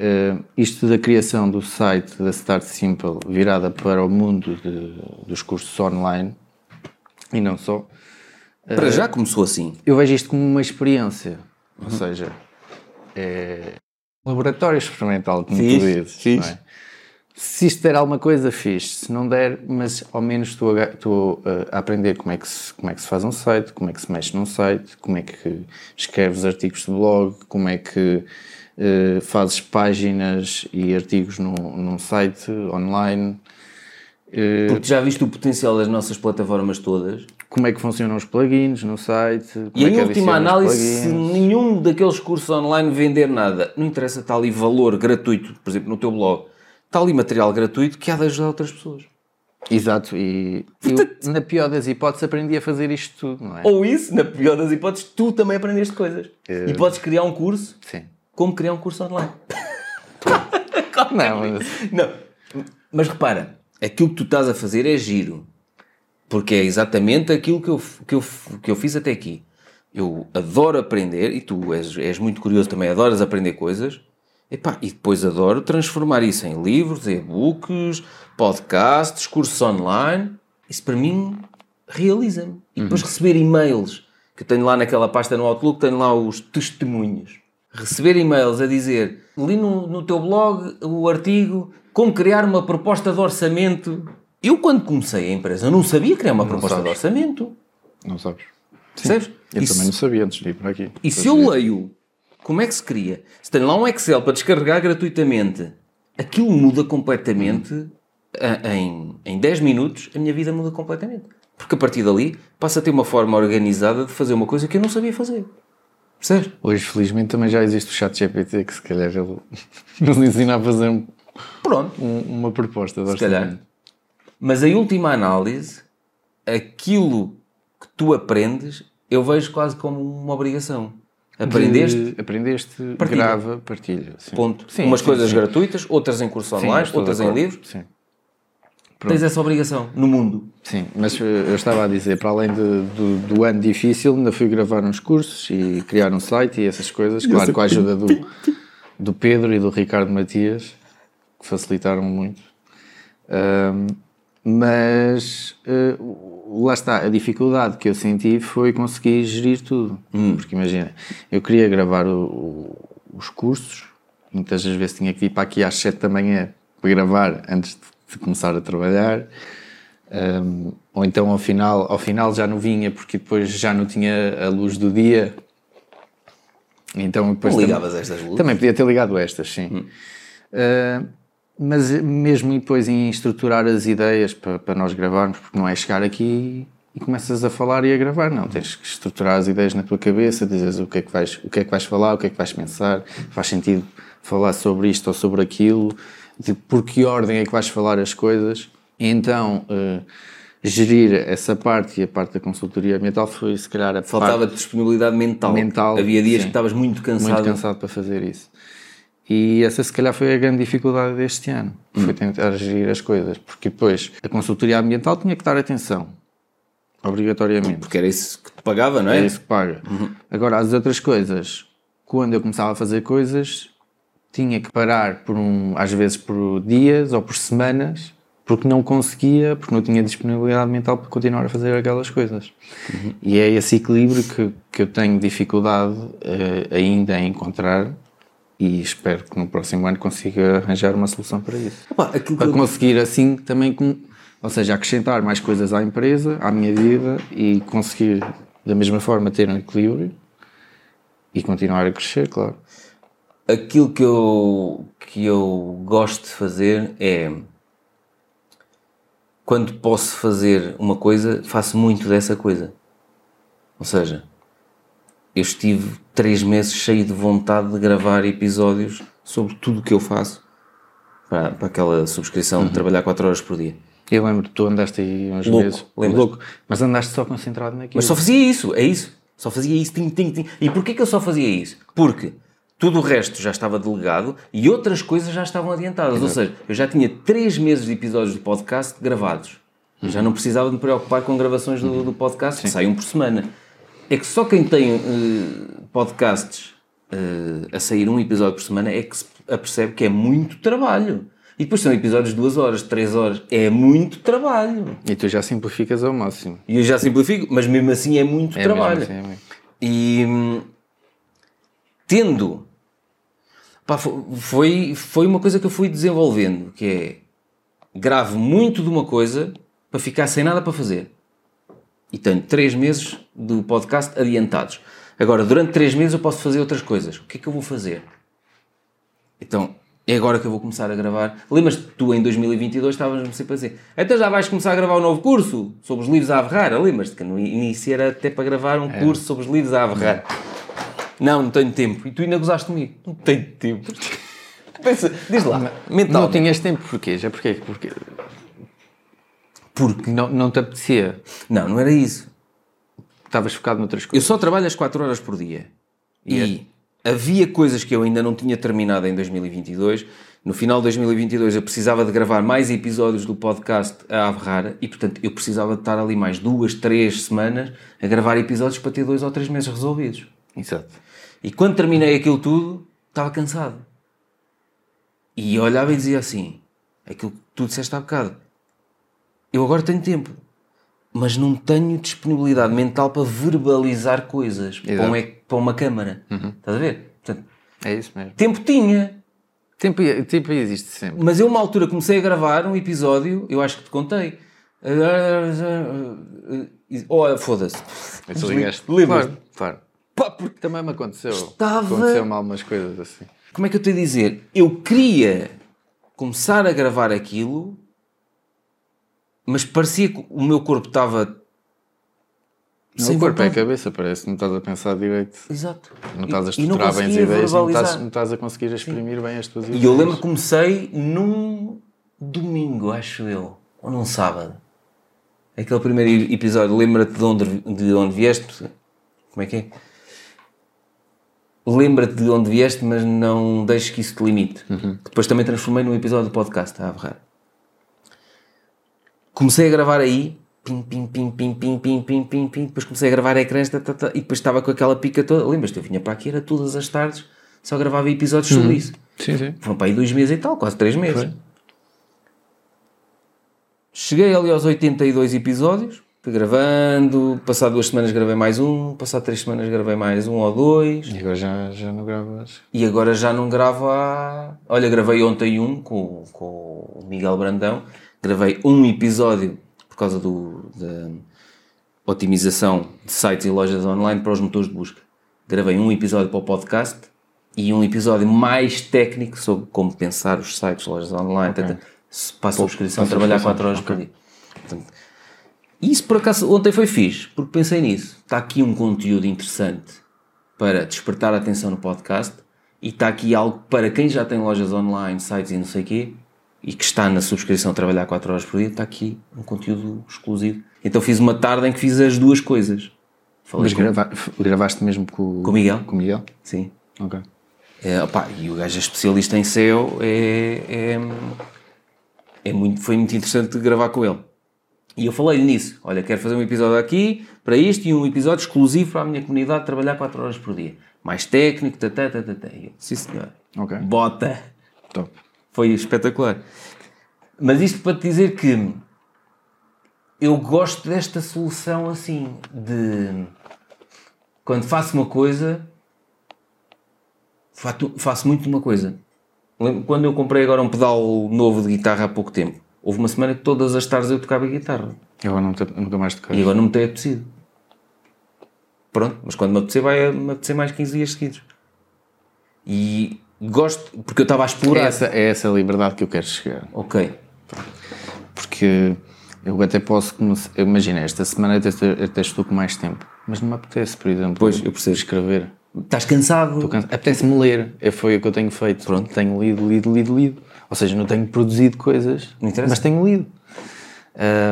isto da criação do site da Start Simple virada para o mundo de- dos cursos online e não só, Para já começou assim. eu vejo isto como uma experiência. Ou seja, é laboratório experimental, como Fixe, tu dizes. não é? Se isto der alguma coisa, fixe. Se não der, mas ao menos estou a, estou a aprender como é, que se, como é que se faz um site, como é que se mexe num site, como é que escreves artigos de blog, como é que eh, fazes páginas e artigos num, num site online. Eh, Porque já viste o potencial das nossas plataformas todas. Como é que funcionam os plugins no site. E é em que última análise, se nenhum daqueles cursos online vender nada, não interessa, está ali valor gratuito, por exemplo, no teu blog, está ali material gratuito que há de ajudar outras pessoas. Exato, e eu, na pior das hipóteses aprendi a fazer isto tudo, não é? Ou isso, na pior das hipóteses, tu também aprendeste coisas. E podes criar um curso, Sim. como criar um curso online. Não, mas, Não, mas repara, aquilo que tu estás a fazer é giro. Porque é exatamente aquilo que eu, que eu, que eu fiz até aqui. Eu adoro aprender, e tu és, és muito curioso também, adoras aprender coisas. Epá, e depois adoro transformar isso em livros, e-books, podcasts, cursos online. Isso para mim realiza-me. E depois receber e-mails, que tenho lá naquela pasta no Outlook, tenho lá os testemunhos. Receber e-mails a dizer, li no, no teu blog o artigo como criar uma proposta de orçamento. Eu, quando comecei a empresa, não sabia criar uma proposta de sabes. orçamento. não sabes. Percebes? Eu E também não sabia antes de ir para aqui. e se eu leio como é que se cria, se tenho lá um Excel para descarregar gratuitamente, aquilo muda completamente a- em, em 10 minutos, a minha vida muda completamente. Porque a partir dali passa a ter uma forma organizada de fazer uma coisa que eu não sabia fazer. Percebes? Hoje, felizmente, também já existe o chat GPT que se calhar ele nos ensina a fazer um- Pronto. um- uma proposta de Se calhar. Mas em última análise, aquilo que tu aprendes, eu vejo quase como uma obrigação. Aprendeste, De- aprendeste, Partilha. grava, partilha. Sim. ponto. Sim, Umas sim, coisas sim. gratuitas, outras em curso online, outras em livros. Sim. Tens essa obrigação no mundo. Sim, mas eh, eu estava a dizer, para além de- do, do ano difícil, ainda fui gravar uns cursos e criar um site e essas coisas, claro, com a ajuda do, do Pedro e do Ricardo Matias, que facilitaram muito. Ahm, mas eh, lá está, a dificuldade que eu senti foi conseguir gerir tudo. Porque imagina, eu queria gravar o- o- os cursos, muitas das vezes tinha que vir para aqui às 7 da manhã para gravar antes de, de começar a trabalhar. Um, ou então ao final, ao final já não vinha porque depois já não tinha a luz do dia. Então depois Não ligavas estas luzes? também podia ter ligado estas, sim. Uh, mas mesmo depois em estruturar as ideias para, para nós gravarmos, porque não é chegar aqui e começas a falar e a gravar, não. Tens que estruturar as ideias na tua cabeça, dizes o que é que vais, o que é que vais falar, o que é que vais pensar, faz sentido falar sobre isto ou sobre aquilo, de por que ordem é que vais falar as coisas. E então, uh, gerir essa parte e a parte da consultoria ambiental foi se calhar a Faltava parte disponibilidade mental. Mental, Havia dias sim. que estavas muito cansado. muito cansado para fazer isso. E essa se calhar foi a grande dificuldade deste ano, foi tentar gerir as coisas, porque depois a consultoria ambiental tinha que dar atenção, obrigatoriamente. Porque era isso que te pagava, não é? É isso que paga. Agora, as outras coisas, quando eu começava a fazer coisas, tinha que parar por um, às vezes por dias ou por semanas, porque não conseguia, porque não tinha disponibilidade mental para continuar a fazer aquelas coisas. E é esse equilíbrio que, que eu tenho dificuldade eh, ainda em encontrar e espero que no próximo ano consiga arranjar uma solução para isso. Opa, Para eu- conseguir assim também, com, ou seja, acrescentar mais coisas à empresa, à minha vida e conseguir da mesma forma ter um equilíbrio e continuar a crescer, claro. aquilo que eu, que eu gosto de fazer é quando posso fazer uma coisa, faço muito dessa coisa. Ou seja, eu estive três meses cheio de vontade de gravar episódios sobre tudo o que eu faço para, para aquela subscrição de trabalhar 4 horas por dia. Eu lembro que tu andaste aí uns Louco, meses. lembras? Louco. Mas andaste só concentrado naquilo. Mas só fazia isso, é isso. Só fazia isso, tim, tim, tim. E porquê que eu só fazia isso? Porque tudo o resto já estava delegado e outras coisas já estavam adiantadas. Ou seja, eu já tinha três meses de episódios do podcast gravados. Eu já não precisava de me preocupar com gravações do, do podcast, que saem um por semana. É que só quem tem eh, podcasts eh, a sair um episódio por semana é que se apercebe que é muito trabalho. E depois são episódios de duas horas, três horas. É muito trabalho. E tu já simplificas ao máximo. E eu já simplifico, mas mesmo assim é muito É trabalho. mesmo assim, é mesmo. E hum, tendo. pá, fo- foi, foi uma coisa que eu fui desenvolvendo, que é gravo muito de uma coisa para ficar sem nada para fazer. E tenho três meses do podcast adiantados. Agora, durante três meses eu posso fazer outras coisas. O que é que eu vou fazer? Então, é agora que eu vou começar a gravar. Lembras-te que tu em 2022 estavas-me sempre a dizer então já vais começar a gravar um novo curso sobre os livros a averrar. Lembras-te que no início era até para gravar um curso sobre os livros a averrar. Não, não tenho tempo. E tu ainda gozaste comigo. Não tenho tempo. Pensa, diz lá, mental. Não tinhas tempo porquê? Já porquê? Porque Porque? não, não te apetecia. Não, não era isso. Estavas focado noutras Eu coisas. só trabalho às 4 horas por dia. E havia coisas que eu ainda não tinha terminado em 2022. No final de 2022 eu precisava de gravar mais episódios do podcast a averrar e, portanto, eu precisava de estar ali mais duas, três semanas a gravar episódios para ter dois ou três meses resolvidos. Exato. E quando terminei aquilo tudo, estava cansado. E eu olhava e dizia assim: aquilo que tu disseste há bocado, eu agora tenho tempo, mas não tenho disponibilidade mental para verbalizar coisas para, um para uma câmara. Estás a ver? Portanto, É isso mesmo. tempo tinha, Tempo, tempo existe sempre. mas eu, uma altura, comecei a gravar um episódio, eu acho que te contei. Oh, foda-se. Lembras? Claro, claro. Pá, porque Também me aconteceu. Estava- Aconteceu-me algumas coisas assim. como é que eu te ia dizer? Eu queria começar a gravar aquilo, mas parecia que o meu corpo estava. Não, o corpo é a cabeça, parece que não estás a pensar direito. Exato. Não estás a estruturar bem as ideias, não estás, não estás a conseguir exprimir bem as tuas ideias. E eu lembro que comecei num domingo, acho eu, ou num sábado. Aquele primeiro episódio, lembra-te de onde, de onde vieste? Como é que é? Lembra-te de onde vieste, mas não deixes que isso te limite. Depois também transformei num episódio do podcast, a averrar. Comecei a gravar aí, pim, pim, pim, pim, pim, pim, pim, pim, pim. Depois comecei a gravar ecrãs, tá, tá, tá, e depois estava com aquela pica toda. Lembras-te? Eu vinha para aqui, era todas as tardes, só gravava episódios sobre isso. Sim, sim. Foram para aí dois meses e tal, quase três meses. Foi. Cheguei ali aos 82 episódios, fui gravando, passado duas semanas gravei mais um, passado três semanas gravei mais um ou dois, E agora já, já não gravas. e agora já não gravo há... Olha, gravei ontem um com, com o Miguel Brandão, gravei um episódio por causa do, da otimização de sites e lojas online para os motores de busca. Gravei um episódio para o podcast e um episódio mais técnico sobre como pensar os sites, lojas online, okay. para a subscrição, trabalhar 4 horas por dia. Portanto, isso por acaso ontem foi fixe, porque pensei nisso. Está aqui um conteúdo interessante para despertar a atenção no podcast e está aqui algo para quem já tem lojas online, sites e não sei o quê e que está na subscrição trabalhar 4 horas por dia, está aqui um conteúdo exclusivo. Então fiz uma tarde em que fiz as duas coisas. Falei Mas com... grava... gravaste mesmo com, com o Miguel? Com Miguel? Sim. Ok. É, opa, e o gajo é especialista em SEO, é, é, é muito, foi muito interessante gravar com ele. E eu falei-lhe nisso. Olha, quero fazer um episódio aqui para isto e um episódio exclusivo para a minha comunidade trabalhar 4 horas por dia. Mais técnico, tata, tata, tata. Eu, sim senhor. Ok. Bota. Top. Foi espetacular. Mas isto para te dizer que eu gosto desta solução assim, de quando faço uma coisa, faço muito uma coisa. Quando eu comprei agora um pedal novo de guitarra há pouco tempo, houve uma semana que todas as tardes eu tocava guitarra. E agora não te, nunca mais tocaste. E agora não me tem apetecido. Pronto, mas quando me apetecer, vai me apetecer mais 15 dias seguidos. E gosto, porque eu estava a explorar. É essa, é essa liberdade que eu quero chegar. Ok. Porque eu até posso começar. Imagina, esta semana até, até estou com mais tempo, mas não me apetece, por exemplo, pois, eu percebo. escrever. Estás cansado? Cansado. Apetece-me ler. É, foi o que eu tenho feito. Pronto, tenho lido, lido, lido, lido. Ou seja, não tenho produzido coisas, mas tenho lido.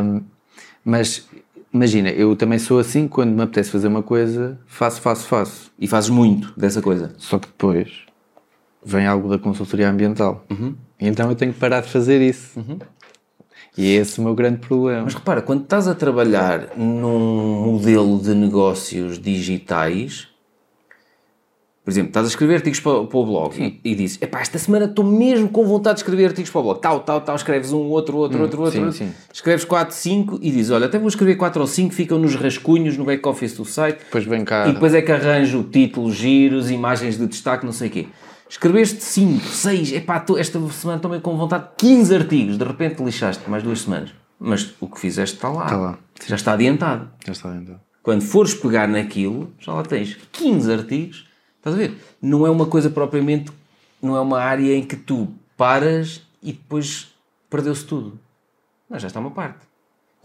Um, mas imagina, eu também sou assim, quando me apetece fazer uma coisa, faço, faço, faço. E fazes muito dessa coisa. Só que depois vem algo da consultoria ambiental. E então eu tenho que parar de fazer isso. E é esse o meu grande problema. Mas repara, quando estás a trabalhar num modelo de negócios digitais, por exemplo, estás a escrever artigos para, para o blog e, e dizes, epá, esta semana estou mesmo com vontade de escrever artigos para o blog. Tal, tal, tal, escreves um, outro, outro, outro, outro. sim, outro. sim. Escreves 4, 5 e dizes, olha, até vou escrever 4 ou 5, ficam nos rascunhos, no back-office do site. Depois vem cá. E depois é que arranjo títulos, giros, imagens de destaque, não sei o quê. Escreveste 5, 6, epá, tô- esta semana estou meio com vontade de 15 artigos, de repente lixaste mais duas semanas. Mas o que fizeste está lá. Está lá. Já está adiantado. Já está então. Quando fores pegar naquilo, já lá tens 15 artigos. Estás a ver? Não é uma coisa propriamente, não é uma área em que tu paras e depois perdeu-se tudo. Não, já está uma parte.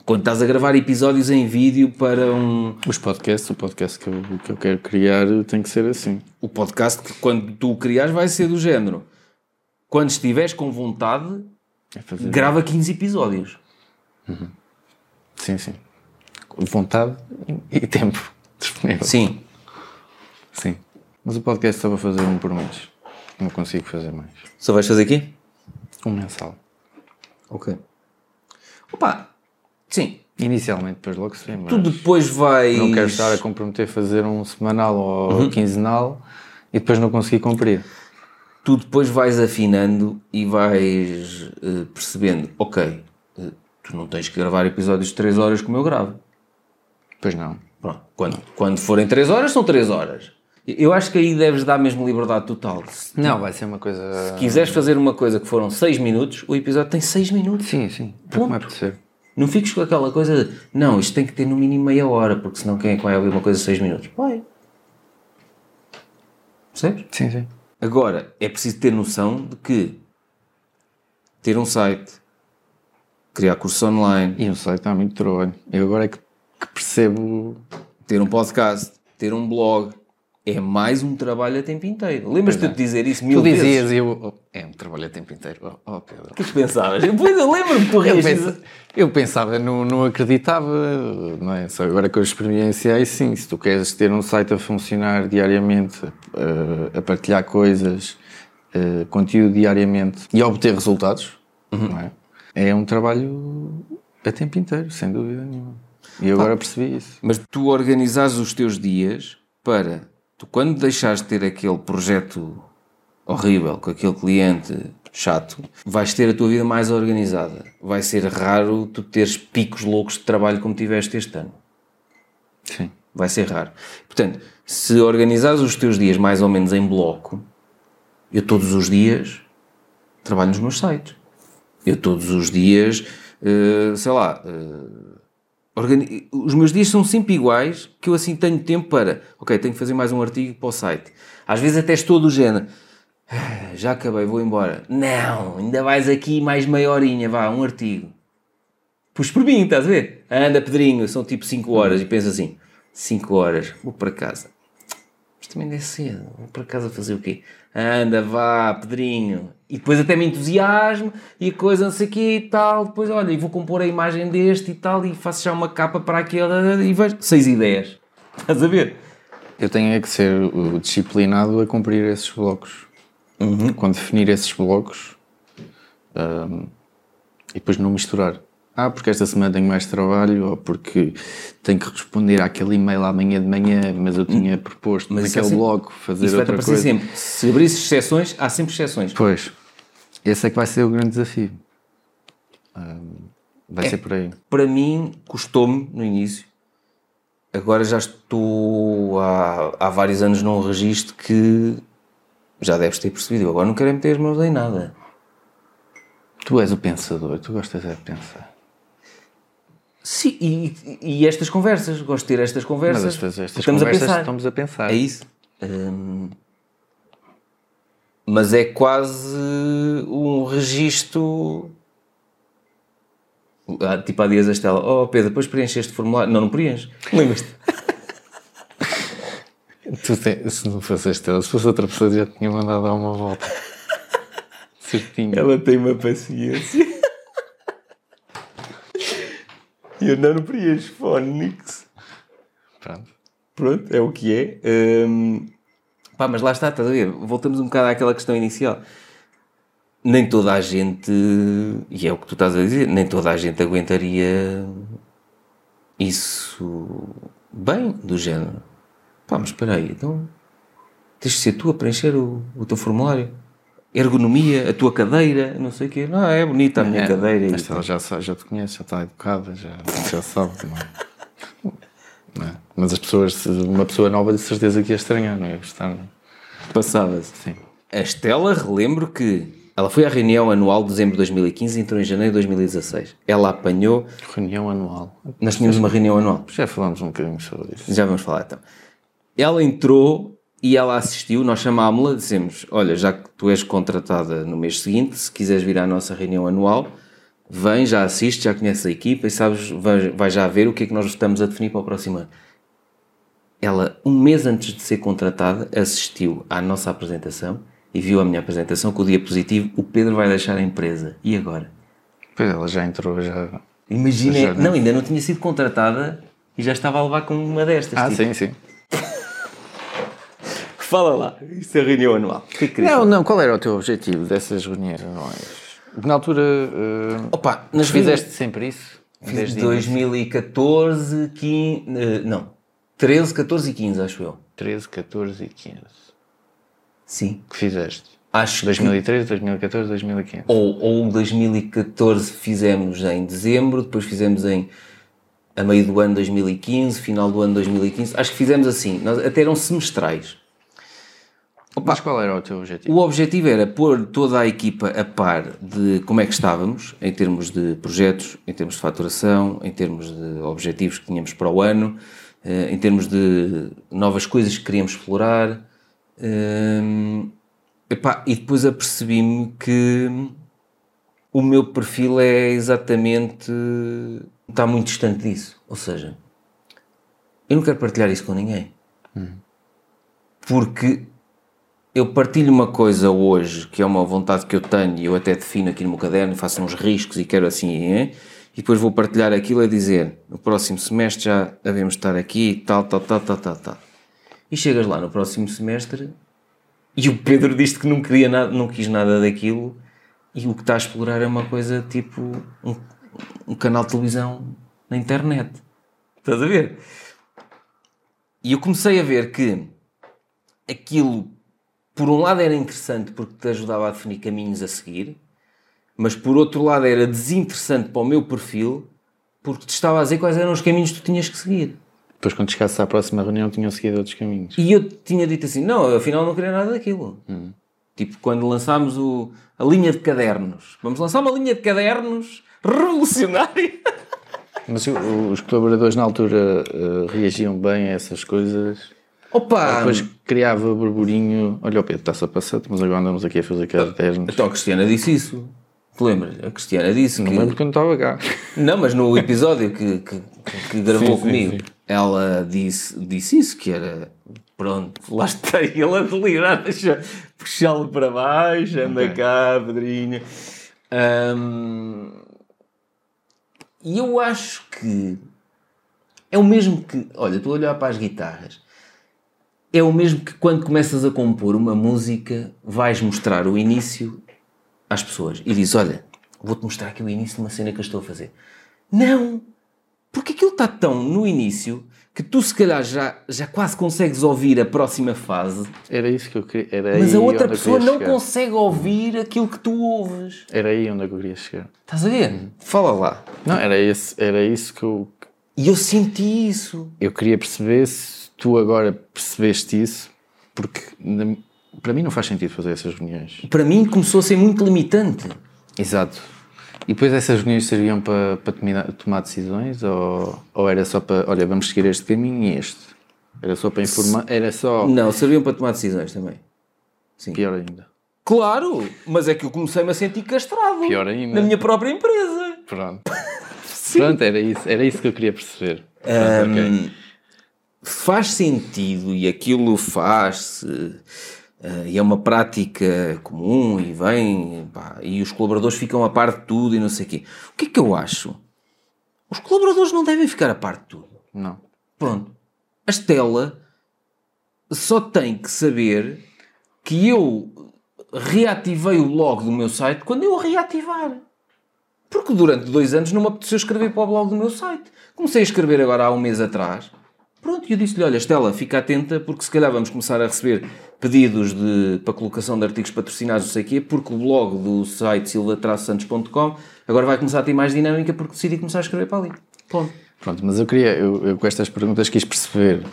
Quando estás a gravar episódios em vídeo para um, Os podcasts, o podcast que eu, que eu quero criar tem que ser assim. o podcast que quando tu o criares vai ser do género. Quando estiveres com vontade, É grava 15 episódios. Sim, sim. Vontade e tempo disponível. Sim. Sim. Mas o podcast só vou fazer um por mês. Não consigo fazer mais. Só vais fazer aqui? Um mensal. Ok. Opa, sim. Inicialmente, depois logo se vê, Tu depois vais... não quero estar a comprometer a fazer um semanal ou quinzenal e depois não conseguir cumprir. tu depois vais afinando e vais eh, percebendo, ok, eh, tu não tens que gravar episódios de 3 horas como eu gravo. Pois não. Pronto. Quando, quando forem 3 horas, são 3 horas. Eu acho que aí deves dar mesmo liberdade total. Se Não, vai ser uma coisa. quiseres fazer uma coisa que foram 6 minutos, o episódio tem 6 minutos. Sim, sim. É como é. Não fiques com aquela coisa de, não, isto tem que ter no mínimo meia hora, porque senão quem é que vai ouvir uma coisa de 6 minutos? Vai. Percebes? Sim, sim. Agora, é preciso ter noção de que ter um site, criar cursos online, E o site está muito trabalho. Eu agora é que, que percebo. ter um podcast, ter um blog, é mais um trabalho a tempo inteiro. Lembras-te de te dizer isso mil Tu dizias vezes? e eu. oh, é, um trabalho a tempo inteiro. Oh, oh, Pedro. O que tu pensavas? Pois eu lembro-me que tu Eu, pensa- eu pensava, não, não acreditava, não é? Só agora que eu experienciei, sim. Se tu queres ter um site a funcionar diariamente, eh, a partilhar coisas, eh, conteúdo diariamente e a obter resultados, não é? É um trabalho a tempo inteiro, sem dúvida nenhuma. E eu agora percebi isso. Mas tu organizas os teus dias para tu, quando deixares de ter aquele projeto horrível com aquele cliente chato, vais ter a tua vida mais organizada. Vai ser raro tu teres picos loucos de trabalho como tiveste este ano. Sim. Vai ser raro. Portanto, se organizares os teus dias mais ou menos em bloco, eu todos os dias trabalho nos meus sites. Eu todos os dias, eh, sei lá, eh, os meus dias são sempre iguais, que eu assim tenho tempo para, ok, tenho que fazer mais um artigo para o site. Às vezes até estou do género, "Ah, já acabei, vou embora. Não, ainda vais aqui mais meia horinha, vá, um artigo. Puxa por mim, estás a ver? Anda, Pedrinho, são tipo 5 horas e pensa assim: 5 horas, vou para casa. Mas também é cedo, vou para casa fazer o quê? Anda, vá, Pedrinho. E depois até me entusiasmo e a coisa não sei o quê e tal. Depois, olha, e vou compor a imagem deste e tal e faço já uma capa para aquele e vejo. 6 ideias. Estás a ver? Eu tenho é que ser disciplinado a cumprir esses blocos. Quando definir esses blocos hum, e depois não misturar. Ah, porque esta semana tenho mais trabalho ou porque tenho que responder àquele e-mail amanhã de manhã, mas eu tinha proposto Mas é naquele sempre- bloco fazer Isso outra aparecer coisa. sempre. Se abrisses exceções, há sempre exceções. Pois, esse é que vai ser o grande desafio. Hum, vai ser por aí. para mim custou-me no início. Agora já estou há, há vários anos num registro que já deves ter percebido. Eu agora não quero é meter as mãos em nada. Tu és o pensador, tu gostas é de pensar. Sim, e, e estas conversas, gosto de ter estas conversas. Mas estas, estas estamos a conversas pensar. estamos a pensar. É isso. Hum, mas é quase um registro. Ah, Tipo há dias a Estela, oh Pedro, depois preenche este formulário. Não, não preenche. Lembras-te? Se não fosse esta, se fosse outra pessoa, já tinha mandado dar uma volta. Certinho. Ela tem uma paciência. E eu não, preencho Phonics. Pronto. Pronto, é o que é. Hum, Pá, mas lá está, estás a ver? Voltamos um bocado àquela questão inicial. Nem toda a gente, e é o que tu estás a dizer, nem toda a gente aguentaria isso bem, do género. Pá, mas espera aí, então tens de ser tu a preencher o, o teu formulário. Ergonomia, a tua cadeira, não sei o quê. Não, é bonita a minha É, cadeira. Esta ela já, já te conhece, já está educada, já, já sabe. Não é? Não é? Mas as pessoas, uma pessoa nova de certeza que ia estranhar, não ia gostar. é? Passava-se. Sim. A Estela, relembro que ela foi à reunião anual de dezembro de 2015 e entrou em janeiro de 2016. Ela apanhou. Reunião anual. Nós tínhamos uma reunião anual. Já falámos um bocadinho sobre isso. Já vamos falar então. Ela entrou e ela assistiu. Nós chamámos-la, dissemos: Olha, já que tu és contratada no mês seguinte, se quiseres vir à nossa reunião anual, vem, já assiste, já conheces a equipa e sabes, vai, vai já ver o que é que nós estamos a definir para o próximo ano. Ela, um mês antes de ser contratada, assistiu à nossa apresentação e viu a minha apresentação com o diapositivo: O Pedro vai deixar a empresa. E agora? Pois ela já entrou, já. Imagina, Já, não, ainda não tinha sido contratada e já estava a levar com uma destas. Ah, tipo, sim, sim. Fala lá, isso é reunião anual. Que que Não, não, qual era o teu objetivo dessas reuniões anuais? Na altura, eh, Opa, nas fizeste sempre isso? Fiz Desde 2014, 15, eh, não, 13, 14 e 15, acho eu. 13, 14 e 15. Sim. Que fizeste? Acho que 2013, 2014, 2015. ou, ou 2014 fizemos em dezembro, depois fizemos em a meio do ano 2015, final do ano 2015. Acho que fizemos assim, nós, até eram semestrais. Mas qual era o teu objetivo? O objetivo era pôr toda a equipa a par de como é que estávamos, em termos de projetos, em termos de faturação, em termos de objetivos que tínhamos para o ano, eh, em termos de novas coisas que queríamos explorar. Hum, epá, e depois apercebi-me que o meu perfil é exatamente. está muito distante disso. Ou seja, eu não quero partilhar isso com ninguém. Porque eu partilho uma coisa hoje, que é uma vontade que eu tenho, e eu até defino aqui no meu caderno, faço uns riscos e quero assim, hein? e depois vou partilhar aquilo a dizer, no próximo semestre já devemos estar aqui, tal, tal, tal, tal, tal, tal. E chegas lá no próximo semestre e o Pedro diz que não queria nada, não quis nada daquilo e o que está a explorar é uma coisa tipo um, um canal de televisão na internet. Estás a ver? E eu comecei a ver que aquilo, por um lado, era interessante porque te ajudava a definir caminhos a seguir, mas por outro lado, era desinteressante para o meu perfil porque te estava a dizer quais eram os caminhos que tu tinhas que seguir. Depois, quando chegasse à próxima reunião, tinham seguido outros caminhos. E eu tinha dito assim: não, afinal não queria nada daquilo. Tipo, quando lançámos o, a linha de cadernos, vamos lançar uma linha de cadernos revolucionária. Mas os colaboradores na altura eh, reagiam bem a essas coisas. Opa! Depois criava burburinho. Olha, o Pedro está-se a passar, mas agora andamos aqui a fazer cadernos. Então a Cristiana disse isso. Te lembras? A Cristiana disse Não que. me lembro que eu não estava cá. Não, mas no episódio que, que, que gravou Sim, sim, comigo, sim. ela disse, disse isso, que era pronto, lá está ele a delirar, deixa- puxá-lo para baixo, anda Ok. cá, Pedrinho. E eu acho que é o mesmo que, olha, estou a olhar para as guitarras, é o mesmo que quando começas a compor uma música, vais mostrar o início às pessoas e dizes: Olha, vou-te mostrar aqui o início de uma cena que eu estou a fazer. Não! Porque aquilo está tão no início que tu, se calhar, já, já quase consegues ouvir a próxima fase, Era isso que eu queria. Era mas a outra pessoa não chegar. consegue ouvir aquilo que tu ouves. Era aí onde eu queria chegar. Estás a ver? Fala lá. Não, era, esse, era isso que eu, E eu senti isso. eu queria perceber se tu agora percebeste isso, porque na- para mim não faz sentido fazer essas reuniões. Para mim começou a ser muito limitante. Exato. E depois essas reuniões serviam para, para tomar, tomar decisões ou, ou era só para, olha, vamos seguir este caminho e este? Era só para informar, era só Não, serviam para tomar decisões também. pior ainda. Claro, mas é que eu comecei-me a sentir castrado. Pior ainda. Na minha própria empresa. Pronto. Pronto, era isso, era isso que eu queria perceber. Pronto, ok. Faz sentido e aquilo faz-se eh, e é uma prática comum e vem pá, e os colaboradores ficam a par de tudo e não sei o quê. O que é que eu acho? Os colaboradores não devem ficar a par de tudo. Não. Pronto. A Estela só tem que saber que eu reativei o blog do meu site quando eu o reativar. Porque durante dois anos não me apeteceu escrever para o blog do meu site. Comecei a escrever agora há um mês atrás. Pronto, e eu disse-lhe, olha Estela, fica atenta porque se calhar vamos começar a receber pedidos de, para colocação de artigos patrocinados, não sei o quê, porque o blog do site silva-santos.com agora vai começar a ter mais dinâmica porque decidi começar a escrever para ali. Pronto. Pronto, mas eu queria, eu, eu com estas perguntas quis perceber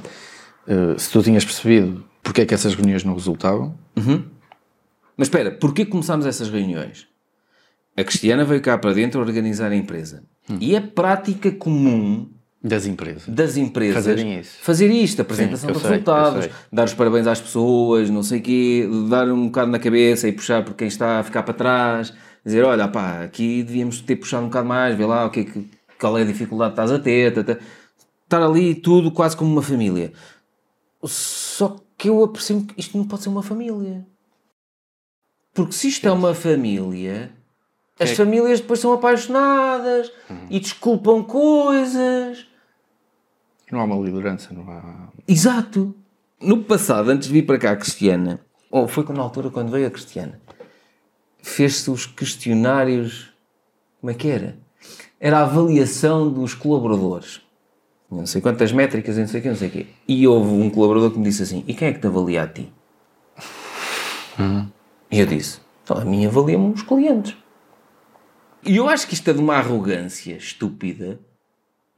uh, se tu tinhas percebido porque é que essas reuniões não resultavam. Mas espera, porquê que começámos essas reuniões? A Cristiana veio cá para dentro organizar a empresa. E é prática comum Das empresas. das empresas Fazerem isso. fazer isto, apresentação Sim, de resultados, sei. dar os parabéns às pessoas, não sei o quê, dar um bocado na cabeça e puxar por quem está a ficar para trás, dizer, olha, pá, aqui devíamos ter puxado um bocado mais, vê lá o que é que, qual é a dificuldade que estás a ter, tá. estar ali tudo quase como uma família. Só que eu aprecio que isto não pode ser uma família. Porque se isto é uma família, as É- famílias depois são apaixonadas e desculpam coisas. Não há uma liderança, não há. Exato. No passado, antes de vir para cá a Cristiana, ou foi na altura quando veio a Cristiana, fez-se os questionários. Como é que era? Era a avaliação dos colaboradores. Não sei quantas métricas, não sei o quê, não sei o quê. E houve um colaborador que me disse assim: E quem é que te avalia a ti? E eu disse: "Então, A mim avalia-me os clientes. E eu acho que isto é de uma arrogância estúpida.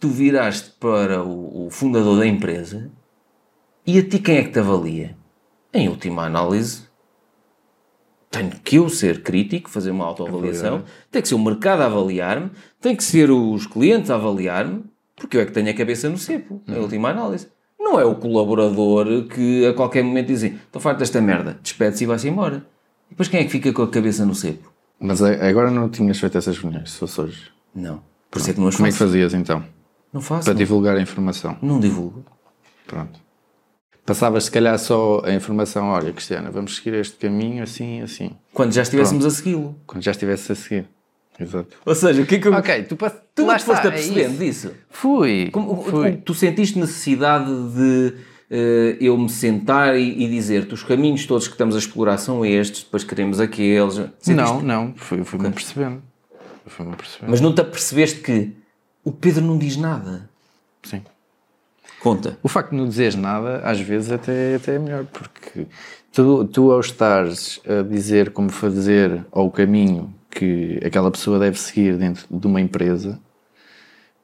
Tu viraste para o, o fundador da empresa e a ti quem é que te avalia? Em última análise, tenho que eu ser crítico, fazer uma autoavaliação, tem que ser o mercado a avaliar-me, tem que ser os clientes a avaliar-me, porque eu é que tenho a cabeça no cepo, em última análise. Não é o colaborador que a qualquer momento diz assim, estou farto desta merda, despede-se e vai-se embora. E depois quem é que fica com a cabeça no cepo? Mas agora não tinhas feito essas reuniões, se fosse hoje. Não. Por isso é que não as Como é que fazias então? Não faço. Para Não, divulgar a informação. não divulgo. Pronto. Passavas se calhar só a informação, olha, Cristiana, vamos seguir este caminho assim, assim. Quando já estivéssemos a segui-lo. Quando já estivesse a seguir. Exato. Ou seja, o que é que eu... Ok, tu, pass... Tu não te foste é apercebendo isso. disso? Fui. Como- fui. Tu sentiste necessidade de eh, eu me sentar e, e dizer-te os caminhos todos que estamos a explorar são estes, depois queremos aqueles. Sentiste? Não, não, fui- fui-me percebendo. Fui-me percebendo. Mas não te apercebeste que o Pedro não diz nada. Sim. Conta. O facto de não dizeres nada, às vezes, até, até é melhor, porque tu, tu, ao estares a dizer como fazer ou o caminho que aquela pessoa deve seguir dentro de uma empresa,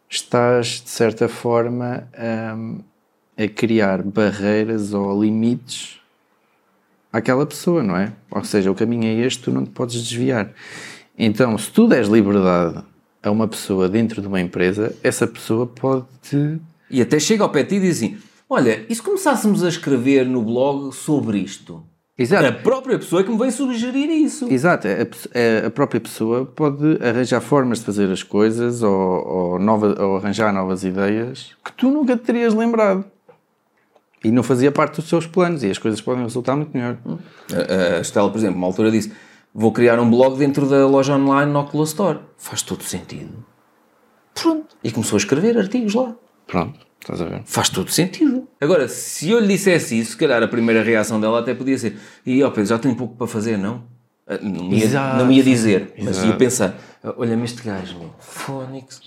estás, de certa forma, hum, a criar barreiras ou limites àquela pessoa, não é? Ou seja, o caminho é este, tu não te podes desviar. Então, se tu des liberdade a uma pessoa dentro de uma empresa, essa pessoa pode-te E até chega ao pé de ti e diz assim: Olha, e se começássemos a escrever no blog sobre isto? Exato. A própria pessoa é que me vem sugerir isso. Exato, a, a própria pessoa pode arranjar formas de fazer as coisas ou, ou, nova, ou arranjar novas ideias que tu nunca te terias lembrado. E não fazia parte dos seus planos e as coisas podem resultar muito melhor. A, a Estela, por exemplo, uma altura disse: Vou criar um blog dentro da loja online no Oculus Store. Faz todo sentido. Pronto. E começou a escrever artigos lá. Pronto, estás a ver? Faz todo sentido. Agora, se eu lhe dissesse isso, se calhar a primeira reação dela até podia ser: E ó Pedro, já tenho pouco para fazer, não? Ah, Não me ia, Exato. não me ia dizer, mas ia Exato. pensar: Olha-me este gajo, meu, fónix.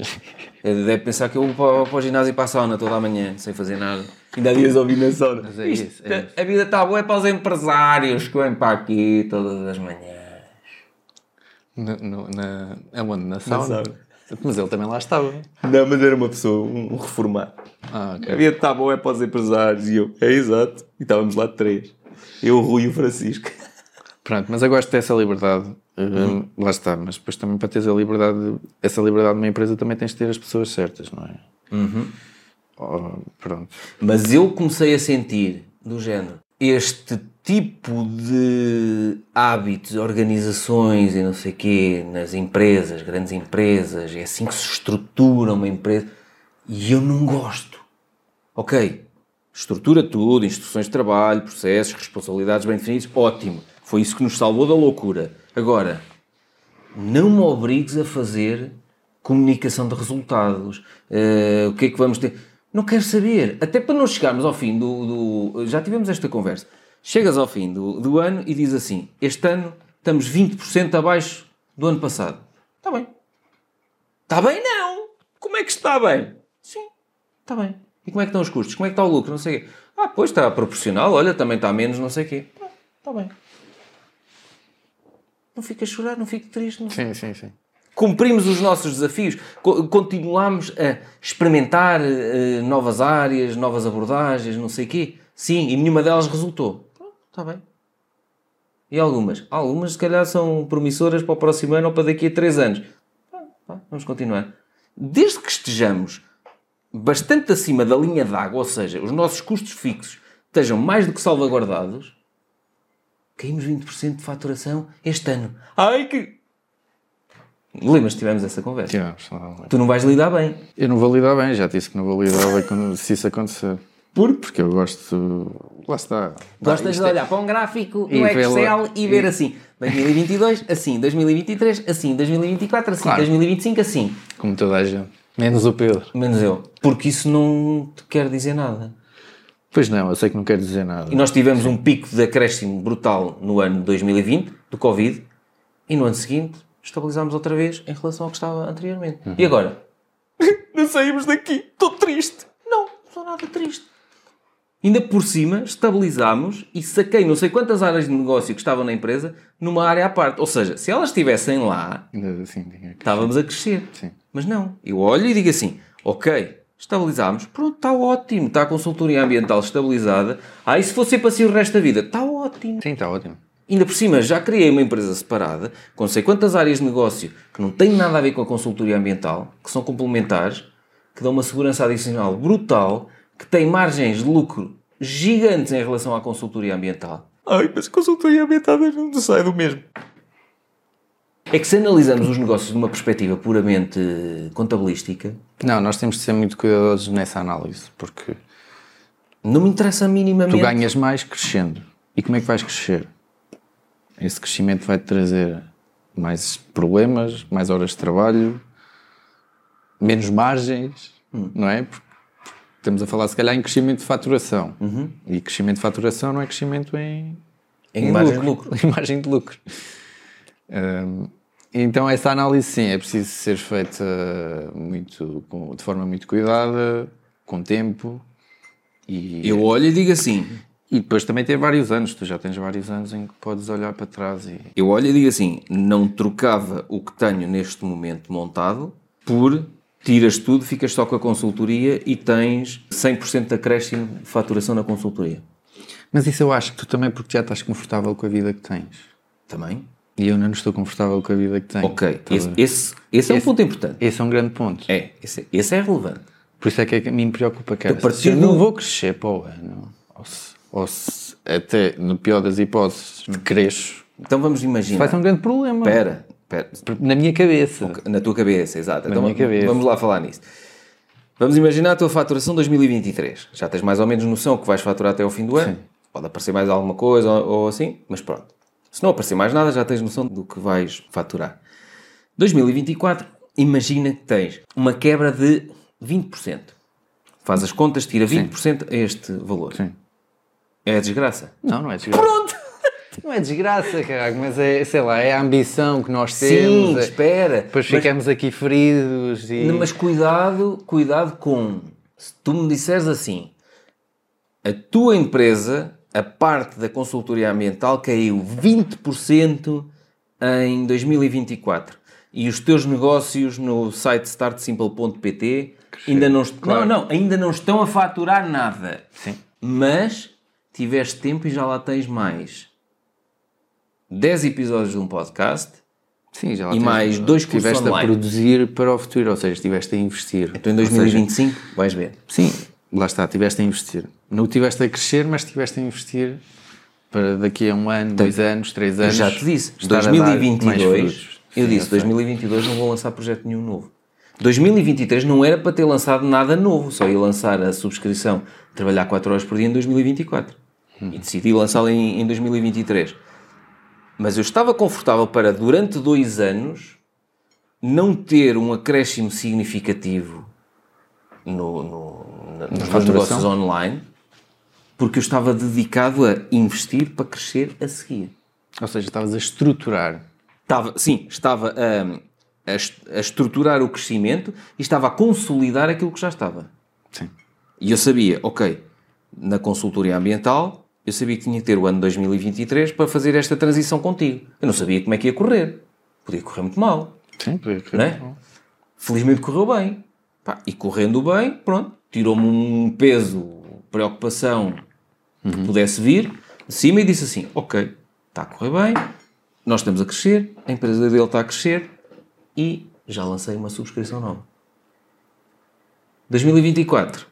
Ele Deve pensar que eu vou para, para o ginásio e para a sauna toda a manhã, sem fazer nada. Ainda há dias a ouvir na sauna. Mas é Isto, isso, é isso. A vida está boa é para os empresários que vêm para aqui todas as manhãs. No, no, na, aonde? Na sauna? sauna. Mas ele também lá estava. Não, mas era uma pessoa, um reformado. Ah, ok. vida está boa é para os empresários. E eu, é exato. E estávamos lá três. Eu, o Rui e o Francisco. Pronto, mas eu gosto dessa liberdade. Uh, Lá está, mas depois também para teres a liberdade, essa liberdade numa empresa também tens de ter as pessoas certas, não é? Oh, pronto. Mas eu comecei a sentir, do género, este tipo de hábitos, organizações e não sei quê, nas empresas, grandes empresas, é assim que se estrutura uma empresa. E eu não gosto. Ok, estrutura tudo, instruções de trabalho, processos, responsabilidades bem definidos, ótimo. Foi isso que nos salvou da loucura. Agora, não me obrigues a fazer comunicação de resultados. Eh, o que é que vamos ter? Não quero saber. Até para não chegarmos ao fim do. do- já tivemos esta conversa. Chegas ao fim do, do ano e diz assim: Este ano estamos 20% abaixo do ano passado. Está bem. Está bem, não. Como é que está bem? Sim, está bem. E como é que estão os custos? Como é que está o lucro? Não sei o quê. Ah, pois está proporcional. Olha, também está menos, não sei o quê. Está bem. Não fica a chorar, não fica triste. Não Sim, sim, sim. cumprimos os nossos desafios, co- continuamos a experimentar eh, novas áreas, novas abordagens, não sei o quê. Sim, e nenhuma delas resultou. Está bem. E algumas? Algumas, se calhar, são promissoras para o próximo ano ou para daqui a três anos. Pá, pá, Vamos continuar. Desde que estejamos bastante acima da linha d'água, ou seja, os nossos custos fixos estejam mais do que salvaguardados, caímos 20% de faturação este ano. Ai que. Lembras que tivemos essa conversa? Tivemos. lá. Tu não vais lidar bem. Eu não vou lidar bem, já disse que não vou lidar bem quando, se isso acontecer. Por? Porque eu gosto. Lá está. Gostas de é- olhar para um gráfico no Excel e ver assim 2022, assim 2023, assim 2024, assim Claro. 2025, assim. Como toda a gente. Menos o Pedro. Menos eu. Porque isso não te quer dizer nada. Pois não, eu sei que não quer dizer nada. E nós tivemos um pico de acréscimo brutal no ano 2020, do Covid, e no ano seguinte estabilizámos outra vez em relação ao que estava anteriormente. E agora? não saímos daqui. Estou triste. Não, não estou nada triste. Ainda por cima, estabilizámos e saquei não sei quantas áreas de negócio que estavam na empresa numa área à parte. Ou seja, se elas estivessem lá, assim, estávamos a crescer. Sim. Mas não. Eu olho e digo assim: ok, estabilizámos, pronto, está ótimo, está a consultoria ambiental estabilizada. Ah, e se fosse para si o resto da vida? Está ótimo. Sim, está ótimo. Ainda por cima, já criei uma empresa separada, com não sei quantas áreas de negócio que não têm nada a ver com a consultoria ambiental, que são complementares, que dão uma segurança adicional brutal, que têm margens de lucro gigantes em relação à consultoria ambiental. Ai, mas consultoria ambiental não sai do mesmo. É que se analisamos os negócios de uma perspectiva puramente contabilística, Não, nós temos de ser muito cuidadosos nessa análise, porque não me interessa minimamente. tu ganhas mais crescendo. E como é que vais crescer? Esse crescimento vai-te trazer mais problemas, mais horas de trabalho, menos margens, não é? Porque estamos a falar, se calhar, em crescimento de faturação. E crescimento de faturação não é crescimento em, Em margem de lucro. Em margem de lucro. Hum, então, essa análise, sim, é preciso ser feita muito, de forma muito cuidada, com tempo. E, Eu olho e digo assim: e depois também ter vários anos. Tu já tens vários anos em que podes olhar para trás e. Eu olho e digo assim: não trocava o que tenho neste momento montado por tiras tudo, ficas só com a consultoria e tens 100% de acréscimo de faturação na consultoria. Mas isso eu acho que tu também, porque já estás confortável com a vida que tens. Também? E eu não estou confortável com a vida que tenho. Ok, a esse, esse, esse é um ponto importante. Esse é um grande ponto. É, esse, esse é relevante. Por isso é que a mim me preocupa, cara. Se eu não vou crescer para o ano, ou se, ou se até, no pior das hipóteses, cresço, Então vamos imaginar. vai ser um grande problema. Espera. Na minha cabeça. Na tua cabeça, exato. então minha cabeça. vamos lá falar nisso. Vamos imaginar a tua faturação 2023. Já tens mais ou menos noção que vais faturar até ao fim do ano. Pode aparecer mais alguma coisa ou, ou assim, mas pronto. Se não aparecer mais nada, já tens noção do que vais faturar. 2024, imagina que tens uma quebra de 20%. Faz as contas, tira 20% a este valor. Sim. É desgraça. Não, não é desgraça. Pronto! Não é desgraça, caralho, mas é, sei lá, é a ambição que nós Sim, temos. é- espera. Depois Mas- ficamos aqui feridos e. Mas cuidado, cuidado com. Se tu me disseres assim, a tua empresa, a parte da consultoria ambiental, caiu 20% em 2024 e os teus negócios no site startsimple.pt ainda não, claro. não, não, ainda não estão a faturar nada. Sim. Mas tiveste tempo e já lá tens mais 10 episódios de um podcast. Sim, já E mais dois cursos Estiveste a online. produzir para o futuro, ou seja, estiveste a investir. Então em Ou seja, 2025 vais ver. Sim, lá está, estiveste a investir. Não estiveste a crescer, mas estiveste a investir para daqui a um ano, dois anos, três Eu anos. já te disse, estar a dar mais 2022, frutos. eu disse, sei. 2022 não vou lançar projeto nenhum novo. 2023 não era para ter lançado nada novo, só ia lançar a subscrição trabalhar 4 horas por dia em 2024. E decidi lançá-la em, em 2023. Mas eu estava confortável para, durante dois anos, não ter um acréscimo significativo no, no, na- nos meus negócios online porque eu estava dedicado a investir para crescer a seguir. Ou seja, estavas a estruturar. Estava, sim, estava a, a a estruturar o crescimento e estava a consolidar aquilo que já estava. Sim. E eu sabia, ok, na consultoria ambiental, eu sabia que tinha que ter o ano 2023 para fazer esta transição contigo. Eu não sabia como é que ia correr. Podia correr muito mal, Sim, podia correr é? mal. Felizmente correu bem. Pá, e correndo bem, pronto, tirou-me um peso, preocupação que pudesse vir de cima e disse assim: Ok, está a correr bem, nós estamos a crescer, a empresa dele está a crescer e já lancei uma subscrição nova. 2024, eh,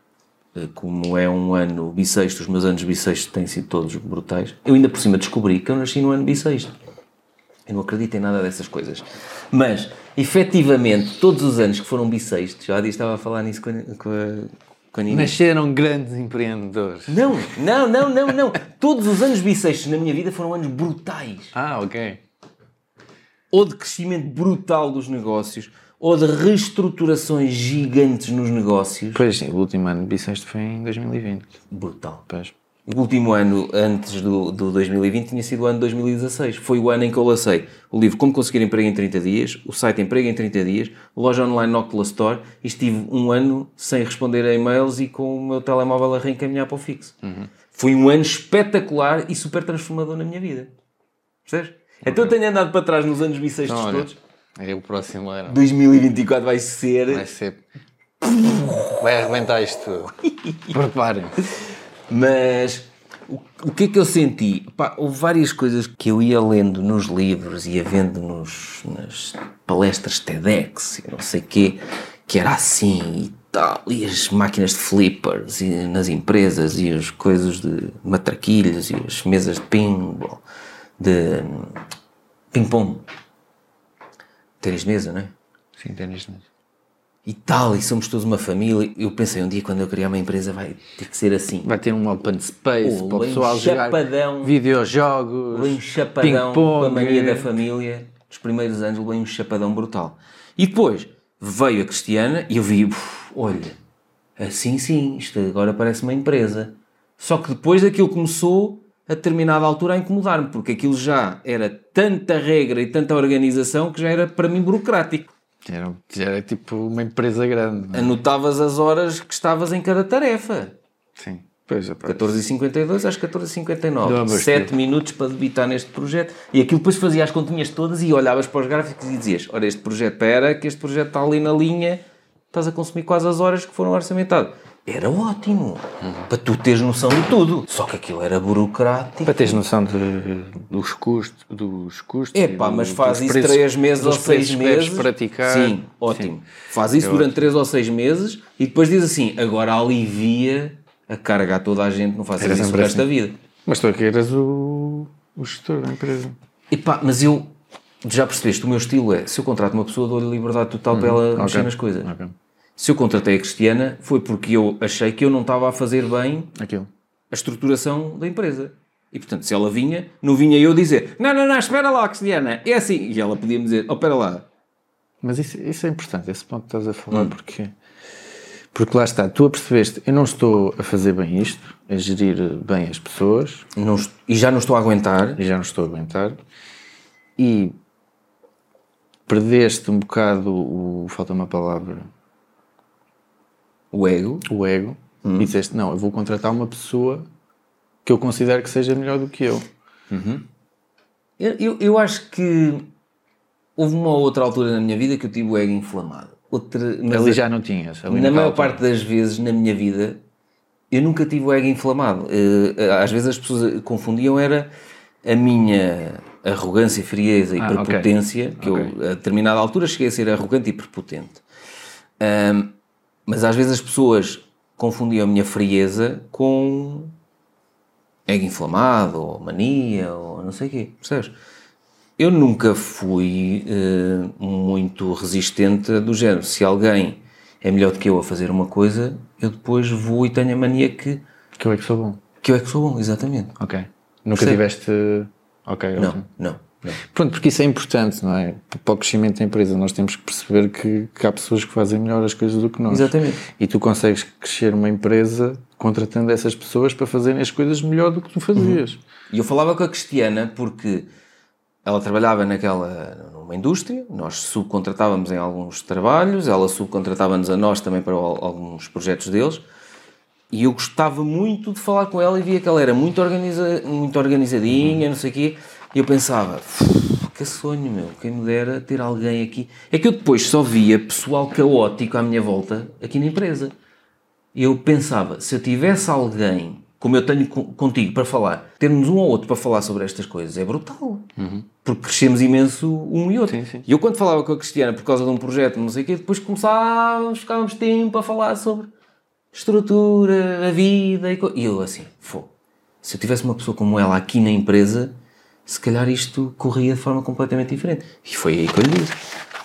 como é um ano bissexto, os meus anos bissextos têm sido todos brutais. Eu ainda por cima descobri que eu nasci no ano bissexto. Eu não acredito em nada dessas coisas. Mas, efetivamente, todos os anos que foram bissextos, já estava a falar nisso com a, com a. Nasceram grandes empreendedores. Não, não, não, não, não. Todos os anos bissextos na minha vida foram anos brutais. Ah, ok. Ou de crescimento brutal dos negócios, ou de reestruturações gigantes nos negócios. Pois sim, o último ano de bissexto foi em 2020. Brutal. Pois. O último ano antes do, do 2020 tinha sido o ano de 2016. Foi o ano em que eu lancei o livro Como Conseguir Emprego em 30 Dias, o site Emprego em 30 Dias, loja online Noctula Store e estive um ano sem responder a e-mails e com o meu telemóvel a reencaminhar para o fixo. Foi um ano espetacular e super transformador na minha vida. Percebes? Então eu tenho andado para trás nos anos bissextos Então, todos. É o próximo ano. 2024 vai ser... Vai ser. Vai arrebentar isto tudo. Preparem-se. Mas o, o que é que eu senti? Pá, houve várias coisas que eu ia lendo nos livros, ia vendo nos, nas palestras TEDx e não sei o quê, que era assim e tal, e as máquinas de flippers e nas empresas e as coisas de matraquilhos e as mesas de pinball, de hum, ping-pong. Tênis de mesa, não é? Sim, ténis mesmo. E tal, e somos todos uma família. Eu pensei, um dia quando eu criar uma empresa vai ter que ser assim. Vai ter um open space Oh, para o pessoal jogar chapadão. videojogos, um chapadão com a mania da família. Nos primeiros anos levei um chapadão brutal. E depois veio a Cristiana e eu vi, "Uf, olha, assim sim, isto agora parece uma empresa. Só que depois aquilo começou a determinada altura a incomodar-me, porque aquilo já era tanta regra e tanta organização que já era para mim burocrático. Já era, era tipo uma empresa grande. não é? Anotavas as horas que estavas em cada tarefa. Sim. Pois, é, 14h52 às 14h59. Não, mas 7 minutos para debitar neste projeto. E aquilo depois fazia as continhas todas e olhavas para os gráficos e dizias: Ora, este projeto, espera, que este projeto está ali na linha, estás a consumir quase as horas que foram orçamentadas. Era ótimo. Para tu teres noção de tudo. Só que aquilo era burocrático. Para teres noção de, dos custos, dos custos. Epá, e do- mas faz isso preços- 3 meses ou dos 6 preços que deves meses. praticar. Sim, ótimo. Faz isso É durante ótimo. 3 ou 6 meses e depois diz assim: agora alivia a carga a toda a gente, não Era isso o resto da assim. vida. Mas tu aqui eras o, o gestor da empresa. Epá, mas eu já percebeste, o meu estilo é se eu contrato uma pessoa, dou-lhe liberdade total para ela mexer ok. nas coisas. Ok. Se eu contratei a Cristiana, foi porque eu achei que eu não estava a fazer bem Aquilo. a estruturação da empresa. E portanto, se ela vinha, não vinha eu dizer não, não, não, espera lá, Cristiana, é assim. E ela podia-me dizer, oh, espera lá. Mas isso, isso é importante, esse ponto que estás a Hum. falar, porque, porque lá está, tu apercebeste, eu não estou a fazer bem isto, a gerir bem as pessoas, Não e já não estou a aguentar. e já não estou a aguentar, e perdeste um bocado o, falta uma palavra, O ego. o ego, Hum. e disseste, não, eu vou contratar uma pessoa que eu considero que seja melhor do que eu. Eu, eu, eu acho que houve uma outra altura na minha vida que eu tive o ego inflamado. Outra, mas Ali a- já não tinhas. na maior altura. parte das vezes na minha vida eu nunca tive o ego inflamado. Eh, Às vezes as pessoas confundiam era a minha arrogância, frieza e Ah, prepotência, que Ok. eu a determinada altura cheguei a ser arrogante e prepotente. Ahm, mas às vezes as pessoas confundiam a minha frieza com ego inflamado, ou mania, ou não sei o quê, percebes? Eu nunca fui eh, muito resistente do género. Se alguém é melhor do que eu a fazer uma coisa, eu depois vou e tenho a mania que, Que eu é que sou bom. que eu é que sou bom, exatamente. Ok. Nunca Percebe? tiveste... Ok, Não, não. Pronto, porque isso é importante, não é? Para o crescimento da empresa, nós temos que perceber que, que há pessoas que fazem melhor as coisas do que nós. Exatamente. E tu consegues crescer uma empresa contratando essas pessoas para fazerem as coisas melhor do que tu fazias. E eu falava com a Cristiana porque ela trabalhava naquela numa indústria, nós subcontratávamos em alguns trabalhos, ela subcontratava-nos a nós também para al- alguns projetos deles. E eu gostava muito de falar com ela e via que ela era muito, organiza, muito organizadinha, não sei o quê. E eu pensava, "Uf, que sonho, meu, quem me dera ter alguém aqui. É que eu depois só via pessoal caótico à minha volta aqui na empresa. E eu pensava, se eu tivesse alguém, como eu tenho co- contigo para falar, termos um ou outro para falar sobre estas coisas, é brutal. Porque crescemos imenso um e outro. Sim, sim. E eu quando falava com a Cristiana por causa de um projeto, não sei o quê, depois começávamos, ficávamos tempo a falar sobre estrutura, a vida e, co- e eu assim, fô, se eu tivesse uma pessoa como ela aqui na empresa, se calhar isto corria de forma completamente diferente. E foi aí que eu lhe disse.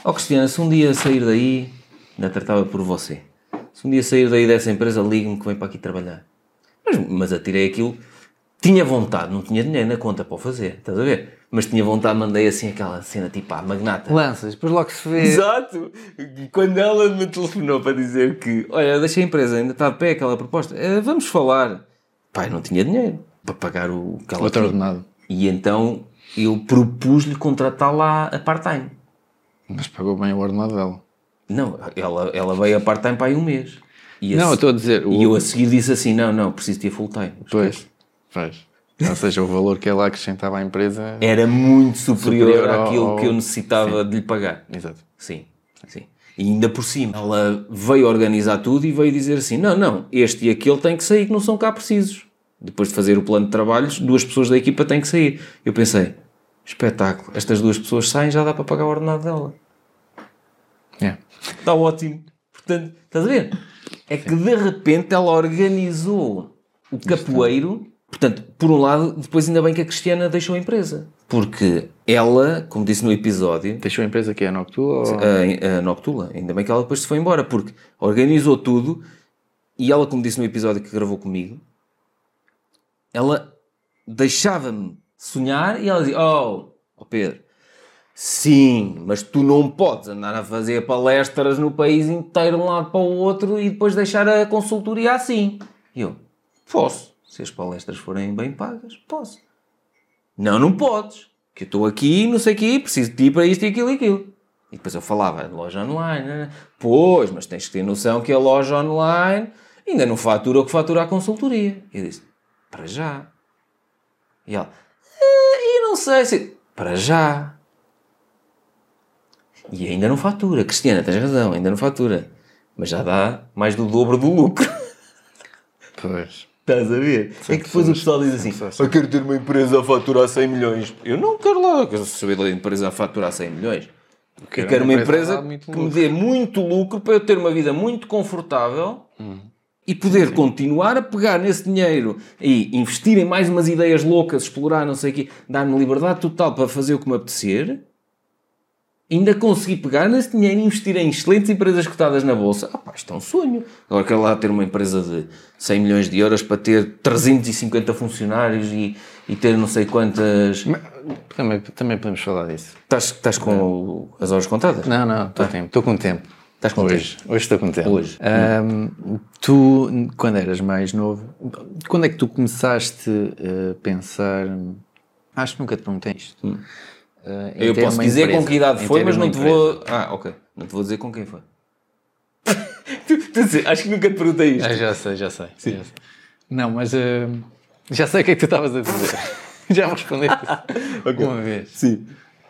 Ó Cristiana, se um dia sair daí, ainda tratava por você. Se um dia sair daí dessa empresa, ligue-me que vem para aqui trabalhar. Mas, mas atirei aquilo. Tinha vontade, não tinha dinheiro na conta para o fazer, estás a ver? Mas tinha vontade, mandei assim aquela cena tipo à magnata. Lanças, depois logo se vê. Exato! Quando ela me telefonou para dizer que, olha, deixei a empresa, ainda está de pé aquela proposta, "Eh, vamos falar. Pai, não tinha dinheiro para pagar o que ela Outro tinha. ordenado. E então eu propus-lhe contratá-la a part-time. Mas pagou bem o ordenado dela. Não, ela, ela veio a part-time para aí um mês. E, Não, eu estou a dizer. O... e eu a seguir disse assim: não, não, preciso ter full-time. Pois, pois. Ou seja, o valor que ela acrescentava à empresa. Era muito superior, Superior ao- àquilo ao- que eu necessitava de lhe pagar. Exato. Sim, sim. E ainda por cima, ela veio organizar tudo e veio dizer assim: não, não, este e aquele têm que sair, que não são cá precisos. Depois de fazer o plano de trabalhos, duas pessoas da equipa têm que sair. Eu pensei: espetáculo, estas duas pessoas saem, já dá para pagar o ordenado dela. É. Está ótimo. Portanto, estás a ver? É que de repente ela organizou o capoeiro. Portanto, por um lado, depois ainda bem que a Cristiana deixou a empresa. Porque ela, como disse no episódio, Deixou a empresa que é a Noctua? Ou... a, a Noctula. Ainda bem que ela depois se foi embora, porque organizou tudo e ela, como disse no episódio que gravou comigo, ela deixava-me sonhar e ela dizia: Oh, oh Pedro, sim, mas tu não podes andar a fazer palestras no país inteiro de um lado para o outro e depois deixar a consultoria assim. E eu: Posso. Se as palestras forem bem pagas, posso. Não, não podes. Que eu estou aqui, não sei o quê, preciso de ti para isto e aquilo e aquilo. E depois eu falava, loja online. né? Pois, mas tens que ter noção que a loja online ainda não fatura o que fatura a consultoria. Eu disse, para já. E ela, "Eh, eu não sei se... Para já. E ainda não fatura. Cristiana, tens razão, ainda não fatura. Mas já dá mais do dobro do lucro. Pois. Estás a ver? é que depois o pessoal diz assim: Eu quero ter uma empresa a faturar 100 milhões. Eu não quero lá, eu saber da empresa a faturar 100 milhões. Eu quero quero, uma empresa empresa que me dê muito lucro para eu ter uma vida muito confortável e poder continuar a pegar nesse dinheiro e investir em mais umas ideias loucas, explorar, não sei o quê, dar-me liberdade total para fazer o que me apetecer. Ainda consegui pegar nesse dinheiro e investir em excelentes empresas cotadas na bolsa. Ah, pá, isto é um sonho. Agora quero lá ter uma empresa de 100 milhões de euros para ter 350 funcionários e, e ter não sei quantas. Também, também podemos falar disso. Estás, estás com as horas contadas? Não, não, estou tempo. Estou com tempo. Estás com Hoje, hoje estou com tempo. Hoje. Ahm, tu, quando eras mais novo, quando é que tu começaste a pensar? Acho que nunca te perguntei isto. Ah, em Eu posso dizer empresa, com que idade foi, mas não te empresa. vou. Ah, ok. Não te vou dizer com quem foi. Tu- tu Acho que nunca te perguntei isto. Ah, já sei, já sei. já sei. Não, mas ah, já sei o que é que tu estavas a dizer. já me respondeste isso uma vez. Sim.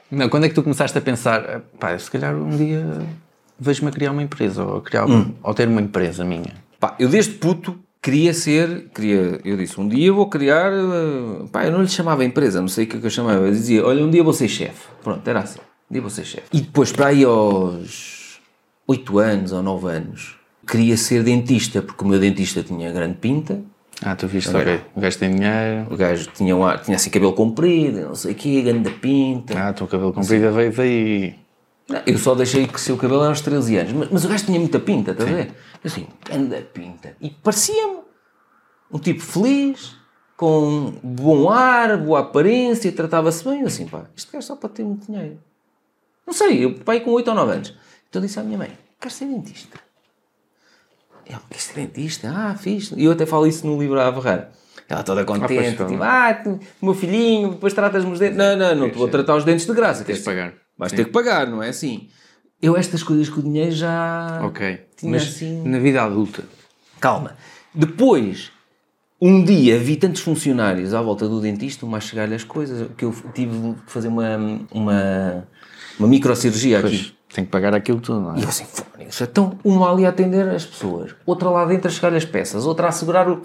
Não, quando é que tu começaste a pensar, "Ah, pá, se calhar um dia vejo-me a criar uma empresa ou, criar, Hum. ou ter uma empresa minha? Pá, eu desde puto queria ser, queria, eu disse, um dia vou criar, eh, pá, eu não lhe chamava empresa, não sei o que é que eu chamava, eu dizia, olha, um dia vou ser chefe. Pronto, era assim, um dia vou ser chefe. E depois, para aí aos 8 anos ou 9 anos, queria ser dentista, porque o meu dentista tinha grande pinta, Ah, tu viste, ok, o gajo tem dinheiro, o gajo tinha, um tinha assim cabelo comprido, não sei o quê, grande pinta. ah, o teu cabelo comprido veio daí. Não, Eu só deixei crescer o cabelo aos 13 anos, mas, mas o gajo tinha muita pinta, estás a ver? Assim, grande pinta. E parecia-me um tipo feliz, com bom ar, boa aparência, tratava-se bem. Eu assim, pá, isto gajo só para ter muito dinheiro. Não sei, eu pai com 8 ou 9 anos. Então disse à minha mãe, quero ser dentista. Eu, quer ser dentista? Ah, fiz. E eu até falo isso no livro a Averrar. Ela toda contente, pois, então. tipo, ah, tu, meu filhinho, depois tratas-me os dentes. Não, não, não te vou tratar os dentes de graça. Tens de pagar. Vais Sim. ter que pagar, não é assim? Eu estas coisas com o dinheiro já... Ok. Tinha Mas assim- na vida adulta, Calma. Depois, um dia vi tantos funcionários à volta do dentista, uma a chegar-lhe as coisas, que eu tive de fazer uma, uma, uma microcirurgia aqui. pois, tem que pagar aquilo tudo, não é? E eu assim, fónix. Então, uma ali a atender as pessoas, outra lá dentro a chegar as peças, outra a segurar o,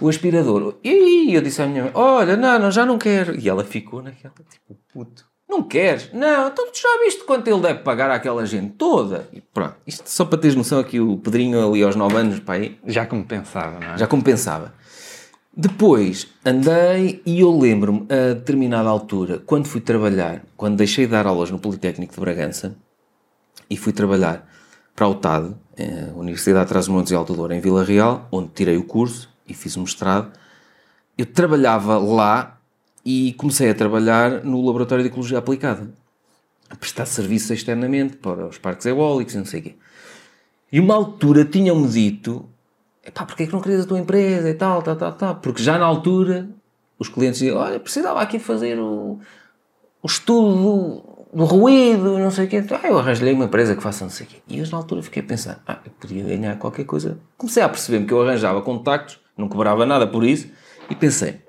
o aspirador. E eu disse à minha mãe: Olha, não, não, já não quero. E ela ficou naquela, tipo, puto. Não queres? Não, então tu já viste quanto ele deve pagar àquela gente toda? E pronto, isto só para teres noção aqui, o Pedrinho ali aos 9 anos, pai, Já como pensava, não é? já compensava. Depois andei e eu lembro-me, a determinada altura, quando fui trabalhar, quando deixei de dar aulas no Politécnico de Bragança e fui trabalhar para a UTAD, eh, Universidade de Trás-os-Montes e Alto Douro, em Vila Real, onde tirei o curso e fiz o mestrado, eu trabalhava lá e comecei a trabalhar no Laboratório de Ecologia Aplicada, a prestar serviço externamente para os parques eólicos e não sei o quê. E uma altura tinham-me dito Epá, porque é que não querias a tua empresa e tal, tal, tal, tal. Porque já na altura os clientes diziam, olha, precisava aqui fazer o, o estudo do, do ruído não sei o quê. Então, ah, eu arranjei uma empresa que faça não sei o quê. E eu na altura fiquei a pensar, ah, eu podia ganhar qualquer coisa. Comecei a perceber-me que eu arranjava contactos, não cobrava nada por isso, e pensei,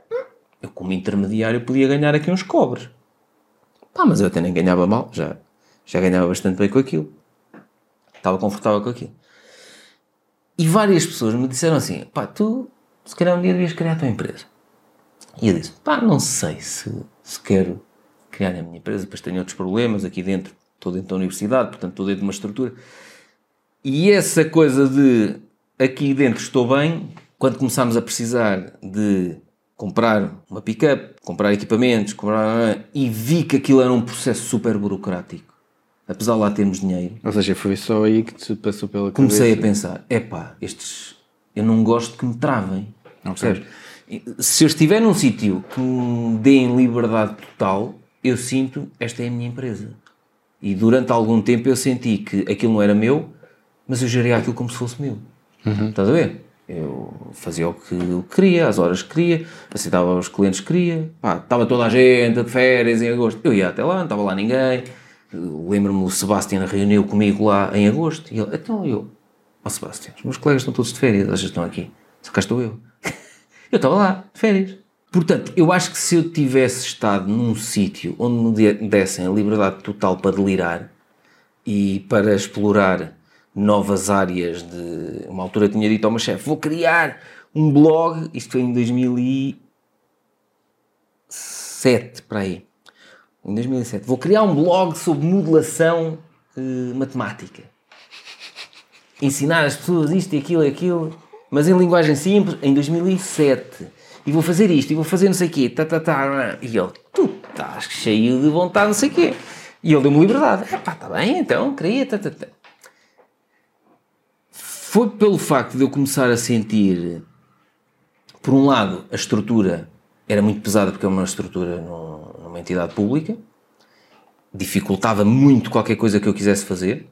eu como intermediário podia ganhar aqui uns cobres. Pá, mas eu até nem ganhava mal, já, já ganhava bastante bem com aquilo. Estava confortável com aquilo. E várias pessoas me disseram assim: pá, tu se calhar um dia devias criar a tua empresa. E eu disse: pá, não sei se, se quero criar a minha empresa, depois tenho outros problemas aqui dentro. Estou dentro da universidade, portanto estou dentro de uma estrutura. E essa coisa de aqui dentro estou bem, quando começámos a precisar de comprar uma pick-up, comprar equipamentos, comprar... e vi que aquilo era um processo super burocrático. Apesar de lá termos dinheiro, Ou seja, foi só aí que te passou pela comecei a cabeça. pensar: epá, estes. Eu não gosto que me travem. Percebes? E Se eu estiver num sítio que me deem liberdade total, eu sinto esta é a minha empresa. E durante algum tempo eu senti que aquilo não era meu, mas eu geria aquilo como se fosse meu. Estás a ver? Eu fazia o que eu queria, as horas que queria, aceitava os clientes que queria. Pá, estava toda a gente de férias em agosto. Eu ia até lá, não estava lá ninguém. Lembro-me, o Sebastião reuniu comigo lá em agosto. E ele, então eu, ó Sebastião, os meus colegas estão todos de férias, eles estão aqui. Só cá estou eu. eu estava lá, de férias. Portanto, eu acho que se eu tivesse estado num sítio onde me de- dessem a liberdade total para delirar e para explorar novas áreas de... Uma altura tinha dito ao meu chefe, vou criar um blog, isto foi em 2007, para aí. Em 2007. Vou criar um blog sobre modelação eh, matemática. Ensinar as pessoas isto e aquilo e aquilo, mas em linguagem simples, em 2007. E vou fazer isto, e vou fazer não sei o quê. Tá, tá, tá. E ele, tu estás cheio de vontade, não sei o quê. E ele deu-me liberdade. É pá, está bem, então, queria. Tá, tá, tá. Foi pelo facto de eu começar a sentir, por um lado, a estrutura era muito pesada porque é uma estrutura num- numa entidade pública, dificultava muito qualquer coisa que eu quisesse fazer.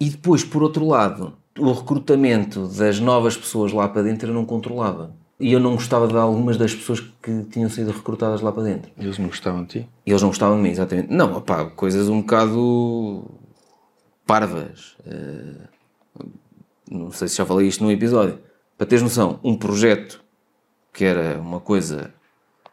E depois, por outro lado, o recrutamento das novas pessoas lá para dentro eu não controlava. E eu não gostava de algumas das pessoas que tinham sido recrutadas lá para dentro. Eles não gostavam de ti? Eles não gostavam de mim, exatamente. Não, opá, coisas um bocado parvas. Eh, não sei se já falei isto num episódio. Para teres noção, um projeto que era uma coisa.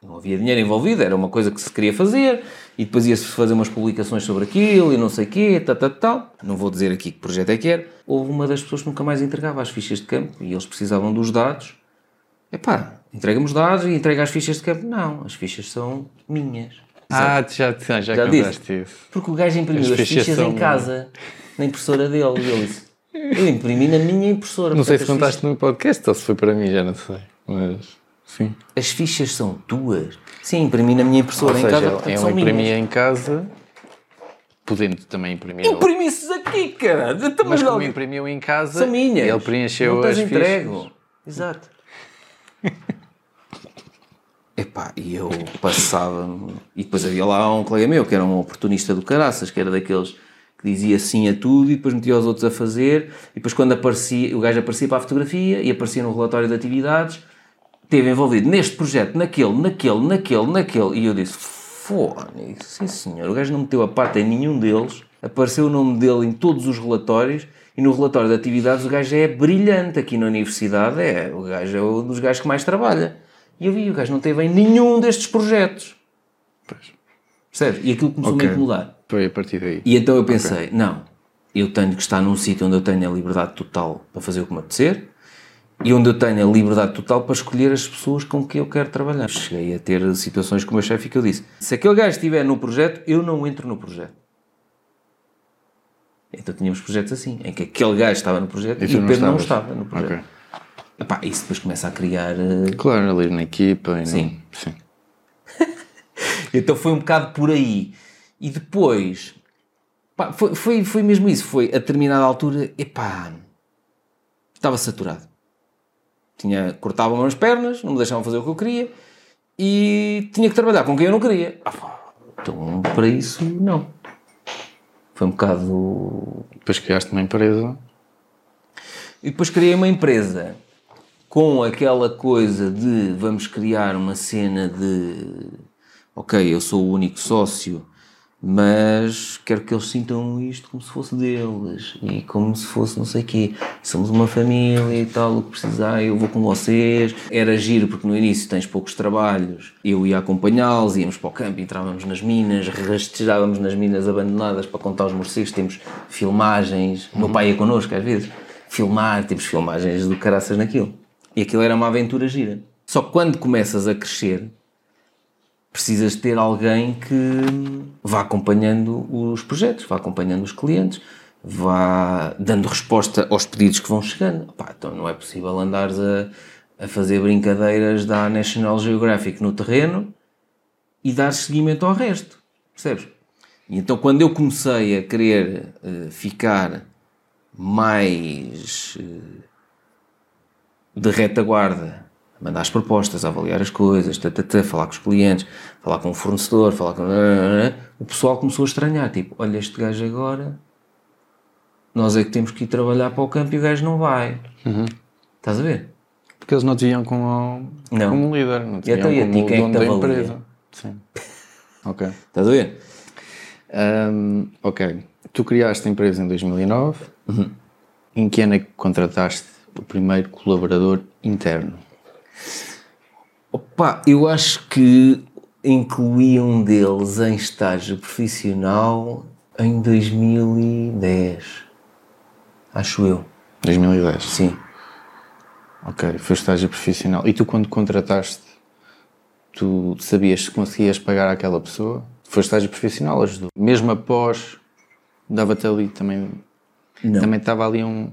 Não havia dinheiro envolvido, era uma coisa que se queria fazer e depois ia-se fazer umas publicações sobre aquilo e não sei o quê, tal, tal, tal. Não vou dizer aqui que projeto é que era. Houve uma das pessoas que nunca mais entregava as fichas de campo e eles precisavam dos dados. Epá, entrega-me os dados e entrega as fichas de campo. Não, as fichas são minhas. Ah, tu já, já, já, Já contaste isso. Porque o gajo imprimiu As as, fichas fichas em casa, na impressora dele. E ele disse: Eu imprimi na minha impressora. Não sei se contaste no podcast ou se foi para mim, já não sei. Mas, sim. fichas- As fichas são tuas. Sim, imprimi na minha impressora Ou em seja, casa, portanto eu imprimi em casa, podendo também imprimir. Imprimi-se aqui, cara. Mas como imprimiu em casa, São minhas. ele preencheu não as fichas. Exato. Epá, e eu passava e depois havia lá um colega meu que era um oportunista do caraças, que era daqueles que dizia sim a tudo e depois metia os outros a fazer. E depois quando aparecia, o gajo aparecia para a fotografia e aparecia no relatório de atividades esteve envolvido neste projeto, naquele, naquele, naquele, naquele. E eu disse, fone, sim senhor, o gajo não meteu a pata em nenhum deles. Apareceu o nome dele em todos os relatórios e no relatório de atividades o gajo é brilhante. Aqui na universidade, é, o gajo é um dos gajos que mais trabalha. E eu vi, o gajo não teve em nenhum destes projetos. Pois. Percebes? E aquilo começou-me a Ok. incomodar. Foi a partir daí. E então eu pensei, não, eu tenho que estar num sítio onde eu tenho a liberdade total para fazer o que me apetecer e onde eu tenho a liberdade total para escolher as pessoas com que eu quero trabalhar. Cheguei a ter situações com o meu chefe que eu disse, se aquele gajo estiver no projeto, eu não entro no projeto. Então tínhamos projetos assim, em que aquele gajo estava no projeto e, tu o Pedro não estava no projeto. Ok. Epá, isso depois começa a criar... eh, Claro, ali na equipa e Sim. Não... Sim. Então foi um bocado por aí. E depois, pá, foi, foi, foi mesmo isso. Foi a determinada altura, epá, estava saturado. Tinha, cortavam-me as pernas, não me deixavam fazer o que eu queria e tinha que trabalhar com quem eu não queria. Ah, pá, então, para isso, não. Foi um bocado. Depois criaste uma empresa. E depois criei uma empresa com aquela coisa de vamos criar uma cena de ok, eu sou o único sócio, mas quero que eles sintam isto como se fosse deles e como se fosse não sei o quê. Somos uma família e tal, o que precisar, eu vou com vocês. Era giro porque no início tens poucos trabalhos, eu ia acompanhá-los, íamos para o campo, entrávamos nas minas, rastejávamos nas minas abandonadas para contar os morcegos, temos filmagens, o meu pai ia connosco às vezes, filmar, temos filmagens do caraças naquilo. E aquilo era uma aventura gira. Só que quando começas a crescer, precisas ter alguém que vá acompanhando os projetos, vá acompanhando os clientes, vá dando resposta aos pedidos que vão chegando. Pá, então não é possível andares a, a fazer brincadeiras da National Geographic no terreno e dar seguimento ao resto, percebes? E então quando eu comecei a querer eh, ficar mais eh, de retaguarda, a mandar as propostas, a avaliar as coisas, tã, falar com os clientes, falar com o fornecedor, falar com. O pessoal começou a estranhar, tipo, olha este gajo agora, nós é que temos que ir trabalhar para o campo e o gajo não vai. Estás a ver? Porque eles não te viam como, Não. como um líder, não te E então, viam e a como ti, quem é que dono te da avalia? empresa. Sim. ok. Estás a ver? Ahm, ok. Tu criaste a empresa em 2009. Uhum. Em que ano é que contrataste o primeiro colaborador interno? Opa, eu acho que incluí um deles em estágio profissional em 2010. Acho eu. 2010. Sim. Ok. Foi estágio profissional. E tu, quando contrataste, tu sabias se conseguias pagar àquela pessoa? Foi estágio profissional, ajudou. Mesmo após, dava-te ali também. Não. Também estava ali um.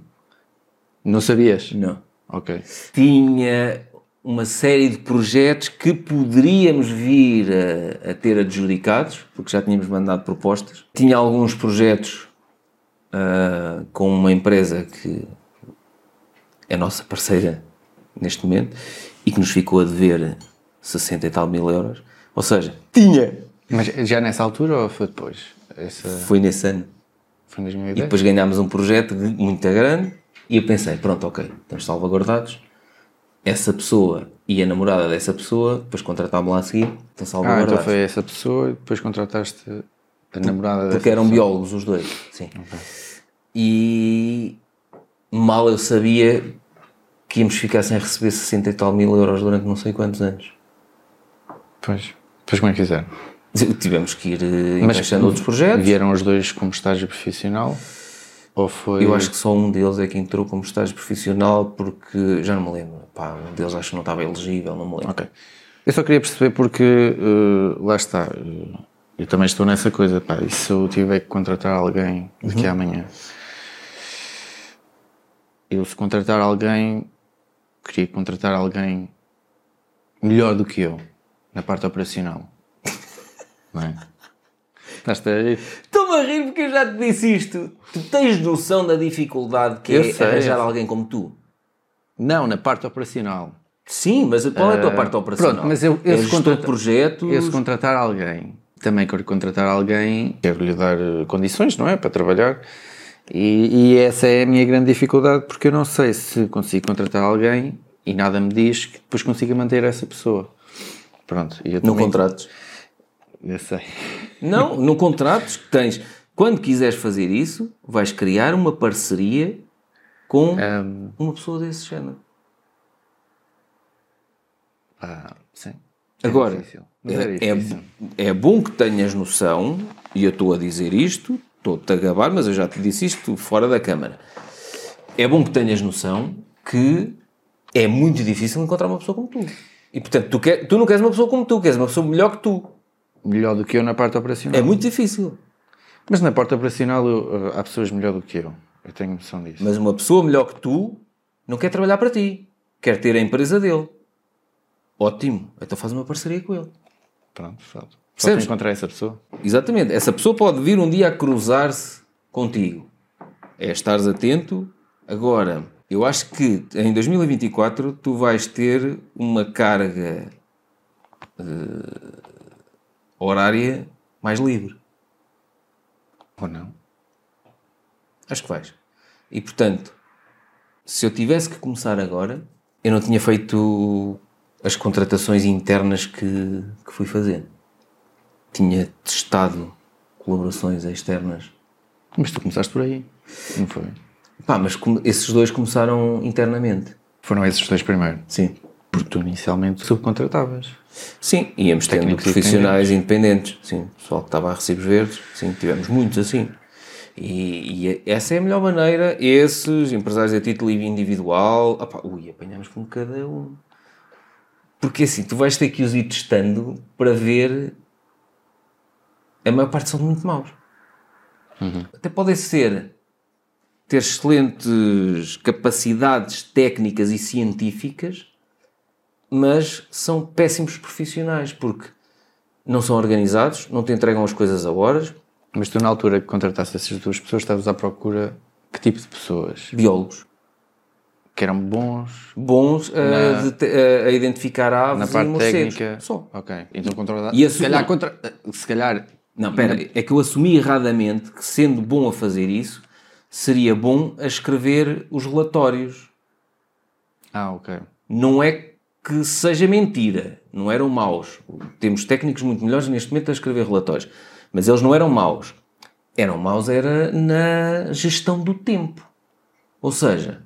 Não sabias? Não. Ok. tinha uma série de projetos que poderíamos vir a, a ter adjudicados, porque já tínhamos mandado propostas. Tinha alguns projetos ah, com uma empresa que é nossa parceira neste momento e que nos ficou a dever 60 e tal mil euros. Ou seja, tinha! Mas já nessa altura ou foi depois? Essa Foi nesse ano. foi em E 2010? depois ganhámos um projeto muito grande e eu pensei, pronto, ok, estamos salvaguardados. Essa pessoa e a namorada dessa pessoa, depois contratámos lá a seguir, estão Ah, então salvaguardados. foi essa pessoa e depois contrataste a namorada dessa Porque eram pessoa. biólogos os dois, sim. E mal eu sabia que íamos ficar sem receber 60 e tal mil euros durante não sei quantos anos. Pois. Depois como é que fizeram? Tivemos que ir eh, encaixando outros projetos. Vieram os dois como estágio profissional? Ou foi... Eu acho que só um deles é que entrou como estágio profissional porque já não me lembro. Pá, um deles acho que não estava elegível, não me lembro. Ok. Eu só queria perceber porque, eh, lá está, eh, eu também estou nessa coisa, pá, e se eu tiver que contratar alguém daqui a amanhã, eu se contratar alguém, queria contratar alguém melhor do que eu, na parte operacional. Não é? Estás rir? Estou-me a rir porque eu já te disse isto. Tu tens noção da dificuldade que Eu é sei, arranjar eu alguém como tu? Não, na parte operacional. Sim, mas qual é a tua parte operacional? Pronto, mas eu, é esse gestor de contrata- projetos. Eu se contratar alguém, também quero contratar alguém, quero lhe dar eh, condições, não é? Para trabalhar. E, e essa é a minha grande dificuldade, porque eu não sei se consigo contratar alguém e nada me diz que depois consiga manter essa pessoa. Pronto. Eu Não também- contratos. Eu sei. Não, no contratos que tens. Quando quiseres fazer isso, vais criar uma parceria com Ahm, uma pessoa desse género. pá, sim. Agora, É difícil. Mas é é, é, difícil. é bom que tenhas noção, e eu estou a dizer isto, estou-te a gabar, mas eu já te disse isto fora da câmara. É bom que tenhas noção que é muito difícil encontrar uma pessoa como tu. E portanto, tu, quer, tu não queres uma pessoa como tu, queres uma pessoa melhor que tu. Melhor do que eu na parte operacional. É muito difícil. Mas na parte operacional eu, eh, há pessoas melhor do que eu. Eu tenho noção disso. Mas uma pessoa melhor que tu não quer trabalhar para ti. Quer ter a empresa dele. Ótimo. Então faz uma parceria com ele. Pronto, Percebes? que encontrar essa pessoa. Exatamente. Essa pessoa pode vir um dia a cruzar-se contigo. É estares atento. Agora, eu acho que em 2024 tu vais ter uma carga eh, horária mais livre. Ou não? Acho que vais. E portanto, se eu tivesse que começar agora, eu não tinha feito as contratações internas que, que fui fazendo. Tinha testado colaborações externas. Mas tu começaste por aí. Não foi? Pá, mas esses dois começaram internamente. Foram esses dois primeiro. Sim. Porque tu inicialmente subcontratavas. Sim, íamos tendo profissionais independentes. Sim, pessoal que estava a recibos verdes. Sim, tivemos muitos assim. E, e essa é a melhor maneira. Esses, empresários a título individual. Opá, ui, apanhamos com cada um. Porque assim, tu vais ter que os ir testando para ver. A maior parte são muito maus. Até podem ser ter excelentes capacidades técnicas e científicas, mas são péssimos profissionais porque não são organizados, não te entregam as coisas a horas. Mas tu, na altura que contrataste essas duas pessoas, estavas à procura que tipo de pessoas? Biólogos Que eram bons bons a, Na- a- a identificar aves na e parte morcegos. técnica. Só. Ok. Então controlaste. E a se, sua- calhar contra... se calhar. Não, espera, é que eu assumi erradamente que sendo bom a fazer isso, seria bom a escrever os relatórios. Ah, ok. Não é que seja mentira, não eram maus. Temos técnicos muito melhores neste momento a escrever relatórios, mas eles não eram maus. Eram maus era na gestão do tempo. Ou seja,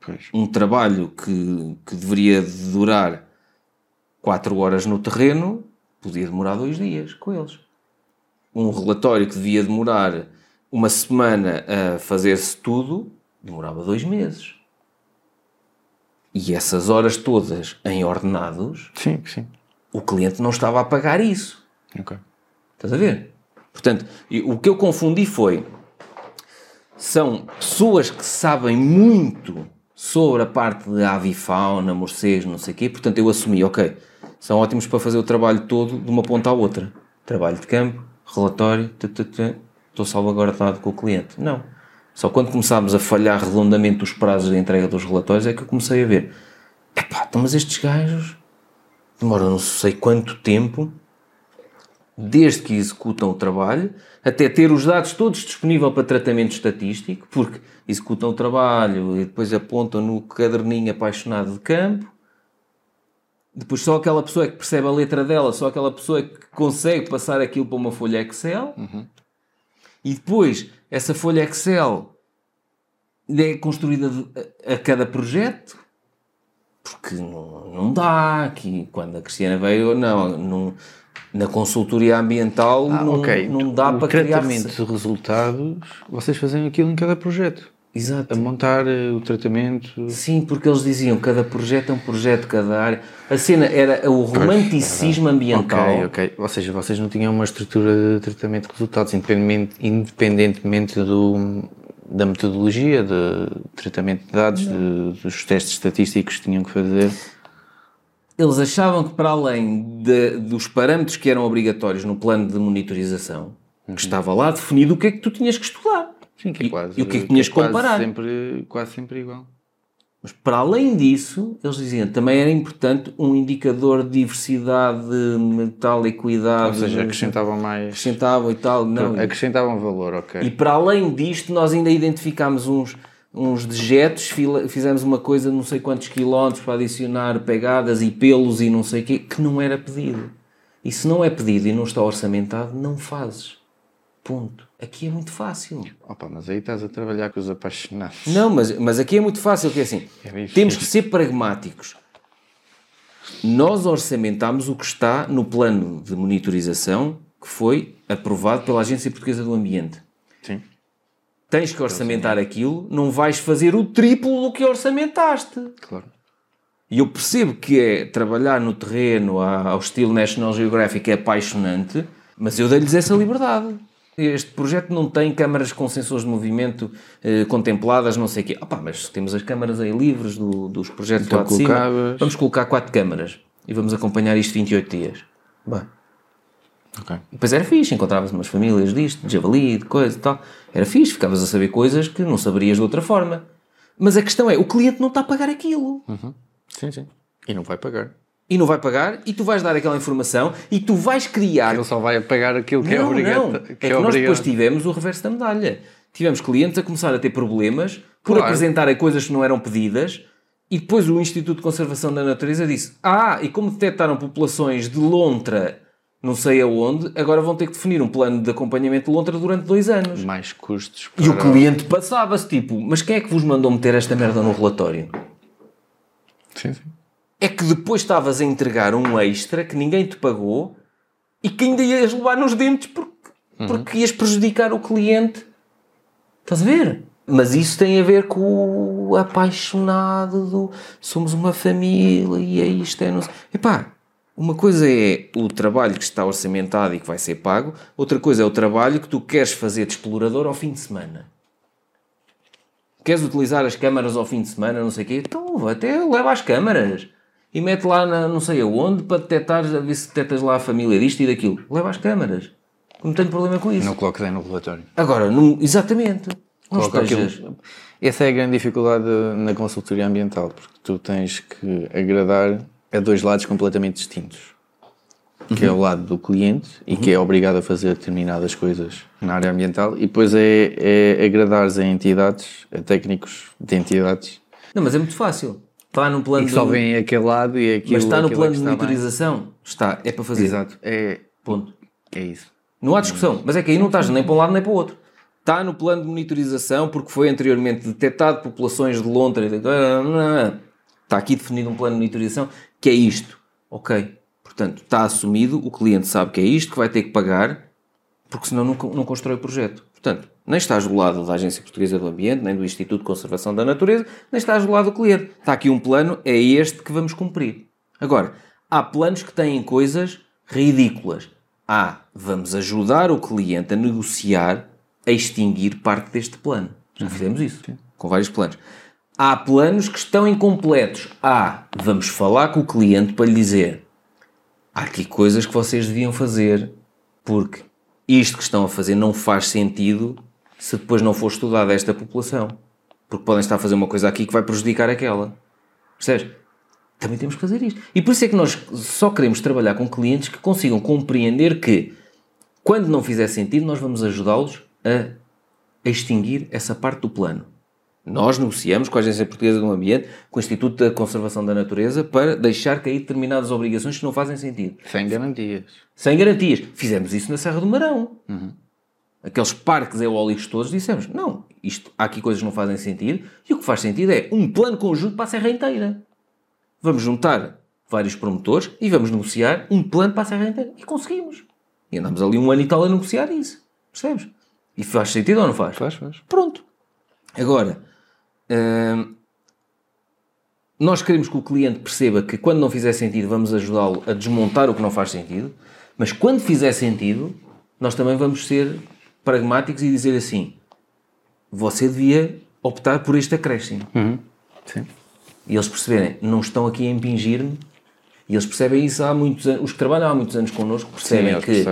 Pois. um trabalho que, que deveria durar 4 horas no terreno podia demorar dois dias com eles. Um relatório que devia demorar uma semana a fazer-se tudo demorava dois meses. E essas horas todas em ordenados, Sim, sim. o cliente não estava a pagar isso. Ok. Estás a ver? Portanto, o que eu confundi foi são pessoas que sabem muito sobre a parte de avifauna, morcegos, não sei o quê, portanto eu assumi, ok, são ótimos para fazer o trabalho todo de uma ponta à outra. Trabalho de campo, relatório, estou salvaguardado com o cliente. Não. Só quando começámos a falhar redondamente os prazos de entrega dos relatórios é que eu comecei a ver, epá, então, mas estes gajos demoram não sei quanto tempo desde que executam o trabalho até ter os dados todos disponíveis para tratamento estatístico, porque executam o trabalho e depois apontam no caderninho apaixonado de campo. Depois só aquela pessoa é que percebe a letra dela, só aquela pessoa é que consegue passar aquilo para uma folha Excel. E depois essa folha Excel é construída a, cada projeto. Porque não, não dá aqui. Quando a Cristiana veio, não, não na consultoria ambiental Ah, não, ok. não dá o para criar... tratamento de resultados, vocês fazem aquilo em cada projeto. Exato. A montar eh, o tratamento. Sim, porque eles diziam cada projeto é um projeto, cada área. A cena era o romanticismo ambiental. Ok, ok. Ou seja, vocês não tinham uma estrutura de tratamento de resultados, independente- independentemente do, da metodologia de tratamento de dados, de- dos testes estatísticos que tinham que fazer. Eles achavam que para além de- dos parâmetros que eram obrigatórios no plano de monitorização, que estava lá definido o que é que tu tinhas que estudar. Sim, que é E- quase. e o que é que tinhas que quase comparar? Sempre, quase sempre igual. Mas para além disso, eles diziam também era importante um indicador de diversidade, tal equidade. Ou seja, acrescentavam mais. Acrescentavam e tal. Não. Acrescentavam valor, ok. E para além disto, nós ainda identificámos uns, uns dejetos, fizemos uma coisa de não sei quantos quilómetros para adicionar pegadas e pelos e não sei o quê, que não era pedido. E se não é pedido e não está orçamentado, não fazes. Ponto. Aqui é muito fácil. Opa, mas aí estás a trabalhar com os apaixonados. Não, mas, mas aqui é muito fácil, que é assim, É temos que ser pragmáticos. Nós orçamentámos o que está no plano de monitorização que foi aprovado pela Agência Portuguesa do Ambiente. Sim. Tens que orçamentar aquilo, não vais fazer o triplo do que orçamentaste. Claro. E eu percebo que é trabalhar no terreno ao estilo National Geographic é apaixonante, mas eu dei-lhes essa liberdade. Este projeto não tem câmaras com sensores de movimento eh, contempladas, não sei o quê. Opa, mas temos as câmaras aí livres do- dos projetos Então lá de cima. Vamos colocar quatro câmaras e vamos acompanhar isto 28 dias. Bem, Ok. e depois era fixe, encontravas umas famílias disto, de javali, de coisa e tal. Era fixe, ficavas a saber coisas que não saberias de outra forma. Mas a questão é, o cliente não está a pagar aquilo. Sim, sim. E não vai pagar. E não vai pagar, e tu vais dar aquela informação, e tu vais criar... Ele só vai pagar aquilo que é não, obrigado. não. É que, nós depois tivemos o reverso da medalha. Tivemos clientes a começar a ter problemas por Claro. apresentarem coisas que não eram pedidas, e depois o Instituto de Conservação da Natureza disse, ah, e como detectaram populações de lontra não sei aonde, agora vão ter que definir um plano de acompanhamento de lontra durante dois anos. Mais custos E o para- cliente passava-se tipo, mas quem é que vos mandou meter esta merda no relatório? Sim, sim. É que depois estavas a entregar um extra que ninguém te pagou e que ainda ias levar nos dentes porque, porque ias prejudicar o cliente. Estás a ver? Mas isso tem a ver com o apaixonado do somos uma família e é isto, é não. Epá, uma coisa é o trabalho que está orçamentado e que vai ser pago, outra coisa é o trabalho que tu queres fazer de explorador ao fim de semana. Queres utilizar as câmaras ao fim de semana, não sei o quê? Então até leva as câmaras e mete lá na, não sei aonde para detectar, a ver se detectas lá a família disto e daquilo. Leva as câmaras. Não tenho problema com isso. Não coloques aí no relatório. Agora, não, exatamente. Não Coloca estejas... aquilo- Essa é a grande dificuldade na consultoria ambiental, porque tu tens que agradar a dois lados completamente distintos. Que é o lado do cliente e que é obrigado a fazer determinadas coisas na área ambiental, e depois é, é agradares a entidades, a técnicos de entidades, Não, mas é muito fácil. Está no plano e só de... veem aquele lado e aquilo. Mas está no aquilo plano é de monitorização? Está, é para fazer. Exato, é, Ponto. é isso. Não há discussão. Mas é que aí não estás nem para um lado nem para o outro. Está no plano de monitorização porque foi anteriormente detectado populações de lontra. de- Está aqui definido um plano de monitorização que é isto. Ok. Portanto, está assumido, o cliente sabe que é isto, que vai ter que pagar, porque senão não, não constrói o projeto. Portanto, nem estás do lado da Agência Portuguesa do Ambiente, nem do Instituto de Conservação da Natureza, nem estás do lado do cliente. Está aqui um plano, é este que vamos cumprir. Agora, há planos que têm coisas ridículas. Ah, vamos ajudar o cliente a negociar a extinguir parte deste plano. Já fizemos isso, com vários planos. Há planos que estão incompletos. Ah, vamos falar com o cliente para lhe dizer há aqui coisas que vocês deviam fazer porque isto que estão a fazer não faz sentido se depois não for estudada esta população. Porque podem estar a fazer uma coisa aqui que vai prejudicar aquela. Percebes? Também temos que fazer isto. E por isso é que nós só queremos trabalhar com clientes que consigam compreender que quando não fizer sentido, nós vamos ajudá-los a extinguir essa parte do plano. Nós negociamos com a Agência Portuguesa do Ambiente, com o Instituto da Conservação da Natureza, para deixar cair determinadas obrigações que não fazem sentido. Sem garantias. Sem garantias. Fizemos isso na Serra do Marão. Aqueles parques eólicos todos dissemos, não, isto, há aqui coisas que não fazem sentido, e o que faz sentido é um plano conjunto para a Serra inteira. Vamos juntar vários promotores e vamos negociar um plano para a Serra inteira. E conseguimos. E andamos ali um ano e tal a negociar isso. Percebes? E faz sentido ou não faz? Faz, faz. Pronto. Agora, nós queremos que o cliente perceba que quando não fizer sentido, vamos ajudá-lo a desmontar o que não faz sentido, mas quando fizer sentido, nós também vamos ser pragmáticos e dizer assim: você devia optar por este acréscimo. Sim. E eles perceberem, não estão aqui a impingir-me. E eles percebem isso há muitos anos. Os que trabalham há muitos anos connosco percebem eles que, esse-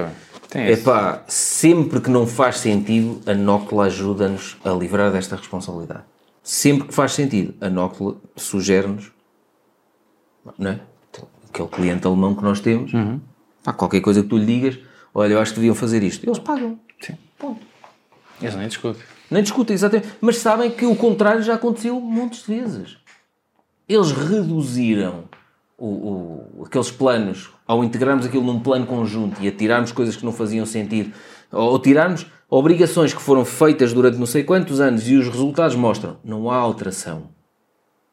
epá, sempre que não faz sentido, a NOCLA ajuda-nos a livrar desta responsabilidade. Sempre que faz sentido. A Nócula sugere-nos, não é? Aquele cliente alemão que nós temos, pá, qualquer coisa que tu lhe digas, olha, eu acho que deviam fazer isto. Eles pagam. Sim. Ponto. Eles nem discutem. Nem discutem, exatamente. Mas sabem que o contrário já aconteceu montes de vezes. Eles reduziram o, o- aqueles planos ao integrarmos aquilo num plano conjunto e a tirarmos coisas que não faziam sentido, ou tirarmos obrigações que foram feitas durante não sei quantos anos e os resultados mostram não há alteração.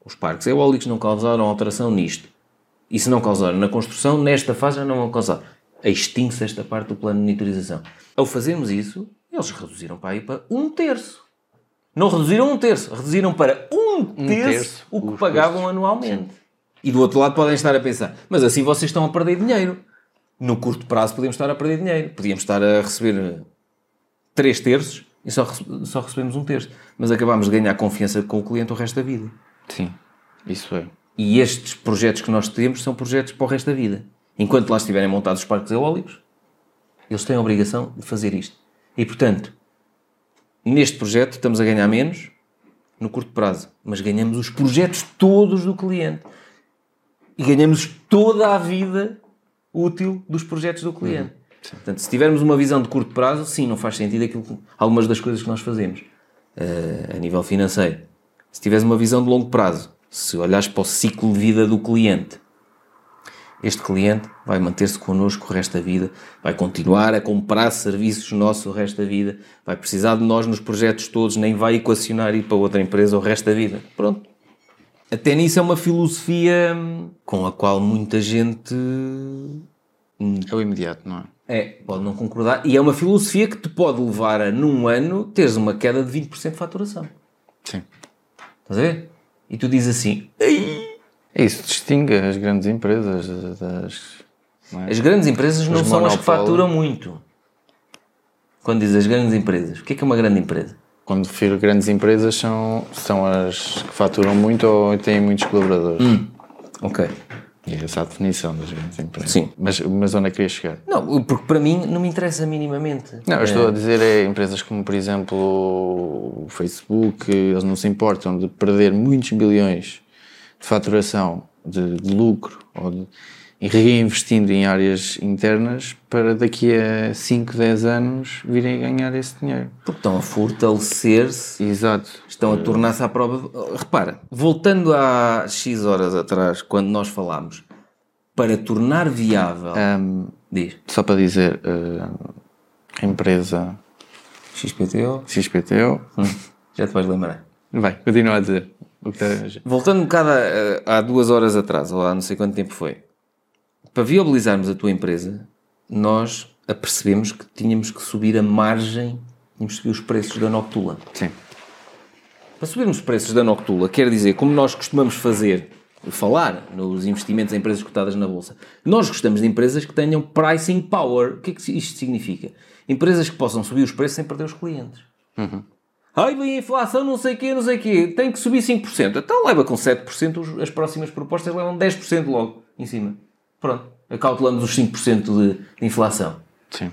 Os parques eólicos não causaram alteração nisto. E se não causaram na construção, nesta fase já não vão causar. Extingue-se esta parte do plano de monitorização. Ao fazermos isso, eles reduziram para aí para um terço. Não reduziram um terço, reduziram para um terço, terço o que pagavam anualmente. E do outro lado podem estar a pensar, mas assim vocês estão a perder dinheiro. No curto prazo podemos estar a perder dinheiro. Podíamos estar a receber três terços e só, só recebemos um terço. Mas acabámos de ganhar confiança com o cliente o resto da vida. Sim, isso é. E estes projetos que nós temos são projetos para o resto da vida. Enquanto lá estiverem montados os parques eólicos, eles têm a obrigação de fazer isto. E, portanto, neste projeto estamos a ganhar menos no curto prazo, mas ganhamos os projetos todos do cliente. E ganhamos toda a vida útil dos projetos do cliente. Portanto, se tivermos uma visão de curto prazo, sim, não faz sentido aquilo, algumas das coisas que nós fazemos eh, a nível financeiro. Se tiveres uma visão de longo prazo, se olhares para o ciclo de vida do cliente, este cliente vai manter-se connosco o resto da vida, vai continuar a comprar serviços nossos o resto da vida, vai precisar de nós nos projetos todos, nem vai equacionar ir para outra empresa o resto da vida. Pronto. Até nisso é uma filosofia hum, com a qual muita gente É o imediato, não é? é, pode não concordar, e é uma filosofia que te pode levar a, num ano, teres uma queda de 20% de faturação. Sim. Estás a ver? E tu dizes assim, "Ei, É isso, distingue as grandes empresas das. não é? As grandes empresas não Os são as que faturam muito. Quando dizes as grandes empresas, o que é que é uma grande empresa? Quando refiro grandes empresas, são, são as que faturam muito ou têm muitos colaboradores. Ok. E essa é a definição das grandes empresas. Sim. Mas, mas onde é que queria chegar? Não, porque para mim não me interessa minimamente. Não, eu estou a dizer é empresas como, por exemplo, o Facebook, eles não se importam de perder muitos bilhões de faturação, de, de lucro, ou de, reinvestindo em áreas internas para daqui a 5, 10 anos virem a ganhar esse dinheiro. Porque estão a fortalecer-se, Exato. estão a tornar-se à prova. Repara, voltando há X horas atrás, quando nós falámos, para tornar viável. Ahm, Diz. só para dizer, ah, a empresa XPTO. XPTO, Já te vais lembrar. vai, continua a dizer. Voltando um bocado há duas horas atrás, ou há não sei quanto tempo foi, para viabilizarmos a tua empresa, nós apercebemos que tínhamos que subir a margem, tínhamos que subir os preços da Noctula. Sim. Para subirmos os preços da Noctula, quer dizer, como nós costumamos fazer, falar nos investimentos em empresas cotadas na Bolsa, nós gostamos de empresas que tenham pricing power. O que é que isto significa? Empresas que possam subir os preços sem perder os clientes. Ai, vem a inflação, não sei o quê, não sei o quê, tem que subir 5%. Então leva com 7%, os- as próximas propostas levam 10% logo em cima. Pronto, acautelamos os 5% de, de inflação. Sim.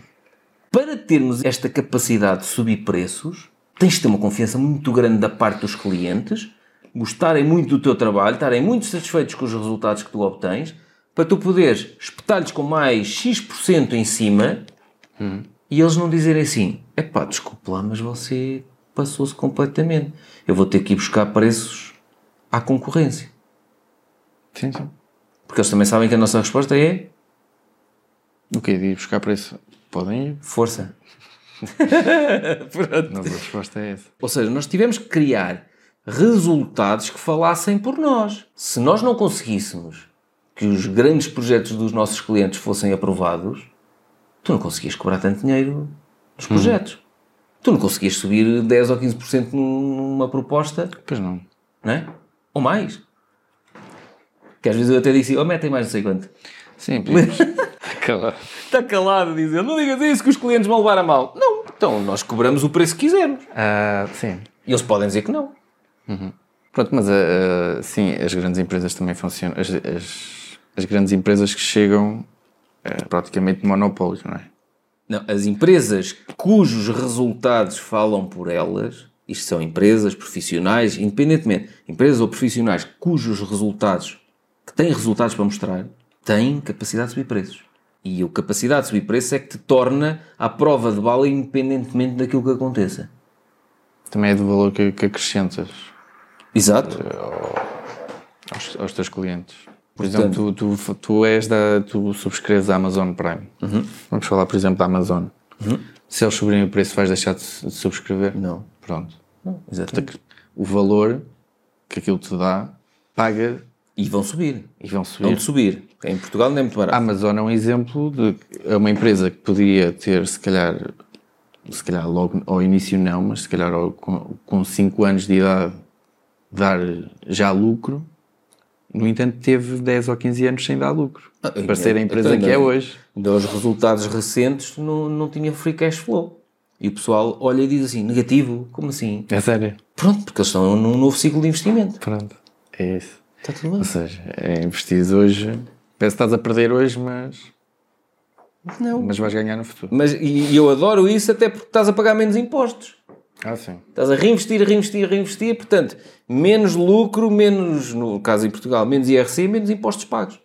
Para termos esta capacidade de subir preços, tens de ter uma confiança muito grande da parte dos clientes, gostarem muito do teu trabalho, estarem muito satisfeitos com os resultados que tu obtens, para tu poderes espetar-lhes com mais X% em cima e eles não dizerem assim: epá, desculpe lá, mas você passou-se completamente. Eu vou ter que ir buscar preços à concorrência. Sim, sim. Porque eles também sabem que a nossa resposta é O que é de ir buscar preço? Podem ir. força. Mas a resposta é essa. Ou seja, nós tivemos que criar resultados que falassem por nós. Se nós não conseguíssemos que os grandes projetos dos nossos clientes fossem aprovados, tu não conseguias cobrar tanto dinheiro nos projetos. Tu não conseguias subir 10 ou 15% numa proposta, Pois não. não é? Ou mais. Que às vezes eu até disse, oh, metem mais não sei quanto. Sim, podemos. Aquela. Está calado a dizer, não digas isso que os clientes vão levar a mal. Não, então nós cobramos o preço que quisermos. Ah, sim. E eles podem dizer que não. Pronto, mas ah, ah, sim, as grandes empresas também funcionam. As, as, as grandes empresas que chegam ah, praticamente monopólios, não é? Não, as empresas cujos resultados falam por elas Isto são empresas, profissionais, independentemente, empresas ou profissionais cujos resultados, que têm resultados para mostrar, têm capacidade de subir preços. E a capacidade de subir preços é que te torna à prova de bala independentemente daquilo que aconteça. Também é do valor que, que acrescentas Exato. aos, aos teus clientes. Por exemplo, tu, tu, tu és da. Tu subscreves a Amazon Prime. Vamos falar, por exemplo, da Amazon. Se eles subirem o preço, vais deixar de, de subscrever? Não. Pronto. Exatamente. O valor que aquilo te dá, paga E vão subir. e vão Vão subir. subir. Em Portugal não é muito A barato. Amazon é um exemplo de é uma empresa que poderia ter, se calhar, se calhar logo ao início não, mas se calhar com 5 anos de idade dar já lucro. No entanto, teve 10 ou 15 anos sem dar lucro. Ah, para ser a empresa então, que é não. hoje. Dos resultados recentes não, não tinha free cash flow. E o pessoal olha e diz assim, negativo, como assim? É sério. Pronto, porque eles estão num novo ciclo de investimento. Pronto. É isso. Está tudo Ou bem. seja, é investir hoje. Parece que estás a perder hoje, mas, Não. mas vais ganhar no futuro. Mas, e, e eu adoro isso até porque estás a pagar menos impostos. Ah, sim. Estás a reinvestir, reinvestir, reinvestir. Portanto, menos lucro, menos, no caso em Portugal, menos IRC, menos impostos pagos.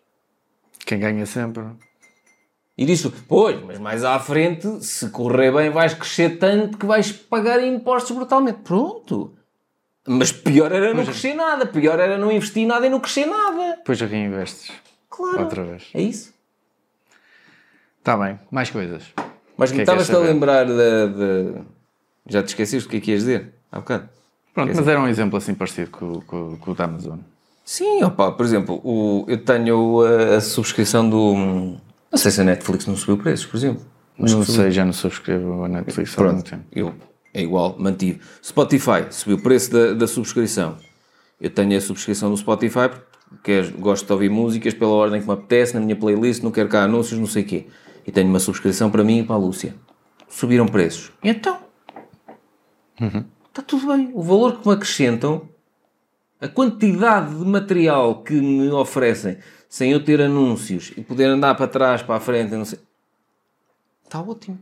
Quem ganha sempre. E diz pois, mas mais à frente, se correr bem, vais crescer tanto que vais pagar impostos brutalmente. Pronto. Mas pior era não crescer nada. Pior era não investir nada e não crescer nada. Depois já reinvestes. Claro. Outra vez. É isso. Está bem. Mais coisas. Mas me é que estavas-te a lembrar da, da- Já te esqueceste o que é que ias dizer? Há bocado. Pronto, mas era um exemplo assim parecido com, com, com o da Amazon. Sim, opa, por exemplo, o, eu tenho a, a subscrição do. Não sei se a Netflix não subiu preços, por exemplo. não sei, já não subscrevo a Netflix há algum tempo. Eu, é igual, mantive. Spotify, subiu o preço da, da subscrição. Eu tenho a subscrição do Spotify porque gosto de ouvir músicas pela ordem que me apetece, na minha playlist, não quero cá anúncios, não sei o quê. E tenho uma subscrição para mim e para a Lúcia. Subiram preços. Então? Está tudo bem. O valor que me acrescentam, a quantidade de material que me oferecem, sem eu ter anúncios e poder andar para trás, para a frente, não sei. Está ótimo.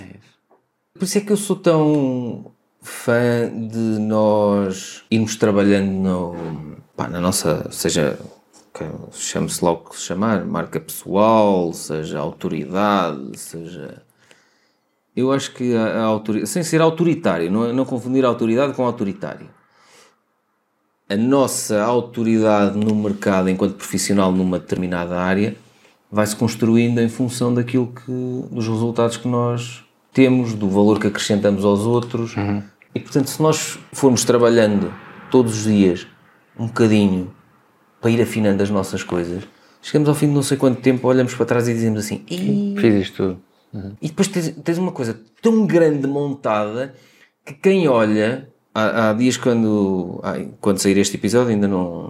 É isso. Por isso é que eu sou tão fã de nós irmos trabalhando no, pá, na nossa, seja, chame-se lá o que se chamar, marca pessoal, seja autoridade, seja. Eu acho que a, a autoridade, sem ser autoritário, não, não confundir autoridade com autoritário. A nossa autoridade no mercado, enquanto profissional numa determinada área, vai-se construindo em função daquilo que, dos resultados que nós temos, do valor que acrescentamos aos outros. E portanto, se nós formos trabalhando todos os dias um bocadinho para ir afinando as nossas coisas, chegamos ao fim de não sei quanto tempo, olhamos para trás e dizemos assim: "Ih, Fiz isto tudo. e depois tens, tens uma coisa tão grande montada que quem olha. Há, há dias quando, ai, quando sair este episódio ainda não,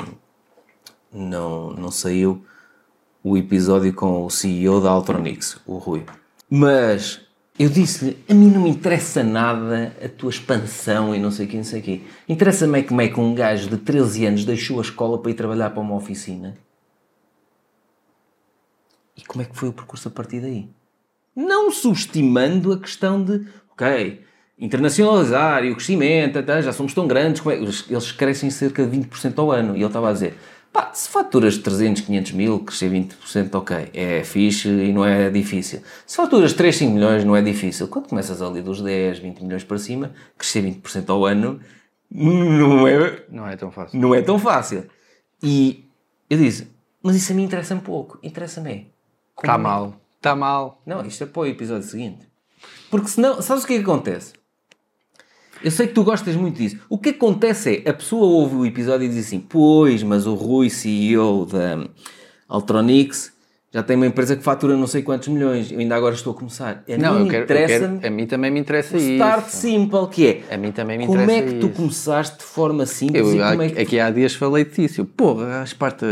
não, não saiu o episódio com o CEO da Altronix, o Rui. Mas eu disse-lhe, a mim não me interessa nada a tua expansão e não sei o quê, não sei o quê. Interessa-me é como é que um gajo de 13 anos deixou a escola para ir trabalhar para uma oficina. E como é que foi o percurso a partir daí? Não subestimando a questão de, ok, internacionalizar e o crescimento, tá, já somos tão grandes, como é? eles crescem cerca de 20% ao ano. E ele estava a dizer, pá, se faturas 300, 500 mil, crescer 20%, ok, é fixe e não é difícil. Se faturas 3, 5 milhões, não é difícil. Quando começas ali dos 10, 20 milhões para cima, crescer 20% ao ano não é, Não é tão fácil. não é tão fácil. E eu disse, mas isso a mim interessa-me pouco. Interessa-me é. Está é- mal. Está mal. Não, isto é para o episódio seguinte. Porque senão, sabes o que é que acontece? Eu sei que tu gostas muito disso. O que acontece é, a pessoa ouve o episódio e diz assim, pois, mas o Rui, CEO da Altronix, já tem uma empresa que fatura não sei quantos milhões. Eu ainda agora estou a começar. A Não, mim eu quero, eu quero- A mim também me interessa isso. start simple, que é, A mim também me como interessa é que tu isso. começaste de forma simples Eu, e há- como é que... aqui há dias falei disso. Eu, Porra, as parte,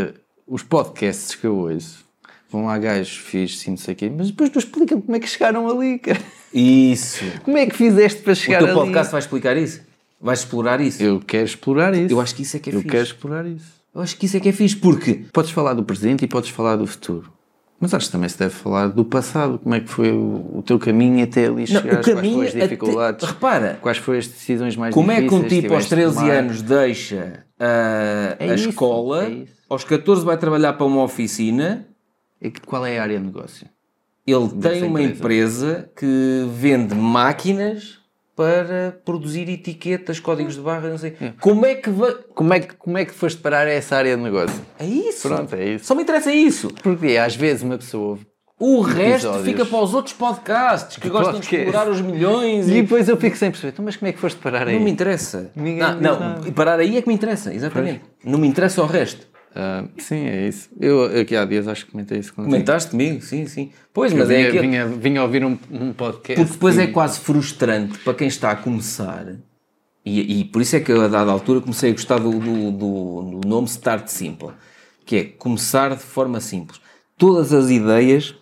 os podcasts que eu ouço vão lá gajos fixos e não sei o quê, mas depois tu explica como é que chegaram ali, cara. Isso. Como é que fizeste para O chegar teu ali? podcast vai explicar isso? Vais explorar isso? Eu quero explorar isso. Eu acho que isso é que é Eu fixe. quero explorar isso. Eu acho que isso é que é fixe, porque Podes falar do presente e podes falar do futuro. Mas acho que também se deve falar do passado, como é que foi o, o teu caminho até ali chegar, o quais caminho foram as até- dificuldades, repara. quais foram as decisões mais Como é que difíceis um tipo aos tiveste de 13 tomar? anos deixa ah, É a isso, escola, é aos 14 vai trabalhar para uma oficina, Qual é a área de negócio? ele tem uma empresa. empresa que vende máquinas para produzir etiquetas, códigos de barra, não sei. Como é que vai. Como é, que, como é que foste parar essa área de negócio? É isso. Pronto, é isso. Só me interessa isso. Porque às vezes uma pessoa O resto Episódios. fica para os outros podcasts que gostam de explorar os milhões E e. depois eu fico sem perceber, então, mas como é que foste parar aí? Não me interessa. Ninguém não, não, parar aí é que me interessa, exatamente. Não me interessa o resto. Ah, sim, é isso. Eu aqui há dias acho que comentei isso contigo. Comentaste comigo? Sim, sim. Pois, mas é vinha, aquele. vinha, vinha ouvir um, um podcast. Porque depois é e- quase frustrante para quem está a começar, e, e por isso é que eu, a dada altura, comecei a gostar do, do, do- do nome Start Simple, que é começar de forma simples. Todas as ideias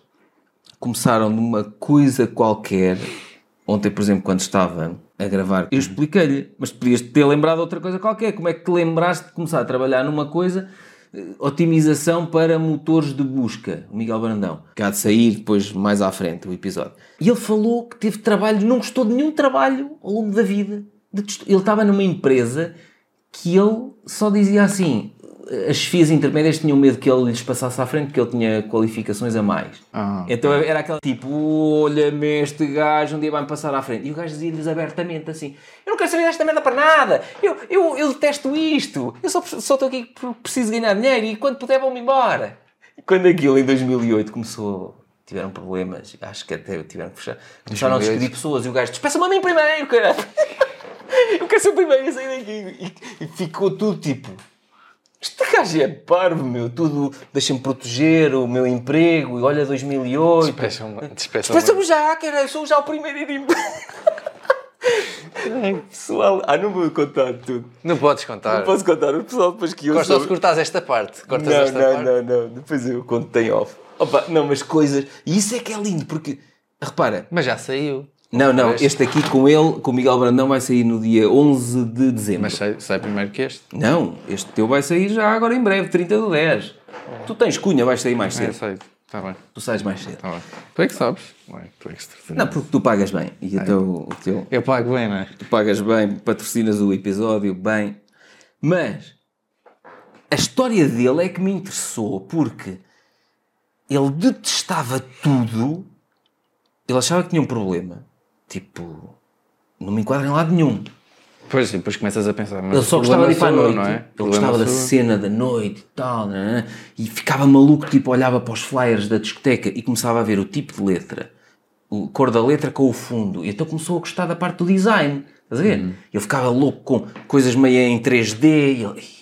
começaram de uma coisa qualquer. Ontem, por exemplo, quando estava a gravar, eu expliquei-lhe, mas podias ter lembrado outra coisa qualquer. Como é que te lembraste de começar a trabalhar numa coisa otimização para motores de busca, o Miguel Brandão, que há de sair depois mais à frente o episódio. E ele falou que teve trabalho, não gostou de nenhum trabalho ao longo da vida. Ele estava numa empresa que ele só dizia assim, as chefias intermédias tinham medo que ele lhes passasse à frente porque ele tinha qualificações a mais. Ah. Então era aquele tipo, olha-me este gajo, um dia vai-me passar à frente. E o gajo dizia-lhes abertamente assim, eu não quero saber desta merda para nada, eu, eu, eu detesto isto, eu só, só estou aqui porque preciso ganhar dinheiro e quando puder vão-me embora. E quando aquilo em 2008 começou, tiveram problemas, acho que até tiveram que fechar, começaram a 2008. despedir pessoas e o gajo, despeça-me a mim primeiro, cara. Eu quero ser o primeiro a sair daqui. E, e ficou tudo tipo, este gajo é parvo, meu. Tudo deixa-me proteger o meu emprego. E olha 2008. Despeçam-me. Despeça-me já, cara. Sou já o primeiro a ir embora. Pessoal, ah, não vou contar tudo. Não podes contar. Não posso contar. O pessoal depois que eu Gosto de cortares esta parte. Cortas não, esta não, parte. não, não. Depois eu conto tem off. Opa, não, mas coisas. E isso é que é lindo, porque. Repara. Mas já saiu. Não, não. Este- Este aqui com ele, com o Miguel Brandão, vai sair no dia 11 de dezembro. Mas sai, sai primeiro que este. Não, este teu vai sair já agora em breve, 30 do 10. Tu tens cunha, vais sair mais É, cedo. sai. Está bem. Tu sais mais cedo. Está bem. Tu é que sabes. Ué, tu é que se- Não, porque tu pagas bem. E então o teu, Eu pago bem, não é? tu pagas bem, patrocinas o episódio bem. Mas a história dele é que me interessou porque ele detestava tudo. Ele achava que tinha um problema. Tipo, não me enquadra em lado nenhum. Pois, e depois começas a pensar. Mas Ele só gostava de ir para a eu, noite. não é? Ele Problema gostava da eu. cena da noite e tal. né? E ficava maluco, tipo, olhava para os flyers da discoteca e começava a ver o tipo de letra, o cor da letra com o fundo. E então começou a gostar da parte do design. Estás a ver? Uhum. Ele ficava louco com coisas meio em 3D. E ele.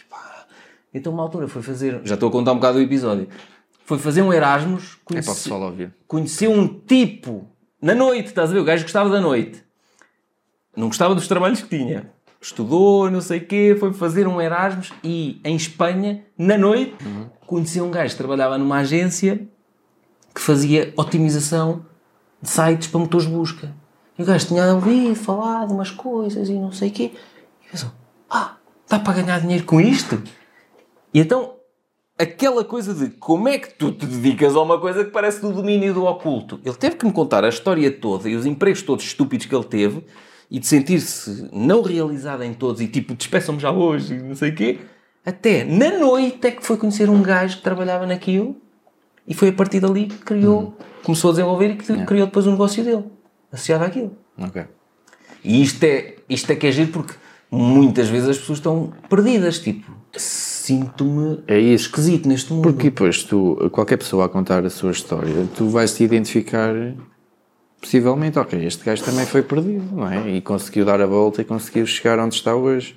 Então, uma altura foi fazer. Já estou a contar um bocado do episódio. Foi fazer um Erasmus. É para o conhece- pessoal ouvir. conheceu um tipo na noite, estás a ver? O gajo gostava da noite. Não gostava dos trabalhos que tinha. Estudou, não sei o quê, foi fazer um Erasmus e em Espanha, na noite, conheceu um gajo que trabalhava numa agência que fazia otimização de sites para motores de busca. E o gajo tinha ouvido falar de umas coisas e não sei o quê. E pensou, ah, dá para ganhar dinheiro com isto? E então, aquela coisa de como é que tu te dedicas a uma coisa que parece do domínio do oculto. Ele teve que me contar a história toda e os empregos todos estúpidos que ele teve e de sentir-se não realizado em todos e tipo, despeçam-me já hoje e não sei o quê. Até na noite é que foi conhecer um gajo que trabalhava naquilo e foi a partir dali que criou, começou a desenvolver e que criou depois um negócio dele, associado àquilo. Ok. E isto é, isto é que é giro porque muitas vezes as pessoas estão perdidas, tipo, sinto-me É esquisito neste mundo. Porque depois tu, qualquer pessoa a contar a sua história, tu vais te identificar possivelmente, ok, este gajo também foi perdido, não é? E conseguiu dar a volta e conseguiu chegar onde está hoje.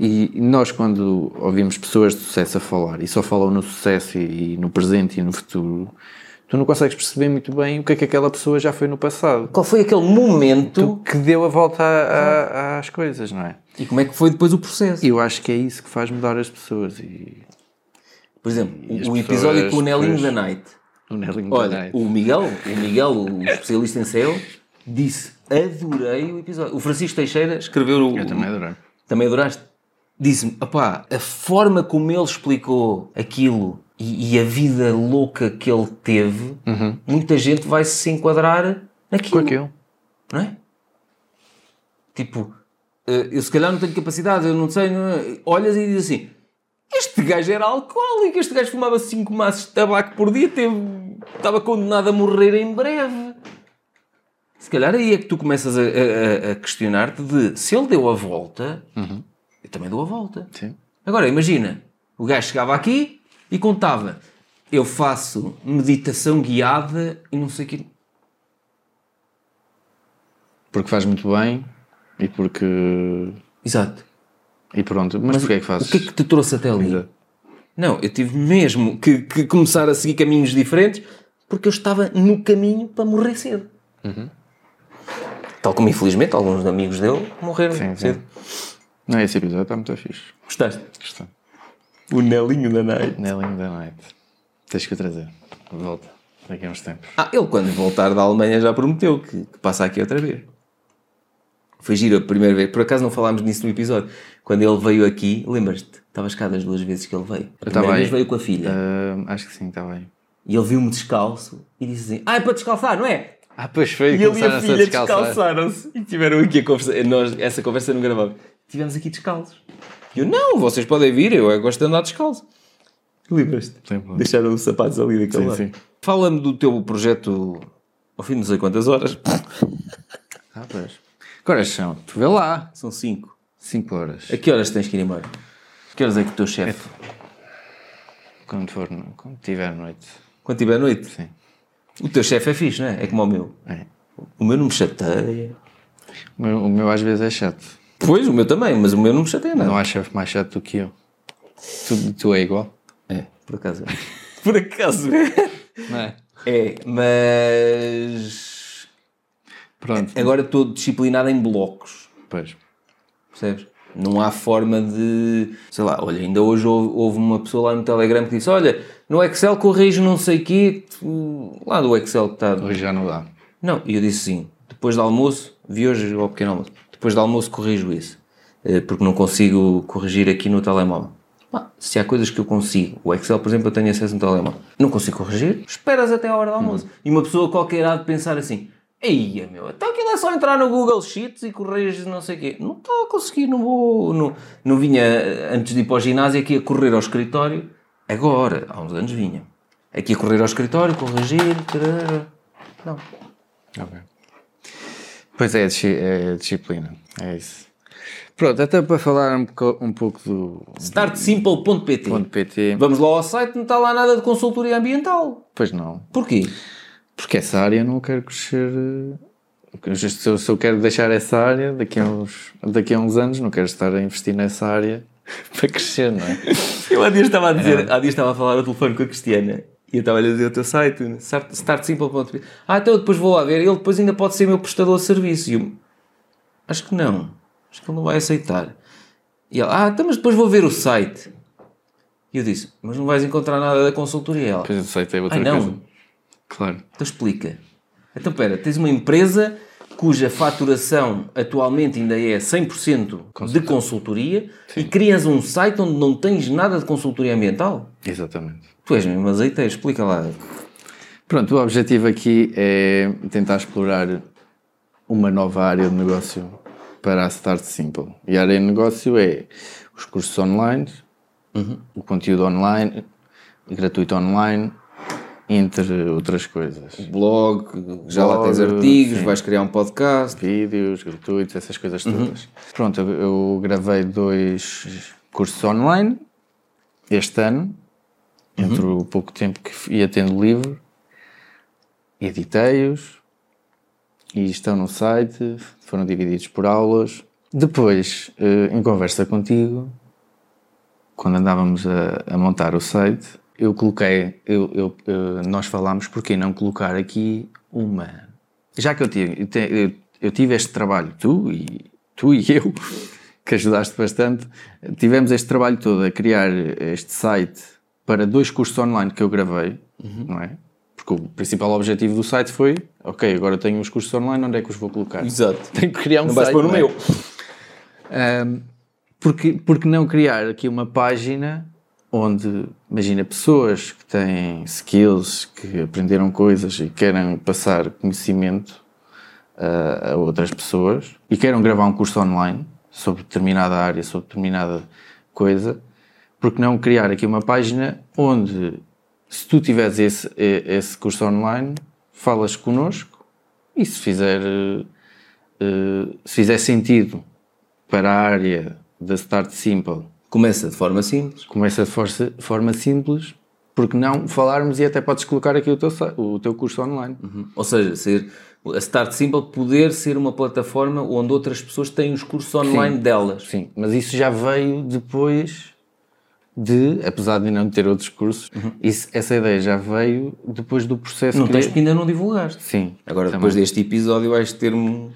E nós, quando ouvimos pessoas de sucesso a falar, e só falam no sucesso e, e no presente e no futuro, tu não consegues perceber muito bem o que é que aquela pessoa já foi no passado. Qual foi aquele momento Que deu a volta a- a- às coisas, não é? e como é que foi depois o processo? Eu acho que é isso que faz mudar as pessoas. E Por exemplo, E o, o episódio pessoas com o Nelinho depois- da Night. o Nelly Olha, o Miguel, o Miguel, o especialista em SEO, disse: adorei o episódio. O Francisco Teixeira escreveu o. Eu também adorei. Também adoraste? Disse-me, opá, a forma como ele explicou aquilo e, e a vida louca que ele teve, muita gente vai se enquadrar naquilo. Com aquilo. Não é? Tipo, eh, eu se calhar não tenho capacidade, eu não sei. não é? Olhas e dizes assim: Este gajo era alcoólico, este gajo fumava 5 maços de tabaco por dia, teve, estava condenado a morrer em breve. Se calhar aí é que tu começas a, a- a- questionar-te de se ele deu a volta, eu também dou a volta. Sim. Agora, imagina, o gajo chegava aqui e contava: Eu faço meditação guiada e não sei o quê. Porque faz muito bem e porque. Exato. E pronto. Mas, porquê é que fazes? O que é que te trouxe até ali? Exato. Não, eu tive mesmo que, que começar a seguir caminhos diferentes porque eu estava no caminho para morrer cedo. Uhum. Tal como, infelizmente, alguns amigos dele morreram Sim, sim. cedo. Não, esse episódio está muito fixe. Gostaste? Gostei. O Nelinho da Night. Nelinho da Night. Tens que o trazer. Volta. Daqui a uns tempos. Ah, ele quando voltar da Alemanha já prometeu que, que passa aqui outra vez. Foi giro a primeira vez. Por acaso não falámos nisso no episódio. Quando ele veio aqui, lembras-te? Estavas cá das duas vezes que ele veio. A primeira vez veio com a filha. Ah, acho que sim, está bem. E ele viu-me descalço e disse assim: Ah, é para descalçar, não é? Ah, pois foi. E ele e a filha descalçar. descalçaram-se e tiveram aqui a conversa. Nós, essa conversa não gravamos. Tivemos aqui descalços. E eu, não, vocês podem vir, eu é gosto de andar descalço. Lembro. Deixaram os sapatos ali daquele Sim, lado. sim. Fala-me do teu projeto ao fim de não sei quantas horas. Ah, pois. Que horas são? Tu vê lá. São cinco. 5 horas. A que horas tens que ir embora? A que horas é que o teu chefe? Quando for, quando tiver noite. Quando tiver noite? Sim. O teu chefe é fixe, não é? É como o meu. É. O meu não me chateia. O meu, o meu às vezes é chato. Pois, o meu também, mas o meu não me chateia nada. Não há chefe mais chato do que eu. Tu, tu é igual? É, por acaso. é. por acaso é. Não é? É, mas. Pronto. Agora estou disciplinado em blocos, Pois. percebes? Não há forma de. Sei lá, olha, ainda hoje houve, houve uma pessoa lá no Telegram que disse: Olha, no Excel corrijo não sei o quê, lá do Excel que está. Hoje já não dá. Não, e eu disse sim, depois do almoço, vi hoje ao pequeno almoço, depois do almoço corrijo isso, eh, porque não consigo corrigir aqui no telemóvel. Pá, se há coisas que eu consigo, o Excel, por exemplo, eu tenho acesso no telemóvel, não consigo corrigir, esperas até a hora do almoço. E uma pessoa qualquer há de pensar assim, Eia meu, então aquilo é só entrar no Google Sheets e corrigir não sei o quê. Não estou a conseguir, não vou, não, não vinha eh, antes de ir para o ginásio aqui a correr ao escritório, agora, há uns anos vinha. Aqui a correr ao escritório, corrigir, tarará. não. Ok. Pois é, é disciplina. É isso. Pronto, até para falar um, pouco- um pouco do startsimple.pt. Vamos lá ao site, não está lá nada de consultoria ambiental. Pois não. Porquê? Porque essa área não quero crescer. eh, Se eu, se eu quero deixar essa área daqui a, uns, daqui a uns anos, não quero estar a investir nessa área para crescer, não é? Eu há dias estava a dizer, há dias estava a falar ao telefone com a Cristiana e eu estava a dizer o teu site, start- startsimple.pt. Ah, então eu depois vou lá ver. Ele depois ainda pode ser meu prestador de serviço. E eu, acho que não. Acho que ele não vai aceitar. E ela, ah, então mas depois vou ver o site. E eu disse, mas não vais encontrar nada da consultoria. E Ela, Depois eu sei que tem outra ai não. coisa. Claro. Então explica. Então espera, tens uma empresa cuja faturação atualmente ainda é 100% de consultoria e crias um site onde não tens nada de consultoria ambiental? Exatamente. Tu és mesmo azeiteiro, explica lá. Pronto, o objetivo aqui é tentar explorar uma nova área de negócio para a Start Simple. E a área de negócio é os cursos online, o conteúdo online, gratuito online, entre outras coisas. Blog, já lá tens Blog, artigos, sim. vais criar um podcast. Vídeos gratuitos, essas coisas todas. Pronto, eu, eu gravei dois cursos online este ano, entre o pouco tempo que ia tendo livre, editei-os e estão no site, foram divididos por aulas. Depois, eh, em conversa contigo, quando andávamos a, a montar o site, eu coloquei, eu, eu, eh, nós falámos porque não colocar aqui uma. Já que eu tive, eu eu, eu tive este trabalho, tu e, tu e eu, que ajudaste bastante, tivemos este trabalho todo a criar este site para dois cursos online que eu gravei, não é? Porque o principal objetivo do site foi, ok, agora tenho os cursos online, onde é que os vou colocar? Exato. Tenho que criar um Não vais site. pôr no não é? meu. Ahm, porque, porque não criar aqui uma página onde, imagina, pessoas que têm skills, que aprenderam coisas e querem passar conhecimento uh, a outras pessoas e queiram gravar um curso online sobre determinada área, sobre determinada coisa, porque não criar aqui uma página onde, se tu tiveres esse, esse curso online, falas connosco e se fizer, uh, se fizer sentido para a área da Start Simple. Começa de forma simples. Começa de força, forma simples, porque não falarmos e até podes colocar aqui o teu, o teu curso online. Uhum. Ou seja, ser a Start Simple poder ser uma plataforma onde outras pessoas têm os cursos online sim, delas. Sim, mas isso já veio depois de, apesar de não ter outros cursos, uhum. isso, essa ideia já veio depois do processo. Não que tens porque ainda não divulgaste. Sim. Agora, também. depois deste episódio, vais ter uma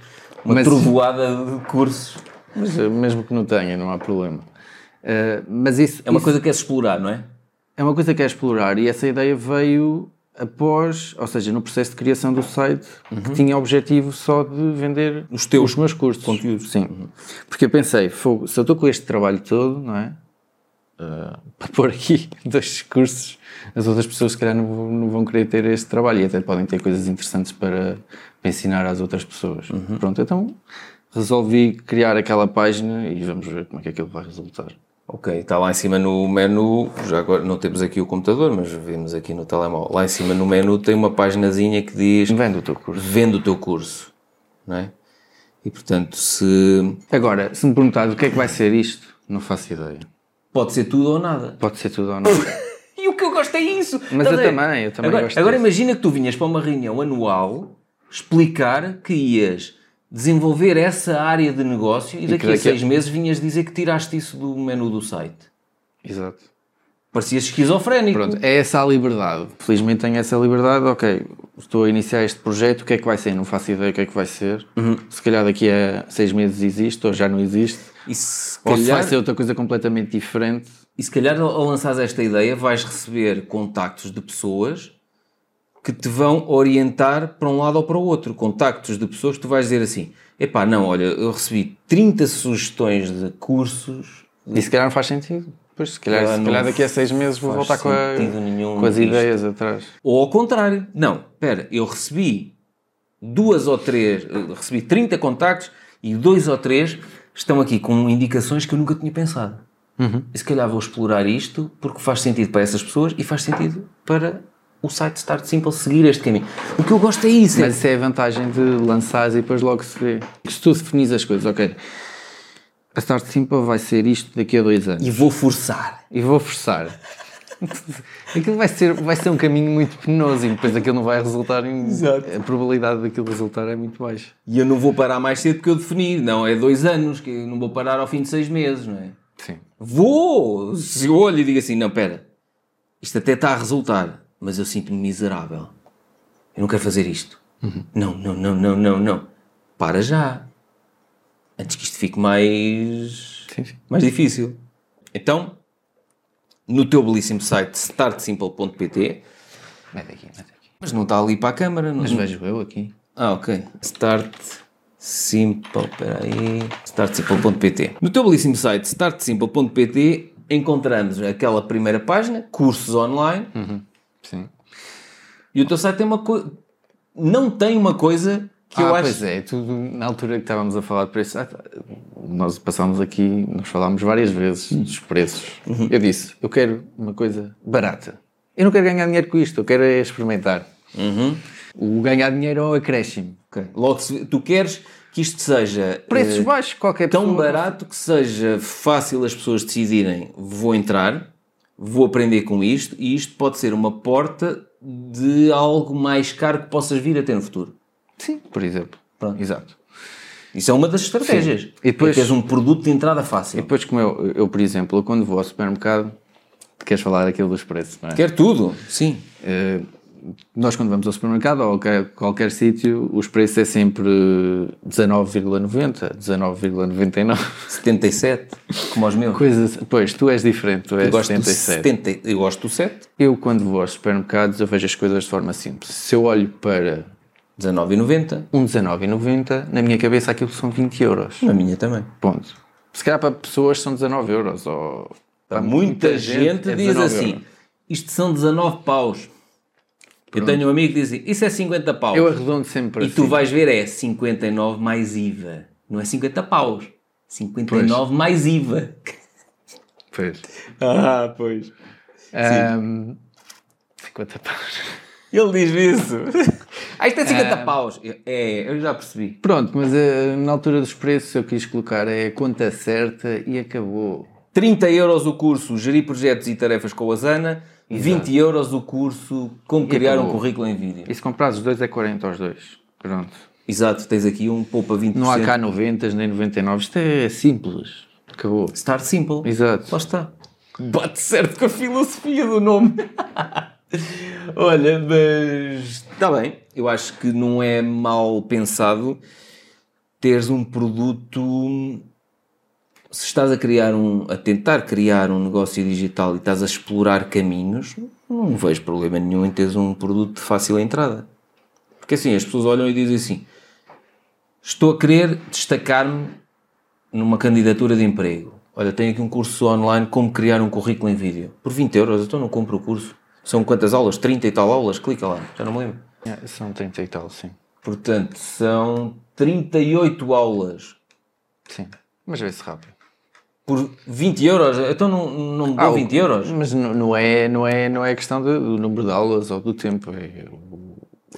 mas, trovoada de cursos. Mas eh, mesmo que não tenha, não há problema. Uh, mas isso é uma isso, coisa que queres explorar, não é? É uma coisa que queres explorar e essa ideia veio após, ou seja, no processo de criação do site, uhum. que tinha o objetivo só de vender os, teus os meus cursos. Conteúdos. Sim. Uhum. Porque eu pensei, se eu estou com este trabalho todo, não é? Uh, para pôr aqui dois cursos, as outras pessoas se calhar não, vão, não vão querer ter este trabalho e até podem ter coisas interessantes para, para ensinar às outras pessoas. Uhum. Pronto, então resolvi criar aquela página e vamos ver como é que aquilo vai resultar. Ok, está lá em cima no menu, já agora não temos aqui o computador, mas vemos aqui no telemóvel. Lá em cima no menu tem uma paginazinha que diz Vende o teu curso. Vende o teu curso, não é? E portanto, se. Agora, se me perguntar o que é que vai ser isto, não faço ideia. Pode ser tudo ou nada. Pode ser tudo ou nada. e o que eu gosto é isso. Mas eu também, eu também agora, gosto Agora disso. imagina que tu vinhas para uma reunião anual explicar que ias desenvolver essa área de negócio e, e daqui, a seis meses vinhas dizer que tiraste isso do menu do site. Exato. Parecias esquizofrénico. Pronto, é essa a liberdade. Felizmente tenho essa liberdade. Ok, estou a iniciar este projeto, o que é que vai ser? Não faço ideia o que é que vai ser. Uhum. Se calhar daqui a seis meses existe ou já não existe. E se ou calhar... se vai ser outra coisa completamente diferente. E se calhar ao lançares esta ideia vais receber contactos de pessoas que te vão orientar para um lado ou para o outro. Contactos de pessoas que tu vais dizer assim: epá, não, olha, eu recebi 30 sugestões de cursos. E se calhar não faz sentido. Pois, se calhar, se calhar daqui a seis meses vou voltar com, a, com as ideias atrás. Ou ao contrário, não, espera, eu recebi duas ou três, recebi 30 contactos e dois ou três estão aqui com indicações que eu nunca tinha pensado. Uhum. E se calhar vou explorar isto porque faz sentido para essas pessoas e faz sentido para o site Start Simple seguir este caminho. O que eu gosto é isso. Mas isso é a vantagem de lançar e depois logo se vê. Se tu definis as coisas, ok. A Start Simple vai ser isto daqui a dois anos. E vou forçar. E vou forçar. aquilo vai ser, vai ser um caminho muito penoso e depois aquilo não vai resultar em. Exato. A probabilidade daquilo resultar é muito baixa. E eu não vou parar mais cedo porque eu defini. Não, é dois anos, que eu não vou parar ao fim de seis meses, não é? Sim. Vou! Se eu olho e digo assim, não, pera, isto até está a resultar mas eu sinto-me miserável. Eu não quero fazer isto. Uhum. Não, não, não, não, não, não. Para já. Antes que isto fique mais. Sim, sim. mais difícil. Então, no teu belíssimo site startsimple.pt. Mete aqui, mete aqui. Mas não está ali para a câmara. Mas não... vejo eu aqui. Ah, ok. Start Simple, peraí. Startsimple.pt. No teu belíssimo site startsimple.pt encontramos aquela primeira página, cursos online. Uhum Sim. E o teu site tem uma coisa. Não tem uma coisa que ah, eu acho. Pois é, tudo na altura que estávamos a falar de preços, ah, nós passámos aqui, nós falámos várias vezes dos preços. Uhum. Eu disse, eu quero uma coisa barata. Eu não quero ganhar dinheiro com isto, eu quero é experimentar. Uhum. O ganhar dinheiro é o acréscimo. Okay. Logo, se tu queres que isto seja preços uh, baixos, qualquer tão pessoa... barato que seja fácil as pessoas decidirem vou entrar vou aprender com isto e isto pode ser uma porta de algo mais caro que possas vir a ter no futuro. Sim, por exemplo. Pronto. Exato. Isso é uma das estratégias. Sim. E depois, é um produto de entrada fácil. E depois, como eu, eu, por exemplo, eu quando vou ao supermercado, queres falar aquilo dos preços, não é? Quer tudo, sim. Uh, nós quando vamos ao supermercado ou qualquer, qualquer sítio, os preços é sempre 19,90, 19,99. 77, como aos meus. Coisas, pois, tu és diferente, tu és eu 77. 70, eu gosto do 7. Eu quando vou aos supermercados eu vejo as coisas de forma simples. Se eu olho para 19,90. Um 19,90, na minha cabeça aquilo são 20 euros. Na minha também. Ponto. Se calhar para pessoas são 19 euros ou Para muita, muita gente, gente é diz 19 assim: euros. isto são 19 paus. Eu tenho um amigo que diz assim: isso é 50 paus. Eu arredondo sempre para E tu cima. vais ver, é 59 mais IVA. Não é 50 paus. 59 mais IVA. Pois. Ah, pois. Ahm, 50 paus. Ele diz isso. ah, isto é 50 paus. É, eu já percebi. Pronto, mas eh, na altura dos preços eu quis colocar é a conta certa e acabou. 30 euros o curso Gerir Projetos e Tarefas com a Zana. 20 euros o curso Como Criar um. Currículo em Vídeo. E se comprares os dois é 40 aos dois. Pronto. Exato, tens aqui um poupa 20%. Não há cá 90 nem 99. Isto é simples. Acabou. Start Simple. Exato. Lá está. Bate certo com a filosofia do nome. Olha, mas está bem. Eu acho que não é mal pensado teres um produto. Se estás a criar um, a tentar criar um negócio digital e estás a explorar caminhos, não vejo problema nenhum em teres um produto de fácil entrada. Porque assim, as pessoas olham e dizem assim: estou a querer destacar-me numa candidatura de emprego. Olha, tenho aqui um curso online como criar um currículo em vídeo. Por 20 euros, então não compro o curso. São quantas aulas? 30 e tal aulas? Clica lá, já não me lembro. É, são 30 e tal, sim. Portanto, são 38 aulas Sim. Mas vê-se rápido. por 20 euros. Então não, não me dão o- 20 euros? Mas não, é, não, é, não é questão de- do número de aulas ou do tempo. É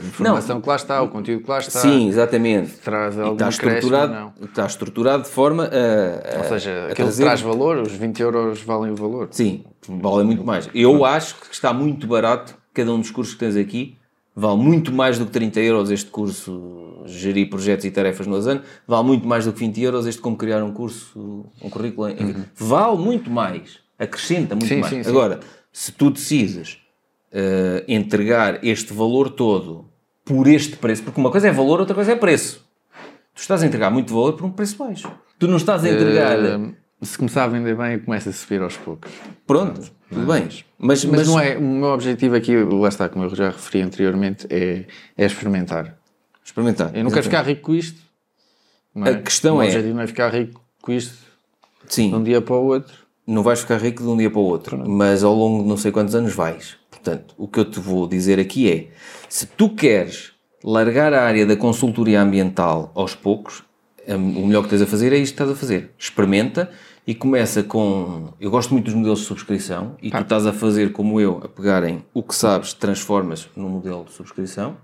a informação que lá está, o conteúdo que lá está. Sim, exatamente. Traz algum está estruturado, não. está estruturado de forma a, a- Ou seja, aquilo trazer- traz valor, os 20 euros valem o valor. Sim, vale muito mais. Eu acho que está muito barato cada um dos cursos que tens aqui. Vale muito mais do que 30 euros este curso Gerir Projetos e Tarefas no Azano. Vale muito mais do que 20 euros este Como Criar um Curso, um currículo. Em... Vale muito mais. Acrescenta muito Sim, mais. sim, sim. Agora, se tu decides eh, entregar este valor todo por este preço, porque uma coisa é valor, outra coisa é preço. Tu estás a entregar muito valor por um preço baixo. Tu não estás a entregar... Eh, se começar a vender bem, começa a subir aos poucos. Pronto, tudo bem. Mas, Mas, não é, o meu objetivo aqui, lá está, como eu já referi anteriormente, é, é experimentar. Experimentar. Eu não quero ficar rico com isto. é? A questão o é- objetivo não é ficar rico com isto Sim, de um dia para o outro. não vais ficar rico de um dia para o outro, mas ao longo de não sei quantos anos vais. Portanto, o que eu te vou dizer aqui é: se tu queres largar a área da consultoria ambiental aos poucos, o melhor que tens a fazer é isto que estás a fazer. Experimenta e começa com. Eu gosto muito dos modelos de subscrição e tu estás a fazer como eu, a pegarem o que sabes, transformas num modelo de subscrição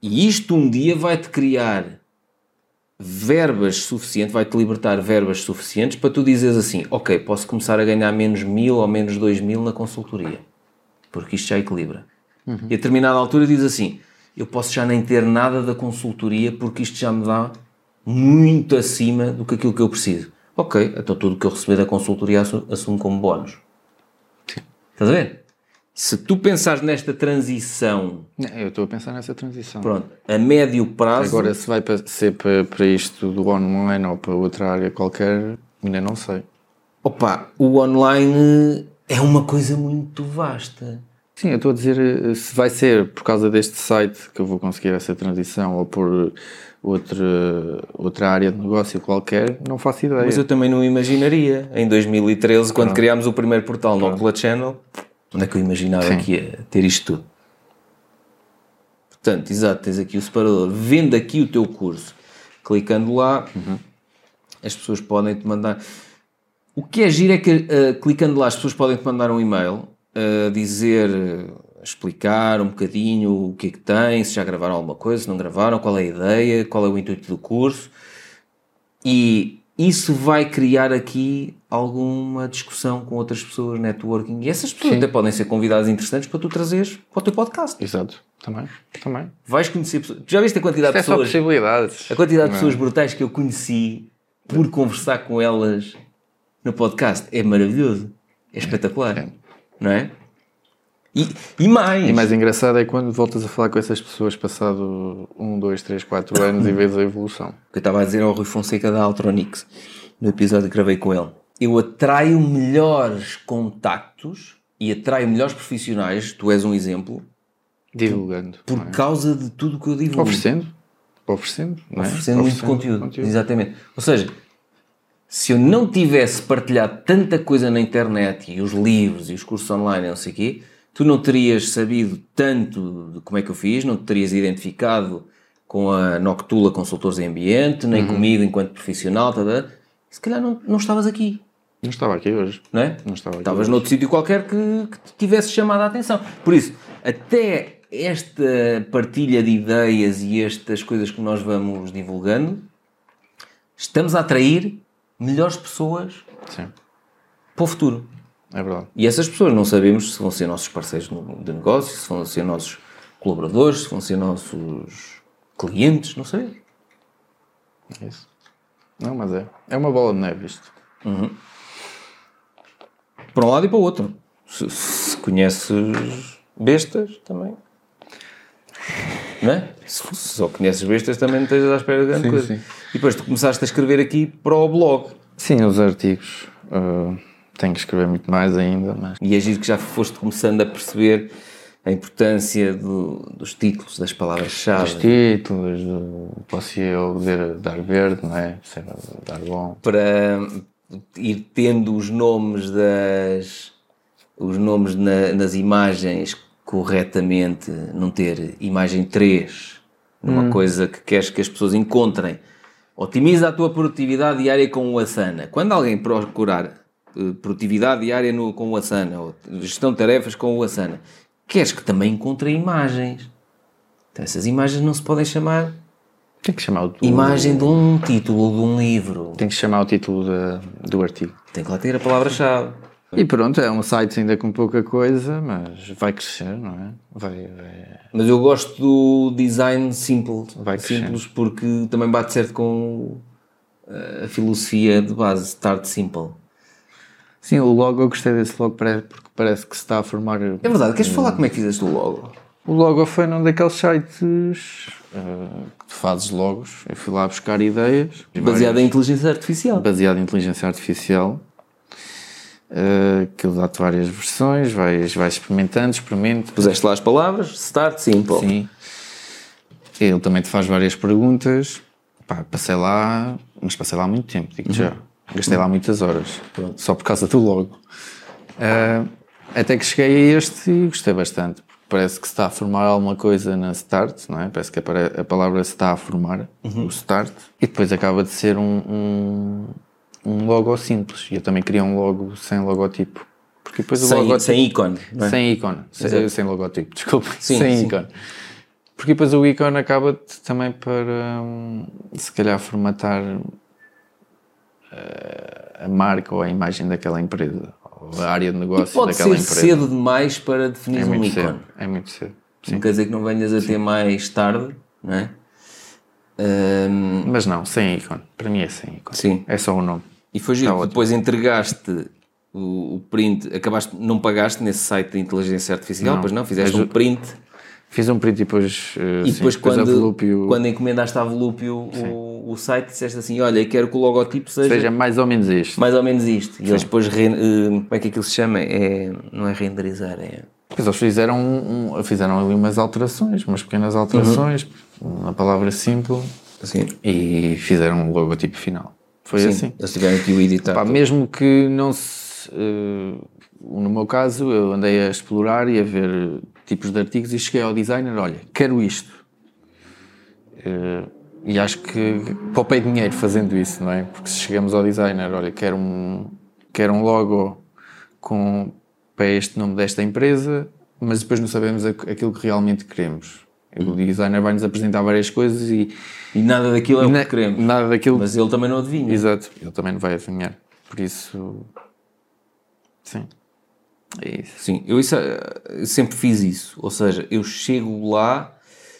e isto um dia vai-te criar verbas suficientes, vai-te libertar verbas suficientes para tu dizeres assim, ok, posso começar a ganhar menos mil ou menos dois mil na consultoria, porque isto já equilibra. E a determinada altura diz assim, eu posso já nem ter nada da consultoria porque isto já me dá muito acima do que aquilo que eu preciso. Ok, então tudo o que eu receber da consultoria assu- assumo como bónus. Estás a ver? Se tu pensares nesta transição, Não, Eu estou a pensar nessa transição. pronto, a médio prazo... Agora, se vai pa- ser para, para isto do online ou para outra área qualquer, ainda não sei. Opa, o online é uma coisa muito vasta. Sim, eu estou a dizer eh, se vai ser por causa deste site que eu vou conseguir essa transição ou por outra, outra área de negócio qualquer, não faço ideia. Mas eu também não imaginaria. Em 2013, quando criámos o primeiro portal no Ocula Channel, onde é que eu imaginava Sim. que ia ter isto tudo? Portanto, exato, tens aqui o separador. Vende aqui o teu curso. Clicando lá, as pessoas podem te mandar. O que é giro é que, eh, clicando lá, as pessoas podem te mandar um e-mail a dizer, a explicar um bocadinho o que é que tem, se já gravaram alguma coisa, se não gravaram, qual é a ideia, qual é o intuito do curso. E isso vai criar aqui alguma discussão com outras pessoas, networking. E essas pessoas Sim. até podem ser convidadas interessantes para tu trazeres para o teu podcast. Exato, também, também. Vais conhecer pessoas. Já viste a quantidade É de só pessoas? possibilidades. A quantidade de Não. pessoas brutais que eu conheci por conversar com elas no podcast é maravilhoso. É espetacular. É. Não é? E, e mais. E mais engraçado é quando voltas a falar com essas pessoas passado um, dois, três, quatro anos e vês a evolução. que eu estava a dizer ao Rui Fonseca da Altronix, no episódio que gravei com ele. Eu atraio melhores contactos e atraio melhores profissionais, tu és um exemplo, Divulgando. por é? causa de tudo que eu divulgo. Oferecendo. Oferecendo. é? Oferecendo muito conteúdo. Exatamente. Ou seja, se eu não tivesse partilhado tanta coisa na internet e os livros e os cursos online e não sei o quê, tu não terias sabido tanto de como é que eu fiz, não te terias identificado com a Noctula Consultores em Ambiente, nem comigo enquanto profissional, tá, tá, se calhar não, não estavas aqui, Não estava aqui hoje. não é? Não estava aqui Estavas hoje. noutro sítio qualquer que, que te tivesse chamado a atenção. Por isso, até esta partilha de ideias e estas coisas que nós vamos divulgando, estamos a atrair melhores pessoas Sim, para o futuro. é verdade. E essas pessoas não sabemos se vão ser nossos parceiros de negócio, se vão ser nossos colaboradores, se vão ser nossos clientes, não sei. É isso. Não, mas é. É uma bola de neve isto. Para um lado e para o outro. Se, se conheces bestas, também. É? Se, só conheces bestas, também não estejas à espera de grande Sim, coisa. sim. E depois tu começaste a escrever aqui para o blog. Sim, os artigos. uh, tenho que escrever muito mais ainda, mas E é giro que já foste começando a perceber a importância do- dos títulos, das palavras-chave. títulos, do, posso eu dizer dar verde, não é? Ser dar bom. para ir tendo os nomes das os nomes na- nas imagens corretamente, não ter imagem 3 numa coisa que queres que as pessoas encontrem. Otimiza a tua produtividade diária com o Asana. Quando alguém procurar eh, produtividade diária no, com o Asana ou gestão de tarefas com o Asana, queres que também encontre imagens. Então, essas imagens não se podem chamar Tem que chamar o, imagem de um título de um livro. tem que chamar o título da- do artigo. Tem que lá ter a palavra-chave. E pronto, é um site ainda com pouca coisa, mas vai crescer, não é? Vai, vai- Mas eu gosto do design simples, Vai crescendo. simples porque também bate certo com uh, a filosofia de base, start simple. Sim, o logo, eu gostei desse logo porque parece que se está a formar. É verdade, queres falar como é que fizeste o logo? O logo foi num daqueles sites eh, que tu fazes logos. Eu fui lá buscar ideias. Baseado em inteligência artificial. baseado em inteligência artificial. Eh, que ele dá-te várias versões, vais, vais experimentando, experimento. Puseste lá as palavras, start simple. Sim. Ele também te faz várias perguntas. Pá, passei lá, mas passei lá muito tempo, digo já. Gastei lá muitas horas, só por causa do logo. Ah, até que cheguei a este e gostei bastante. Parece que se está a formar alguma coisa na start, não é? Parece que a, palavra se está a formar, o start, e depois acaba de ser um, um, um logo simples. E eu também queria um logo sem logotipo. Porque depois o Sem, logotipo. sem ícone. é? Sem ícone, sem, sem logotipo, desculpa. Sim, sem sim. ícone. Porque depois o ícone acaba também para, hum, se calhar, formatar eh, a marca ou a imagem daquela empresa, ou a área de negócio Pode daquela ser empresa. cedo demais para definir é um ícone. cedo. É muito cedo. Sim. Não quer dizer que não venhas a ter mais tarde, não é? Ahm, Mas não, sem ícone. Para mim é sem ícone. sim. É só o nome. E foi giro, Tá depois entregaste o, o print, acabaste, não pagaste nesse site de inteligência artificial, Não. pois não, fizeste um print Fiz um print e depois, eh, e sim, depois a quando, Volúpio quando encomendaste à Volúpio o, o site disseste assim, olha, eu quero que o logotipo seja, seja mais ou menos isto. mais ou menos isto. E eles depois, re- eh, como é que aquilo se chama? É, não é renderizar, é... Pois eles fizeram, um- fizeram ali umas alterações, umas pequenas alterações, na palavra simples, Assim, e fizeram um logotipo final. Foi sim, assim. eles tiveram que o editar. Pá, mesmo que não se. eh, no meu caso, eu andei a explorar e a ver tipos de artigos e cheguei ao designer: olha, quero isto. Eh, e acho que poupei dinheiro fazendo isso, não é? Porque se chegamos ao designer: olha, quero um, quero um logo com, para este nome desta empresa, mas depois não sabemos aqu- aquilo que realmente queremos. O designer vai nos apresentar várias coisas e E nada daquilo é o que queremos. nada daquilo Mas ele também não adivinha. Exato, ele também não vai adivinhar. Por isso, sim. É isso. Sim, eu, isso, eh, sempre fiz isso. Ou seja, eu chego lá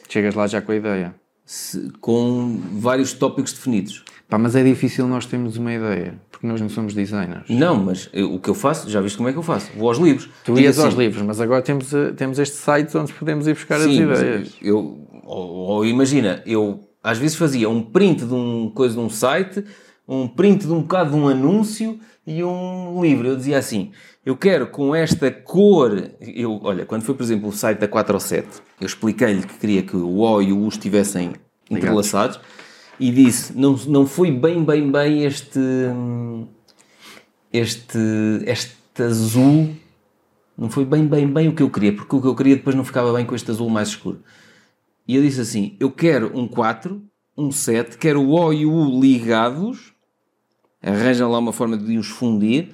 Chegas lá já com a ideia. se- com vários tópicos definidos. Pá, mas é difícil nós termos uma ideia, porque nós não somos designers. Não, mas eu- o que eu faço, já viste como é que eu faço? Vou aos livros. Tu ias aos assim, livros, mas agora temos, eh, temos este site onde podemos ir buscar Sim, as ideias. eu, ou, ou imagina, eu às vezes fazia um print de um coisa de um site, um print de um bocado de um anúncio e um livro. Eu dizia assim: eu quero com esta cor. Eu, olha, quando foi, por exemplo, o site da 4 ou 7, eu expliquei-lhe que queria que o O e o U estivessem entrelaçados. e disse: não, não foi bem, bem, bem este. Este, este azul. Não foi bem, bem, bem o que eu queria, porque o que eu queria depois não ficava bem com este azul mais escuro. E eu disse assim: eu quero um 4, um 7, quero o O e o U ligados, arranjam lá uma forma de os fundir,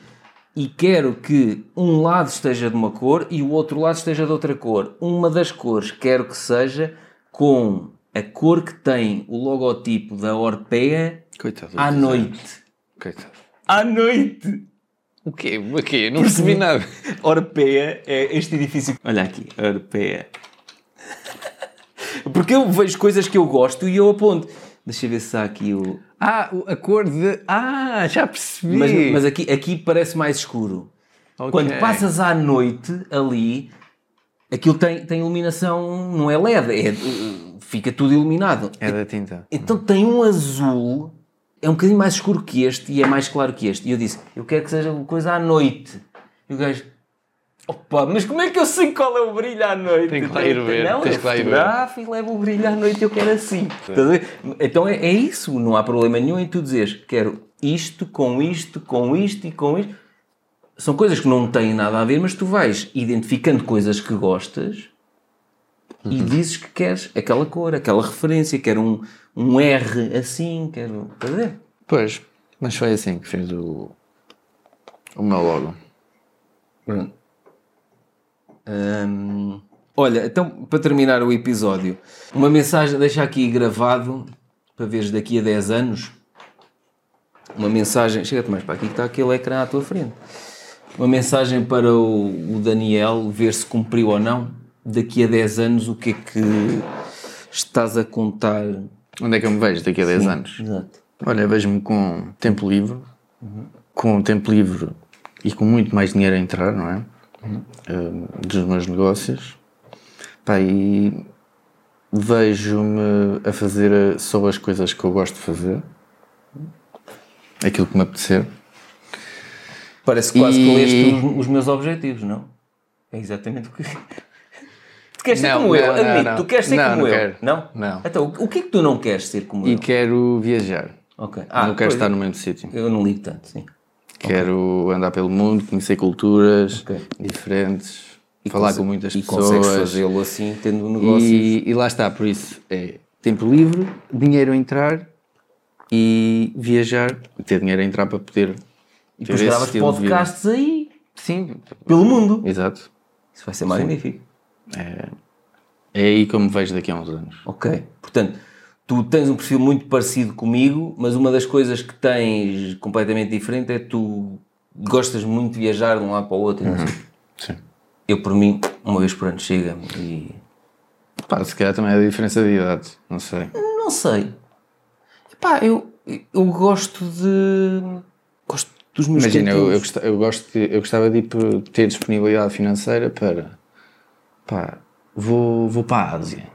e quero que um lado esteja de uma cor e o outro lado esteja de outra cor. Uma das cores quero que seja com a cor que tem o logotipo da Orpea Coitado. à noite. Coitado. À noite! O quê? O quê? Não percebi nada. Orpea é este edifício. Olha aqui, Orpea. Porque eu vejo coisas que eu gosto e eu aponto. Deixa eu ver se há aqui o. Ah, a cor de. Ah, já percebi. Mas, mas aqui, aqui parece mais escuro. Ok. Quando passas à noite ali, aquilo tem, tem iluminação, não é LED, é, fica tudo iluminado. É da tinta. Então tem um azul, é um bocadinho mais escuro que este e é mais claro que este. E eu disse, eu quero que seja uma coisa à noite. E o gajo, opa, mas como é que eu sei qual é o brilho à noite? Tem que lá ir ver, Não, tens eu fotografo e levo o brilho à noite, eu quero assim. Então é, é isso, não há problema nenhum em tu dizeres, quero isto, com isto, com isto e com isto. São coisas que não têm nada a ver, mas tu vais identificando coisas que gostas e dizes que queres aquela cor, aquela referência, quero um, um R assim, quero. Estás a ver? Pois, mas foi assim que fiz o, o meu logo. Pronto. Hum, olha, então para terminar o episódio, uma mensagem, deixa aqui gravado para veres daqui a 10 anos. Uma mensagem, chega-te mais para aqui que está aquele ecrã à tua frente. Uma mensagem para o, o Daniel ver se cumpriu ou não. Daqui a 10 anos, o que é que estás a contar? Onde é que eu me vejo daqui a 10 anos? Exato. Olha, vejo-me com tempo livre, com tempo livre e com muito mais dinheiro a entrar, não é? Eh, dos meus negócios. Pá, e vejo-me a fazer só as coisas que eu gosto de fazer, aquilo que me apetecer. Parece quase que E- leste os, os meus objetivos, não? É exatamente o que. Tu queres ser Não, como eu, não, não, admito, não. tu queres ser Não, como não eu. quero. Não? Não. Então, o que é que tu não queres ser como E eu? quero viajar. Ok. não quero estar no mesmo sítio. Eu não ligo tanto, sim. Quero andar pelo mundo, conhecer culturas Ok. diferentes, falar Conse- com muitas e pessoas. consegues fazê-lo assim, tendo negócios. E, e lá está, por isso é tempo livre, dinheiro a entrar e viajar, ter dinheiro a entrar para poder E depois esse gravas estilo de vida. podcasts aí, Sim, pelo mundo. exato. Isso vai ser magnífico. É aí que eu me vejo daqui a uns anos. Ok. Portanto, tu tens um perfil muito parecido comigo, mas uma das coisas que tens completamente diferente é que tu gostas muito de viajar de um lado para o outro. não sei. Sim. Eu, por mim, uma vez por ano chega-me e Pá, se calhar também é a diferença de idade, não sei. Não sei. Epá, eu, eu gosto de. Gosto dos meus Imagina, eu, eu, tempinhos. gosta- eu gosto de- eu gostava de ter disponibilidade financeira para pá, vou, vou para a Ásia.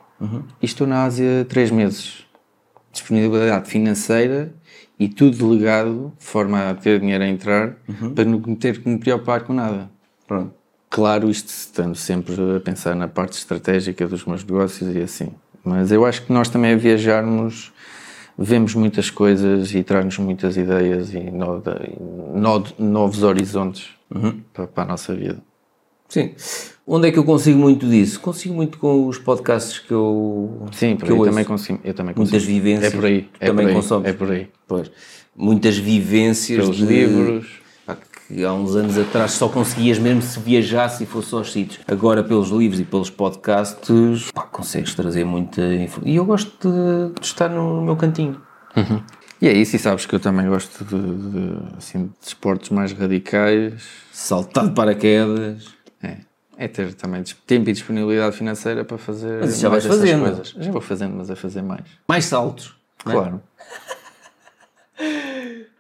E estou na Ásia três meses. Disponibilidade financeira e tudo legado, de forma a ter dinheiro a entrar, para não ter que me preocupar com nada. Pronto. Claro, isto estando sempre a pensar na parte estratégica dos meus negócios e assim. Mas eu acho que nós também a viajarmos vemos muitas coisas e traz-nos muitas ideias e, no- no- novos horizontes para, para a nossa vida. Sim. Onde é que eu consigo muito disso? Consigo muito com os podcasts que eu. Sim, que aí eu também consigo. Eu também Muitas consigo. vivências. É por aí. É também por aí, consomes. É por aí. Pois. Muitas vivências. Pelos de- livros. pá, que há uns anos atrás só conseguias mesmo se viajasse e fosse aos sítios. Agora, pelos livros e pelos podcasts, pá, consegues trazer muita informação. E eu gosto de, de estar no meu cantinho. E é isso, e sabes que eu também gosto de, de, assim, de esportes mais radicais. Saltar de paraquedas. É, é ter também tempo e disponibilidade financeira para fazer Mas isso já vais fazendo. coisas. Já vou fazendo, mas é fazer mais. Mais saltos. é? Claro.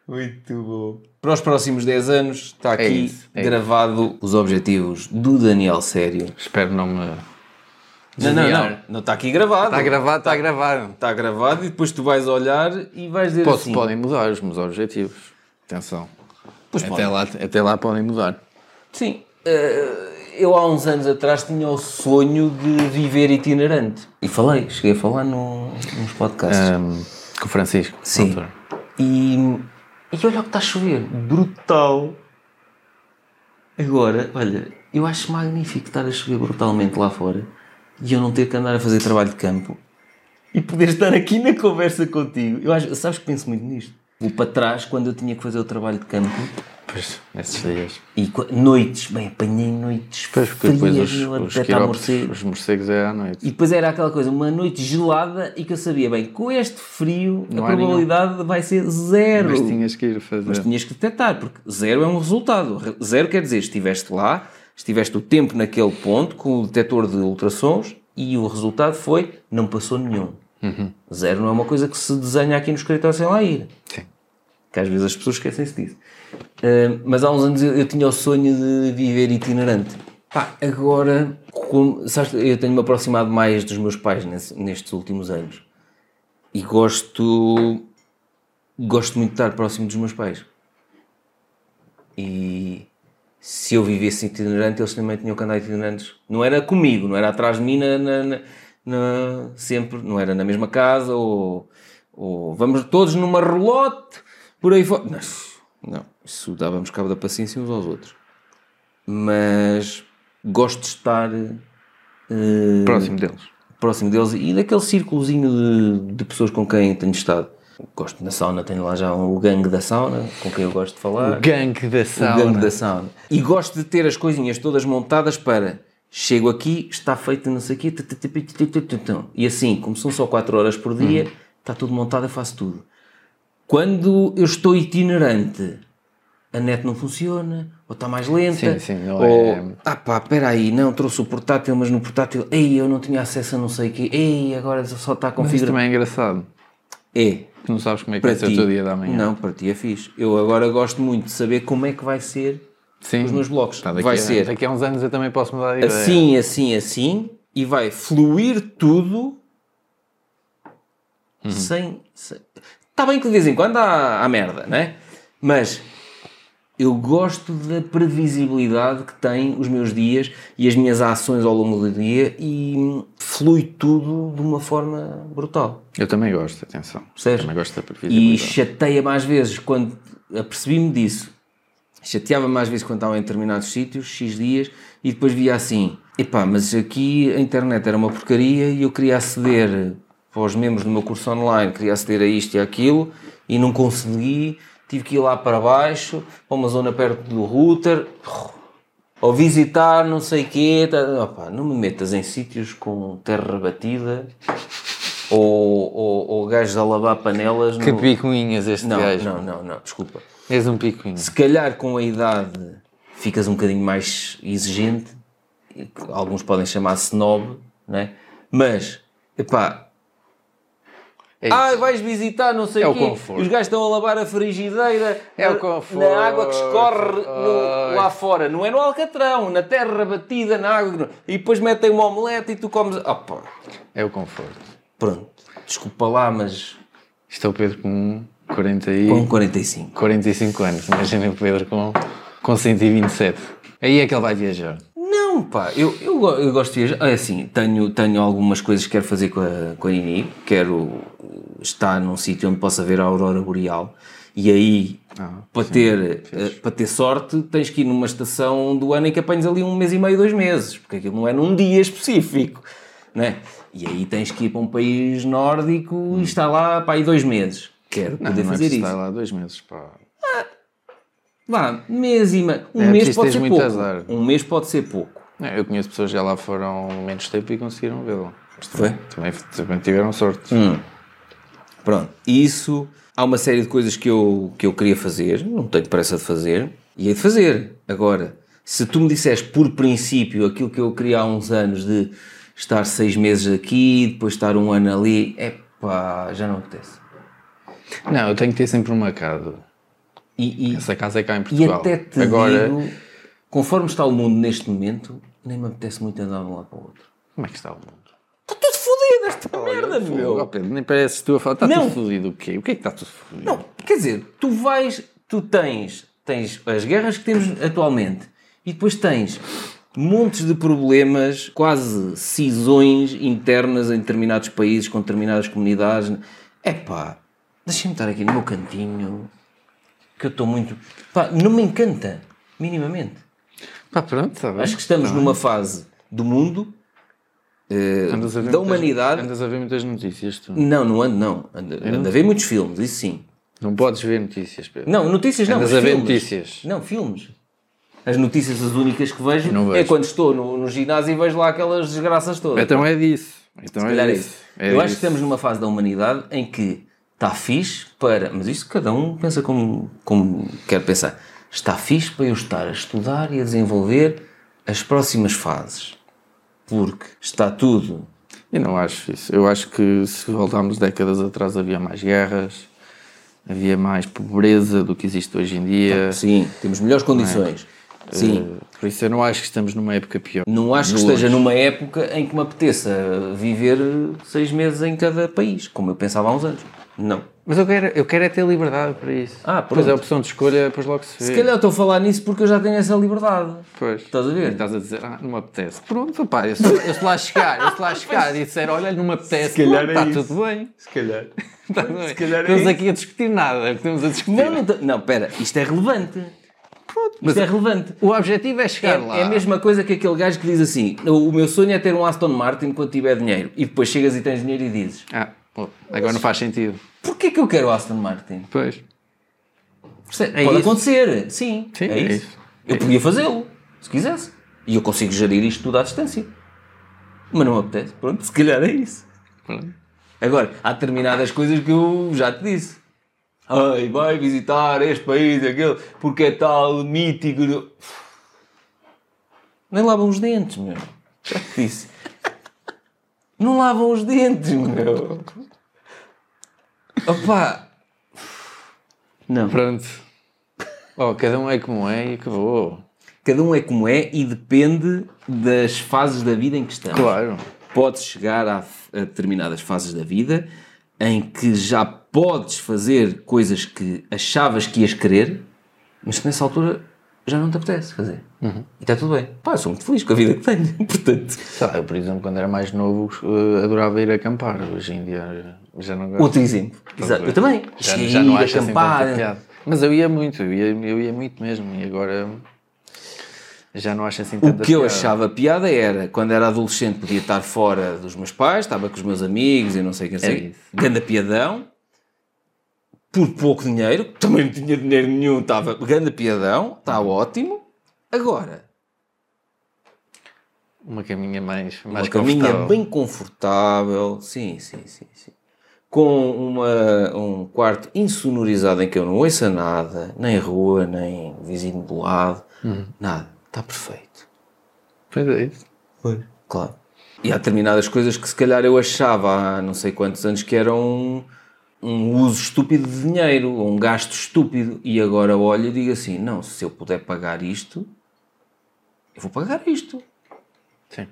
Muito bom. Para os próximos 10 anos está aqui isso, é gravado os objetivos do Daniel Sério. Espero não me. Não, não, não. Não está aqui gravado. Está gravado, está gravado. Está gravado e depois tu vais olhar e vais dizer Posso, assim. Podem mudar os meus objetivos. Atenção. Pois até, podem. lá, até lá podem mudar. Sim. eh, eu há uns anos atrás tinha o sonho de viver itinerante. E falei, cheguei a falar no, nos podcasts. Ahm, Com o Francisco. Sim. altura. E, e olha o que está a chover. Brutal. Agora, olha, eu acho magnífico estar a chover brutalmente lá fora e eu não ter que andar a fazer trabalho de campo e poder estar aqui na conversa contigo. Eu acho, sabes que penso muito nisto? Vou para trás quando eu tinha que fazer o trabalho de campo Pois, nesses dias. e noites, bem, apanhei noites Pois, porque depois os, meu, os, morcego. os morcegos é à noite. E depois era aquela coisa, uma noite gelada e que eu sabia, bem, com este frio Não a há nenhum. probabilidade vai ser zero. Mas tinhas que ir fazer. Mas tinhas que detectar, porque zero é um resultado. Re- Zero quer dizer, estiveste lá, estiveste o tempo naquele ponto com o detector de ultrassons e o resultado foi, não passou nenhum. Zero não é uma coisa que se desenha aqui no escritório sem lá ir. Sim. Que às vezes as pessoas esquecem-se disso. Uh, mas há uns anos eu, eu tinha o sonho de viver itinerante. Pá, agora, como, sabes, eu tenho-me aproximado mais dos meus pais nesse- nestes últimos anos. E gosto, gosto muito de estar próximo dos meus pais. E se eu vivesse itinerante, eles também tinham que andar itinerantes. Não era comigo, não era atrás de mim na, na- na- sempre, não era na mesma casa ou, ou vamos todos numa relote por aí fora. Não, não, isso dávamos cabo da paciência uns aos outros. Mas gosto de estar uh, próximo deles. Próximo deles e daquele círculozinho de, de pessoas com quem tenho estado gosto na sauna, tenho lá já um, o gangue da sauna, com quem eu gosto de falar. O gangue da sauna. O gangue da sauna. E gosto de ter as coisinhas todas montadas para chego aqui, está feito não sei o quê, e assim, como são só 4 horas por dia, uhum. está tudo montado, eu faço tudo. Quando eu estou itinerante, a net não funciona, ou está mais lenta, Sim, sim, não ou, é- ah pá, espera aí, não, trouxe o portátil, mas no portátil, ei, eu não tinha acesso a não sei o quê, ei, agora só está Mas isso configurado. também é engraçado. É, Que não sabes como é que para vai ser ti. o teu dia da manhã. Não, para ti é fixe. Eu agora gosto muito de saber como é que vai ser Sim. os meus blocos. Tá, daqui, vai a, ser daqui a uns anos eu também posso mudar de ideia. assim, assim, assim e vai fluir tudo Uhum. sem, Está bem que de vez em quando há, há merda, né? Mas eu gosto da previsibilidade que têm os meus dias e as minhas ações ao longo do dia e flui tudo de uma forma brutal. Eu também gosto, atenção. Percebes? Também gosto da E previsibilidade. chateia mais vezes quando apercebi-me disso. Chateava mais vezes quando estava em determinados sítios, X dias, e depois via assim: epá, mas aqui a internet era uma porcaria e eu queria aceder para os membros do meu curso online, queria aceder a isto e àquilo e não consegui. Tive que ir lá para baixo, para uma zona perto do router, ou visitar não sei quê. tá- Opá, não me metas em sítios com terra batida ou, ou, ou gajos a lavar panelas. Que no- picuinhas este não, gajo. não, não, não, desculpa. És um picuinho. Se calhar com a idade ficas um bocadinho mais exigente, alguns podem chamar snob, né? Mas, epá, É ah, vais visitar não sei É o o quê, conforto. os gajos estão a lavar a frigideira É o na- conforto. na água que escorre no- lá fora, não é no alcatrão, na terra batida, na água, e depois metem uma omelete e tu comes, opa, É o conforto. pronto, desculpa lá, mas Isto é o Pedro com 40 e... com 45. 45 anos. Imagina o Pedro com, com 127. Aí é que ele vai viajar. Não, pá, eu, eu, eu gosto de viajar. É assim, tenho, tenho algumas coisas que quero fazer com a, com a Nini. Quero estar num sítio onde possa ver a aurora boreal. E aí, Ah, para, ter, eh, para ter sorte, tens que ir numa estação do ano em que apanhas ali um mês e meio, dois meses. Porque aquilo não é num dia específico. Né? E aí tens que ir para um país nórdico e estar lá para aí dois meses. Quero Não, poder não é fazer preciso isso. estar lá dois meses. Pá. Vá, mês e meio. Um É, mês pode ser pouco. azar. Um mês pode ser pouco. Não, Eu conheço pessoas que já lá foram menos tempo e conseguiram vê-lo. Foi? Também, também tiveram sorte. Hum. Pronto, isso há uma série de coisas que eu, que eu queria fazer, não tenho pressa de fazer, e hei de fazer. Agora, se tu me disseres por princípio aquilo que eu queria há uns anos de estar seis meses aqui, depois estar um ano ali, é pá, já não apetece. Não, eu tenho que ter sempre uma casa. E, e, Essa casa é cá em e Portugal. até te Agora, digo, conforme está o mundo neste momento, nem me apetece muito andar de um lado para o outro. como é que está o mundo? Está tudo fodido esta merda, Fogo, meu! ó Pedro, nem parece tu a falar. Está Não. tudo fodido o quê? O que é que está tudo fodido? Não, quer dizer, tu vais, tu tens, tens as guerras que temos atualmente e depois tens montes de problemas, quase cisões internas em determinados países, com determinadas comunidades. É pá, Deixem-me estar aqui no meu cantinho, que eu estou muito. Pá, não me encanta, minimamente. Pá, pronto, está bem. Acho que estamos numa fase do mundo, eh, da muitas- humanidade. Andas a ver muitas notícias, tu. Não, não ando, não. Ando, ando a ver muitos filmes, isso sim. Não podes ver notícias, Pedro. Não, notícias não. Andas a ver filmes. notícias. Não, filmes. As notícias, as únicas que vejo, é vejo. quando estou no, no ginásio e vejo lá aquelas desgraças todas. Então é disso. Então Se calhar é é isso. É Eu acho que estamos numa fase da humanidade em que está fixe para. Mas isso cada um pensa como, como quer pensar. Está fixe para eu estar a estudar e a desenvolver as próximas fases. Porque está tudo. Eu não acho isso. Eu acho que se voltarmos décadas atrás havia mais guerras, havia mais pobreza do que existe hoje em dia. Sim, temos melhores condições. Sim. Eh, Por isso eu não acho que estamos numa época pior. Não acho que esteja longe. numa época em que me apeteça viver seis meses em cada país, como eu pensava há uns anos. Não. Mas eu quero, eu quero é ter liberdade para isso. Ah, Depois pronto. a opção de escolha, depois logo se vê. Se calhar estou a falar nisso porque eu já tenho essa liberdade. Pois. Estás a ver? E estás a dizer, ah, não me apetece. Pronto, rapaz, eu se, eu se lá chegar, eu se lá chegar e disser, olha, não me apetece, calhar pronto, é está isso. tudo bem. Se calhar. Está tudo bem. calhar é Estamos isso. aqui a discutir nada, é estamos a discutir. Não, não, não, espera, isto é relevante. isto é relevante. O objetivo é chegar lá. É, é a mesma coisa que aquele gajo que diz assim: o o meu sonho é ter um Aston Martin quando tiver dinheiro. E depois chegas e tens dinheiro e dizes: Ah, pô, agora não faz sentido. Porquê que eu quero o Aston Martin? Pois. É Pode isso. acontecer, sim. Sim, é, é isso. isso. Eu podia fazê-lo, se quisesse. E eu consigo gerir isto tudo à distância. Mas não me apetece. Pronto, se calhar é isso. Pronto. Agora, há determinadas coisas que eu já te disse. Ai, vai visitar este país, aquele, porque é tal, mítico. Nem lavam os dentes, meu. Já te disse. Não lavam os dentes, meu. Opa! Não. Pronto. Oh, cada um é como é e acabou. Cada um é como é e depende das fases da vida em que estamos. Claro. Podes chegar a, a determinadas fases da vida em que já podes fazer coisas que achavas que ias querer, mas que nessa altura já não te apetece fazer. Uhum. E está tudo bem. Pá, sou muito feliz com a vida que tenho, portanto. Sei lá, eu, por exemplo, quando era mais novo, eh, adorava ir acampar. Hoje em dia já não gosto. Outro exemplo. Exato. Eu também. Já, Cheguei já não acho assim acampar. piada. Mas eu ia muito, eu ia, eu ia muito mesmo. E agora já não acho assim O tanta que eu piada. achava piada era, quando era adolescente, podia estar fora dos meus pais, estava com os meus amigos e não sei o que, não sei. É. Ganda piadão, por pouco dinheiro, também não tinha dinheiro nenhum, estava ganda piadão, está ótimo. Agora, Uma caminha mais, uma mais caminha confortável. bem confortável, sim, sim, sim, sim. Com uma, um quarto insonorizado em que eu não ouça nada, nem rua, nem vizinho do lado, Uhum. nada. Está perfeito. Pois é isso. Claro. E há determinadas coisas que se calhar eu achava há não sei quantos anos que eram um, uso estúpido de dinheiro, ou um gasto estúpido. E agora olho e digo assim: não, se eu puder pagar isto, eu vou pagar isto. Sim.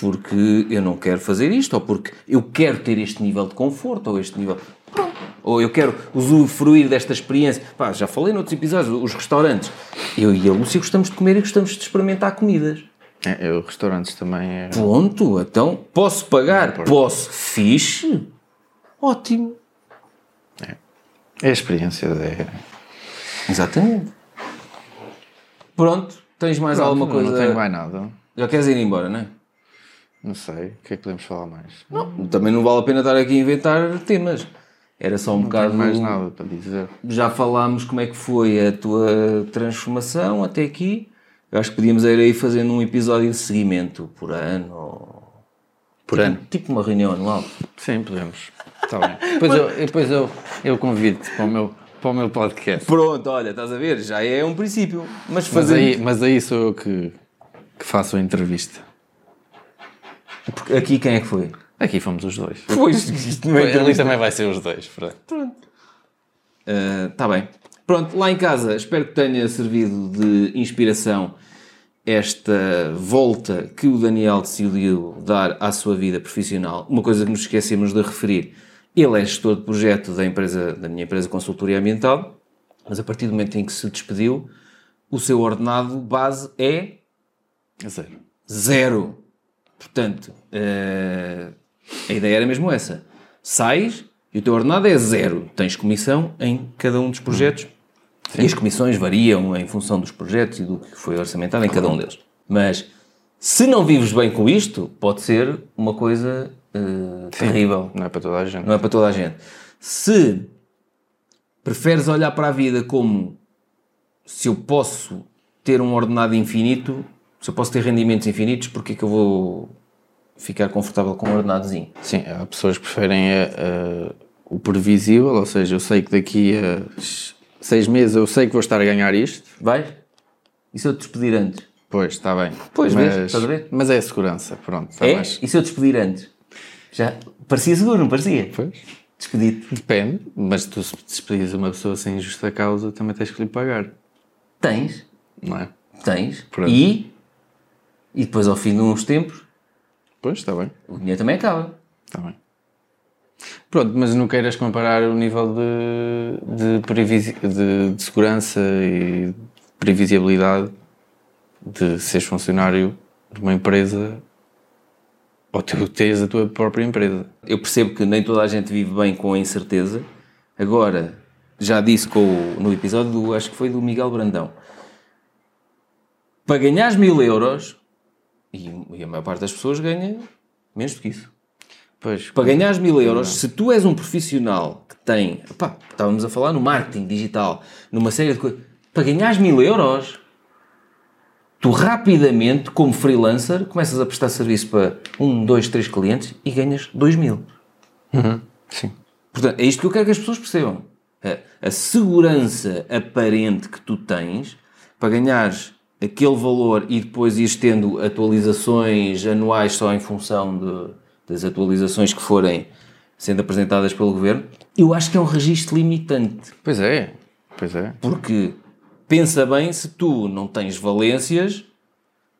Porque eu não quero fazer isto, ou porque eu quero ter este nível de conforto, ou este nível. Pronto. Ou eu quero usufruir desta experiência. Pá, já falei noutros episódios, os restaurantes. Eu e a Lúcia gostamos de comer e gostamos de experimentar comidas. É, eu, restaurantes também é... Pronto, então posso pagar? Posso. Fixe? Ótimo. É a experiência. É... Exatamente. Pronto, tens mais alguma Não, coisa? Não tenho mais nada. Já queres ir embora, não é? Não sei. O que é que podemos falar mais? Não. Também não vale a pena estar aqui a inventar temas. Era só um Não tenho bocado. mais nada para dizer. Já falámos como é que foi a tua transformação até aqui. Eu acho que podíamos ir aí fazendo um episódio de seguimento por ano. ou- Por tipo, ano? Tipo uma reunião anual. Sim, podemos. Está bem. Depois, eu, depois eu, eu convido-te para o, meu, para o meu podcast. Pronto, olha, estás a ver? Já é um princípio. Mas Mas fazer. aí, mas aí sou eu que, que faço a entrevista. Aqui quem é que foi? Aqui fomos os dois. Pois, isto não é Ali também vai ser os dois. Fred. Está bem. Pronto, lá em casa, espero que tenha servido de inspiração esta volta que o Daniel decidiu dar à sua vida profissional. Uma coisa que nos esquecemos de referir. Ele é gestor de projeto da, empresa, da minha empresa Consultoria Ambiental, mas a partir do momento em que se despediu, o seu ordenado base é Zero. Zero. Portanto, eh, a ideia era mesmo essa. Sais, e o teu ordenado é zero. Tens comissão em cada um dos projetos e as comissões variam em função dos projetos e do que foi orçamentado em cada um deles. Mas se não vives bem com isto, pode ser uma coisa eh, terrível. Não é para toda a gente. Não é para toda a gente. Se preferes olhar para a vida como se eu posso ter um ordenado infinito, se eu posso ter rendimentos infinitos, porque é que eu vou ficar confortável com um ordenadozinho? Sim, há pessoas que preferem eh, eh, o previsível, ou seja, eu sei que daqui a seis meses eu sei que vou estar a ganhar isto. Vais? E se eu te despedir antes? Pois, está bem. Pois, mas, vês, estás a ver? Mas é a segurança, pronto. está É? mais- E se eu despedir antes? Já parecia seguro, não parecia? Pois. Despedir-te. Depende, mas tu se despedires uma pessoa sem justa causa também tens que lhe pagar, Tens, não é? tens. Pronto. E, e depois ao fim de uns tempos, Pois, está bem. o dinheiro também acaba. Está bem. Pronto, mas não queiras comparar o nível de, de, previsi- de, de segurança e previsibilidade de seres funcionário de uma empresa ou tu tens a tua própria empresa. Eu percebo que nem toda a gente vive bem com a incerteza. Agora, já disse com no episódio, do, acho que foi do Miguel Brandão, para ganhares mil euros, e, e a maior parte das pessoas ganha menos do que isso. Pois, Para ganhares mil euros, se tu és um profissional que tem, pá, estávamos a falar no marketing digital, numa série de coisas, para ganhares mil euros, tu rapidamente, como freelancer, começas a prestar serviço para um, dois, três clientes e ganhas dois mil. sim. Portanto, é isto que eu quero que as pessoas percebam. A, a segurança aparente que tu tens para ganhares aquele valor e depois ires tendo atualizações anuais só em função de- das atualizações que forem sendo apresentadas pelo governo, eu acho que é um registro limitante. Pois é, pois é. Porque pensa bem se tu não tens valências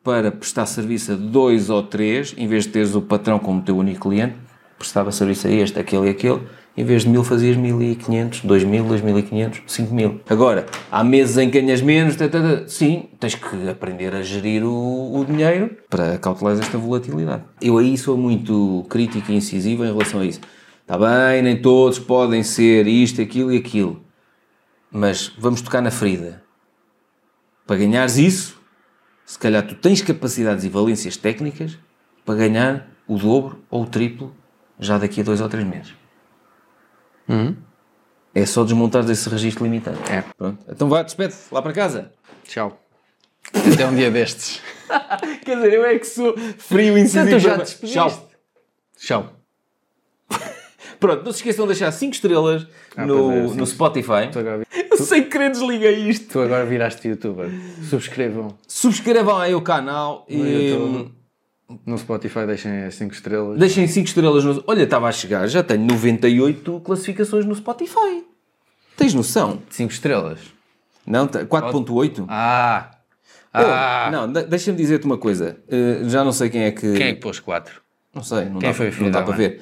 para prestar serviço a dois ou três, em vez de teres o patrão como teu único cliente, prestava serviço a este, aquele e aquele, em vez de mil fazias mil e quinhentos, dois mil, dois mil e quinhentos, cinco mil. Agora, há meses em que ganhas menos, tá, tá, tá. sim, tens que aprender a gerir o, o dinheiro para cautelar esta volatilidade. Eu aí sou muito crítico e incisivo em relação a isso. Está bem, nem todos podem ser isto, aquilo e aquilo. Mas vamos tocar na ferida. Para ganhares isso, se calhar tu tens capacidades e valências técnicas para ganhar o dobro ou o triplo já daqui a dois ou três meses. É só desmontar desse registro limitante. É. Pronto. Então vá, despede lá para casa. Tchau. Até um dia destes. Quer dizer, eu é que sou frio e incisivo. tu já te despediste. Tchau. Tchau. Pronto, não se esqueçam de deixar 5 estrelas Ah, no, é, no Spotify. Sem querer desliguei isto. tu agora viraste youtuber. Subscrevam Subscrevam aí o canal e YouTube. no Spotify, deixem as 5 estrelas. deixem 5 estrelas. No... Olha, estava a chegar, já tenho 98 classificações no Spotify. Tens noção? 5 estrelas. Não, tá- 4.8? Ah! Oh, Ah! Não, de- deixa-me dizer-te uma coisa. Uh, já não sei quem é que. Quem é que pôs 4? Não sei, não Quem dá, foi não dá para ver.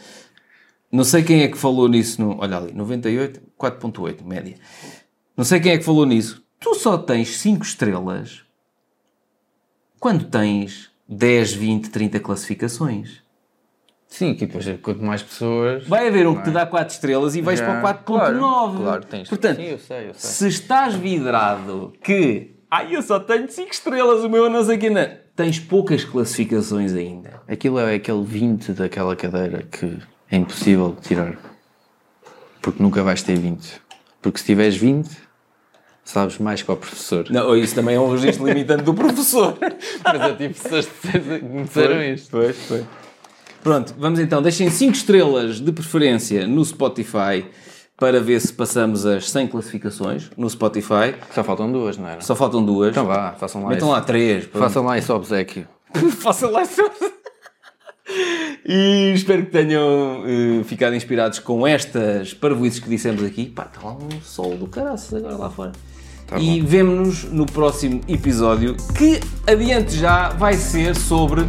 Não sei quem é que falou nisso no. Olha ali, 98, 4.8, média. Não sei quem é que falou nisso. Tu só tens 5 estrelas quando tens 10, 20, 30 classificações. Sim, que depois quanto mais pessoas. Vai haver um que te dá 4 estrelas e vais Já. para o 4.9. Claro, claro, tens. Portanto, Sim, eu sei, eu sei. se estás vidrado que. Ai, eu só tenho 5 estrelas, o meu não sei quem não. Tens poucas classificações ainda. Aquilo é aquele 20 daquela cadeira que é impossível de tirar. Porque nunca vais ter 20. Porque se tiveres 20, sabes mais que o professor. Não, isso também é um registro limitante do professor. Mas eu tive pessoas que me disseram isto. Pois, foi. Pronto, vamos então. Deixem 5 estrelas de preferência no Spotify para ver se passamos as 100 classificações no Spotify. Só faltam duas, não era? Só faltam duas. Então vá, façam lá Metam isso. lá três. Façam lá esse obsequio. Façam lá isso. E espero que tenham eh, ficado inspirados com estas parvoices que dissemos aqui. Pá, está lá um sol do caraças agora lá fora. Tá e vemo-nos no próximo episódio, que adiante já vai ser sobre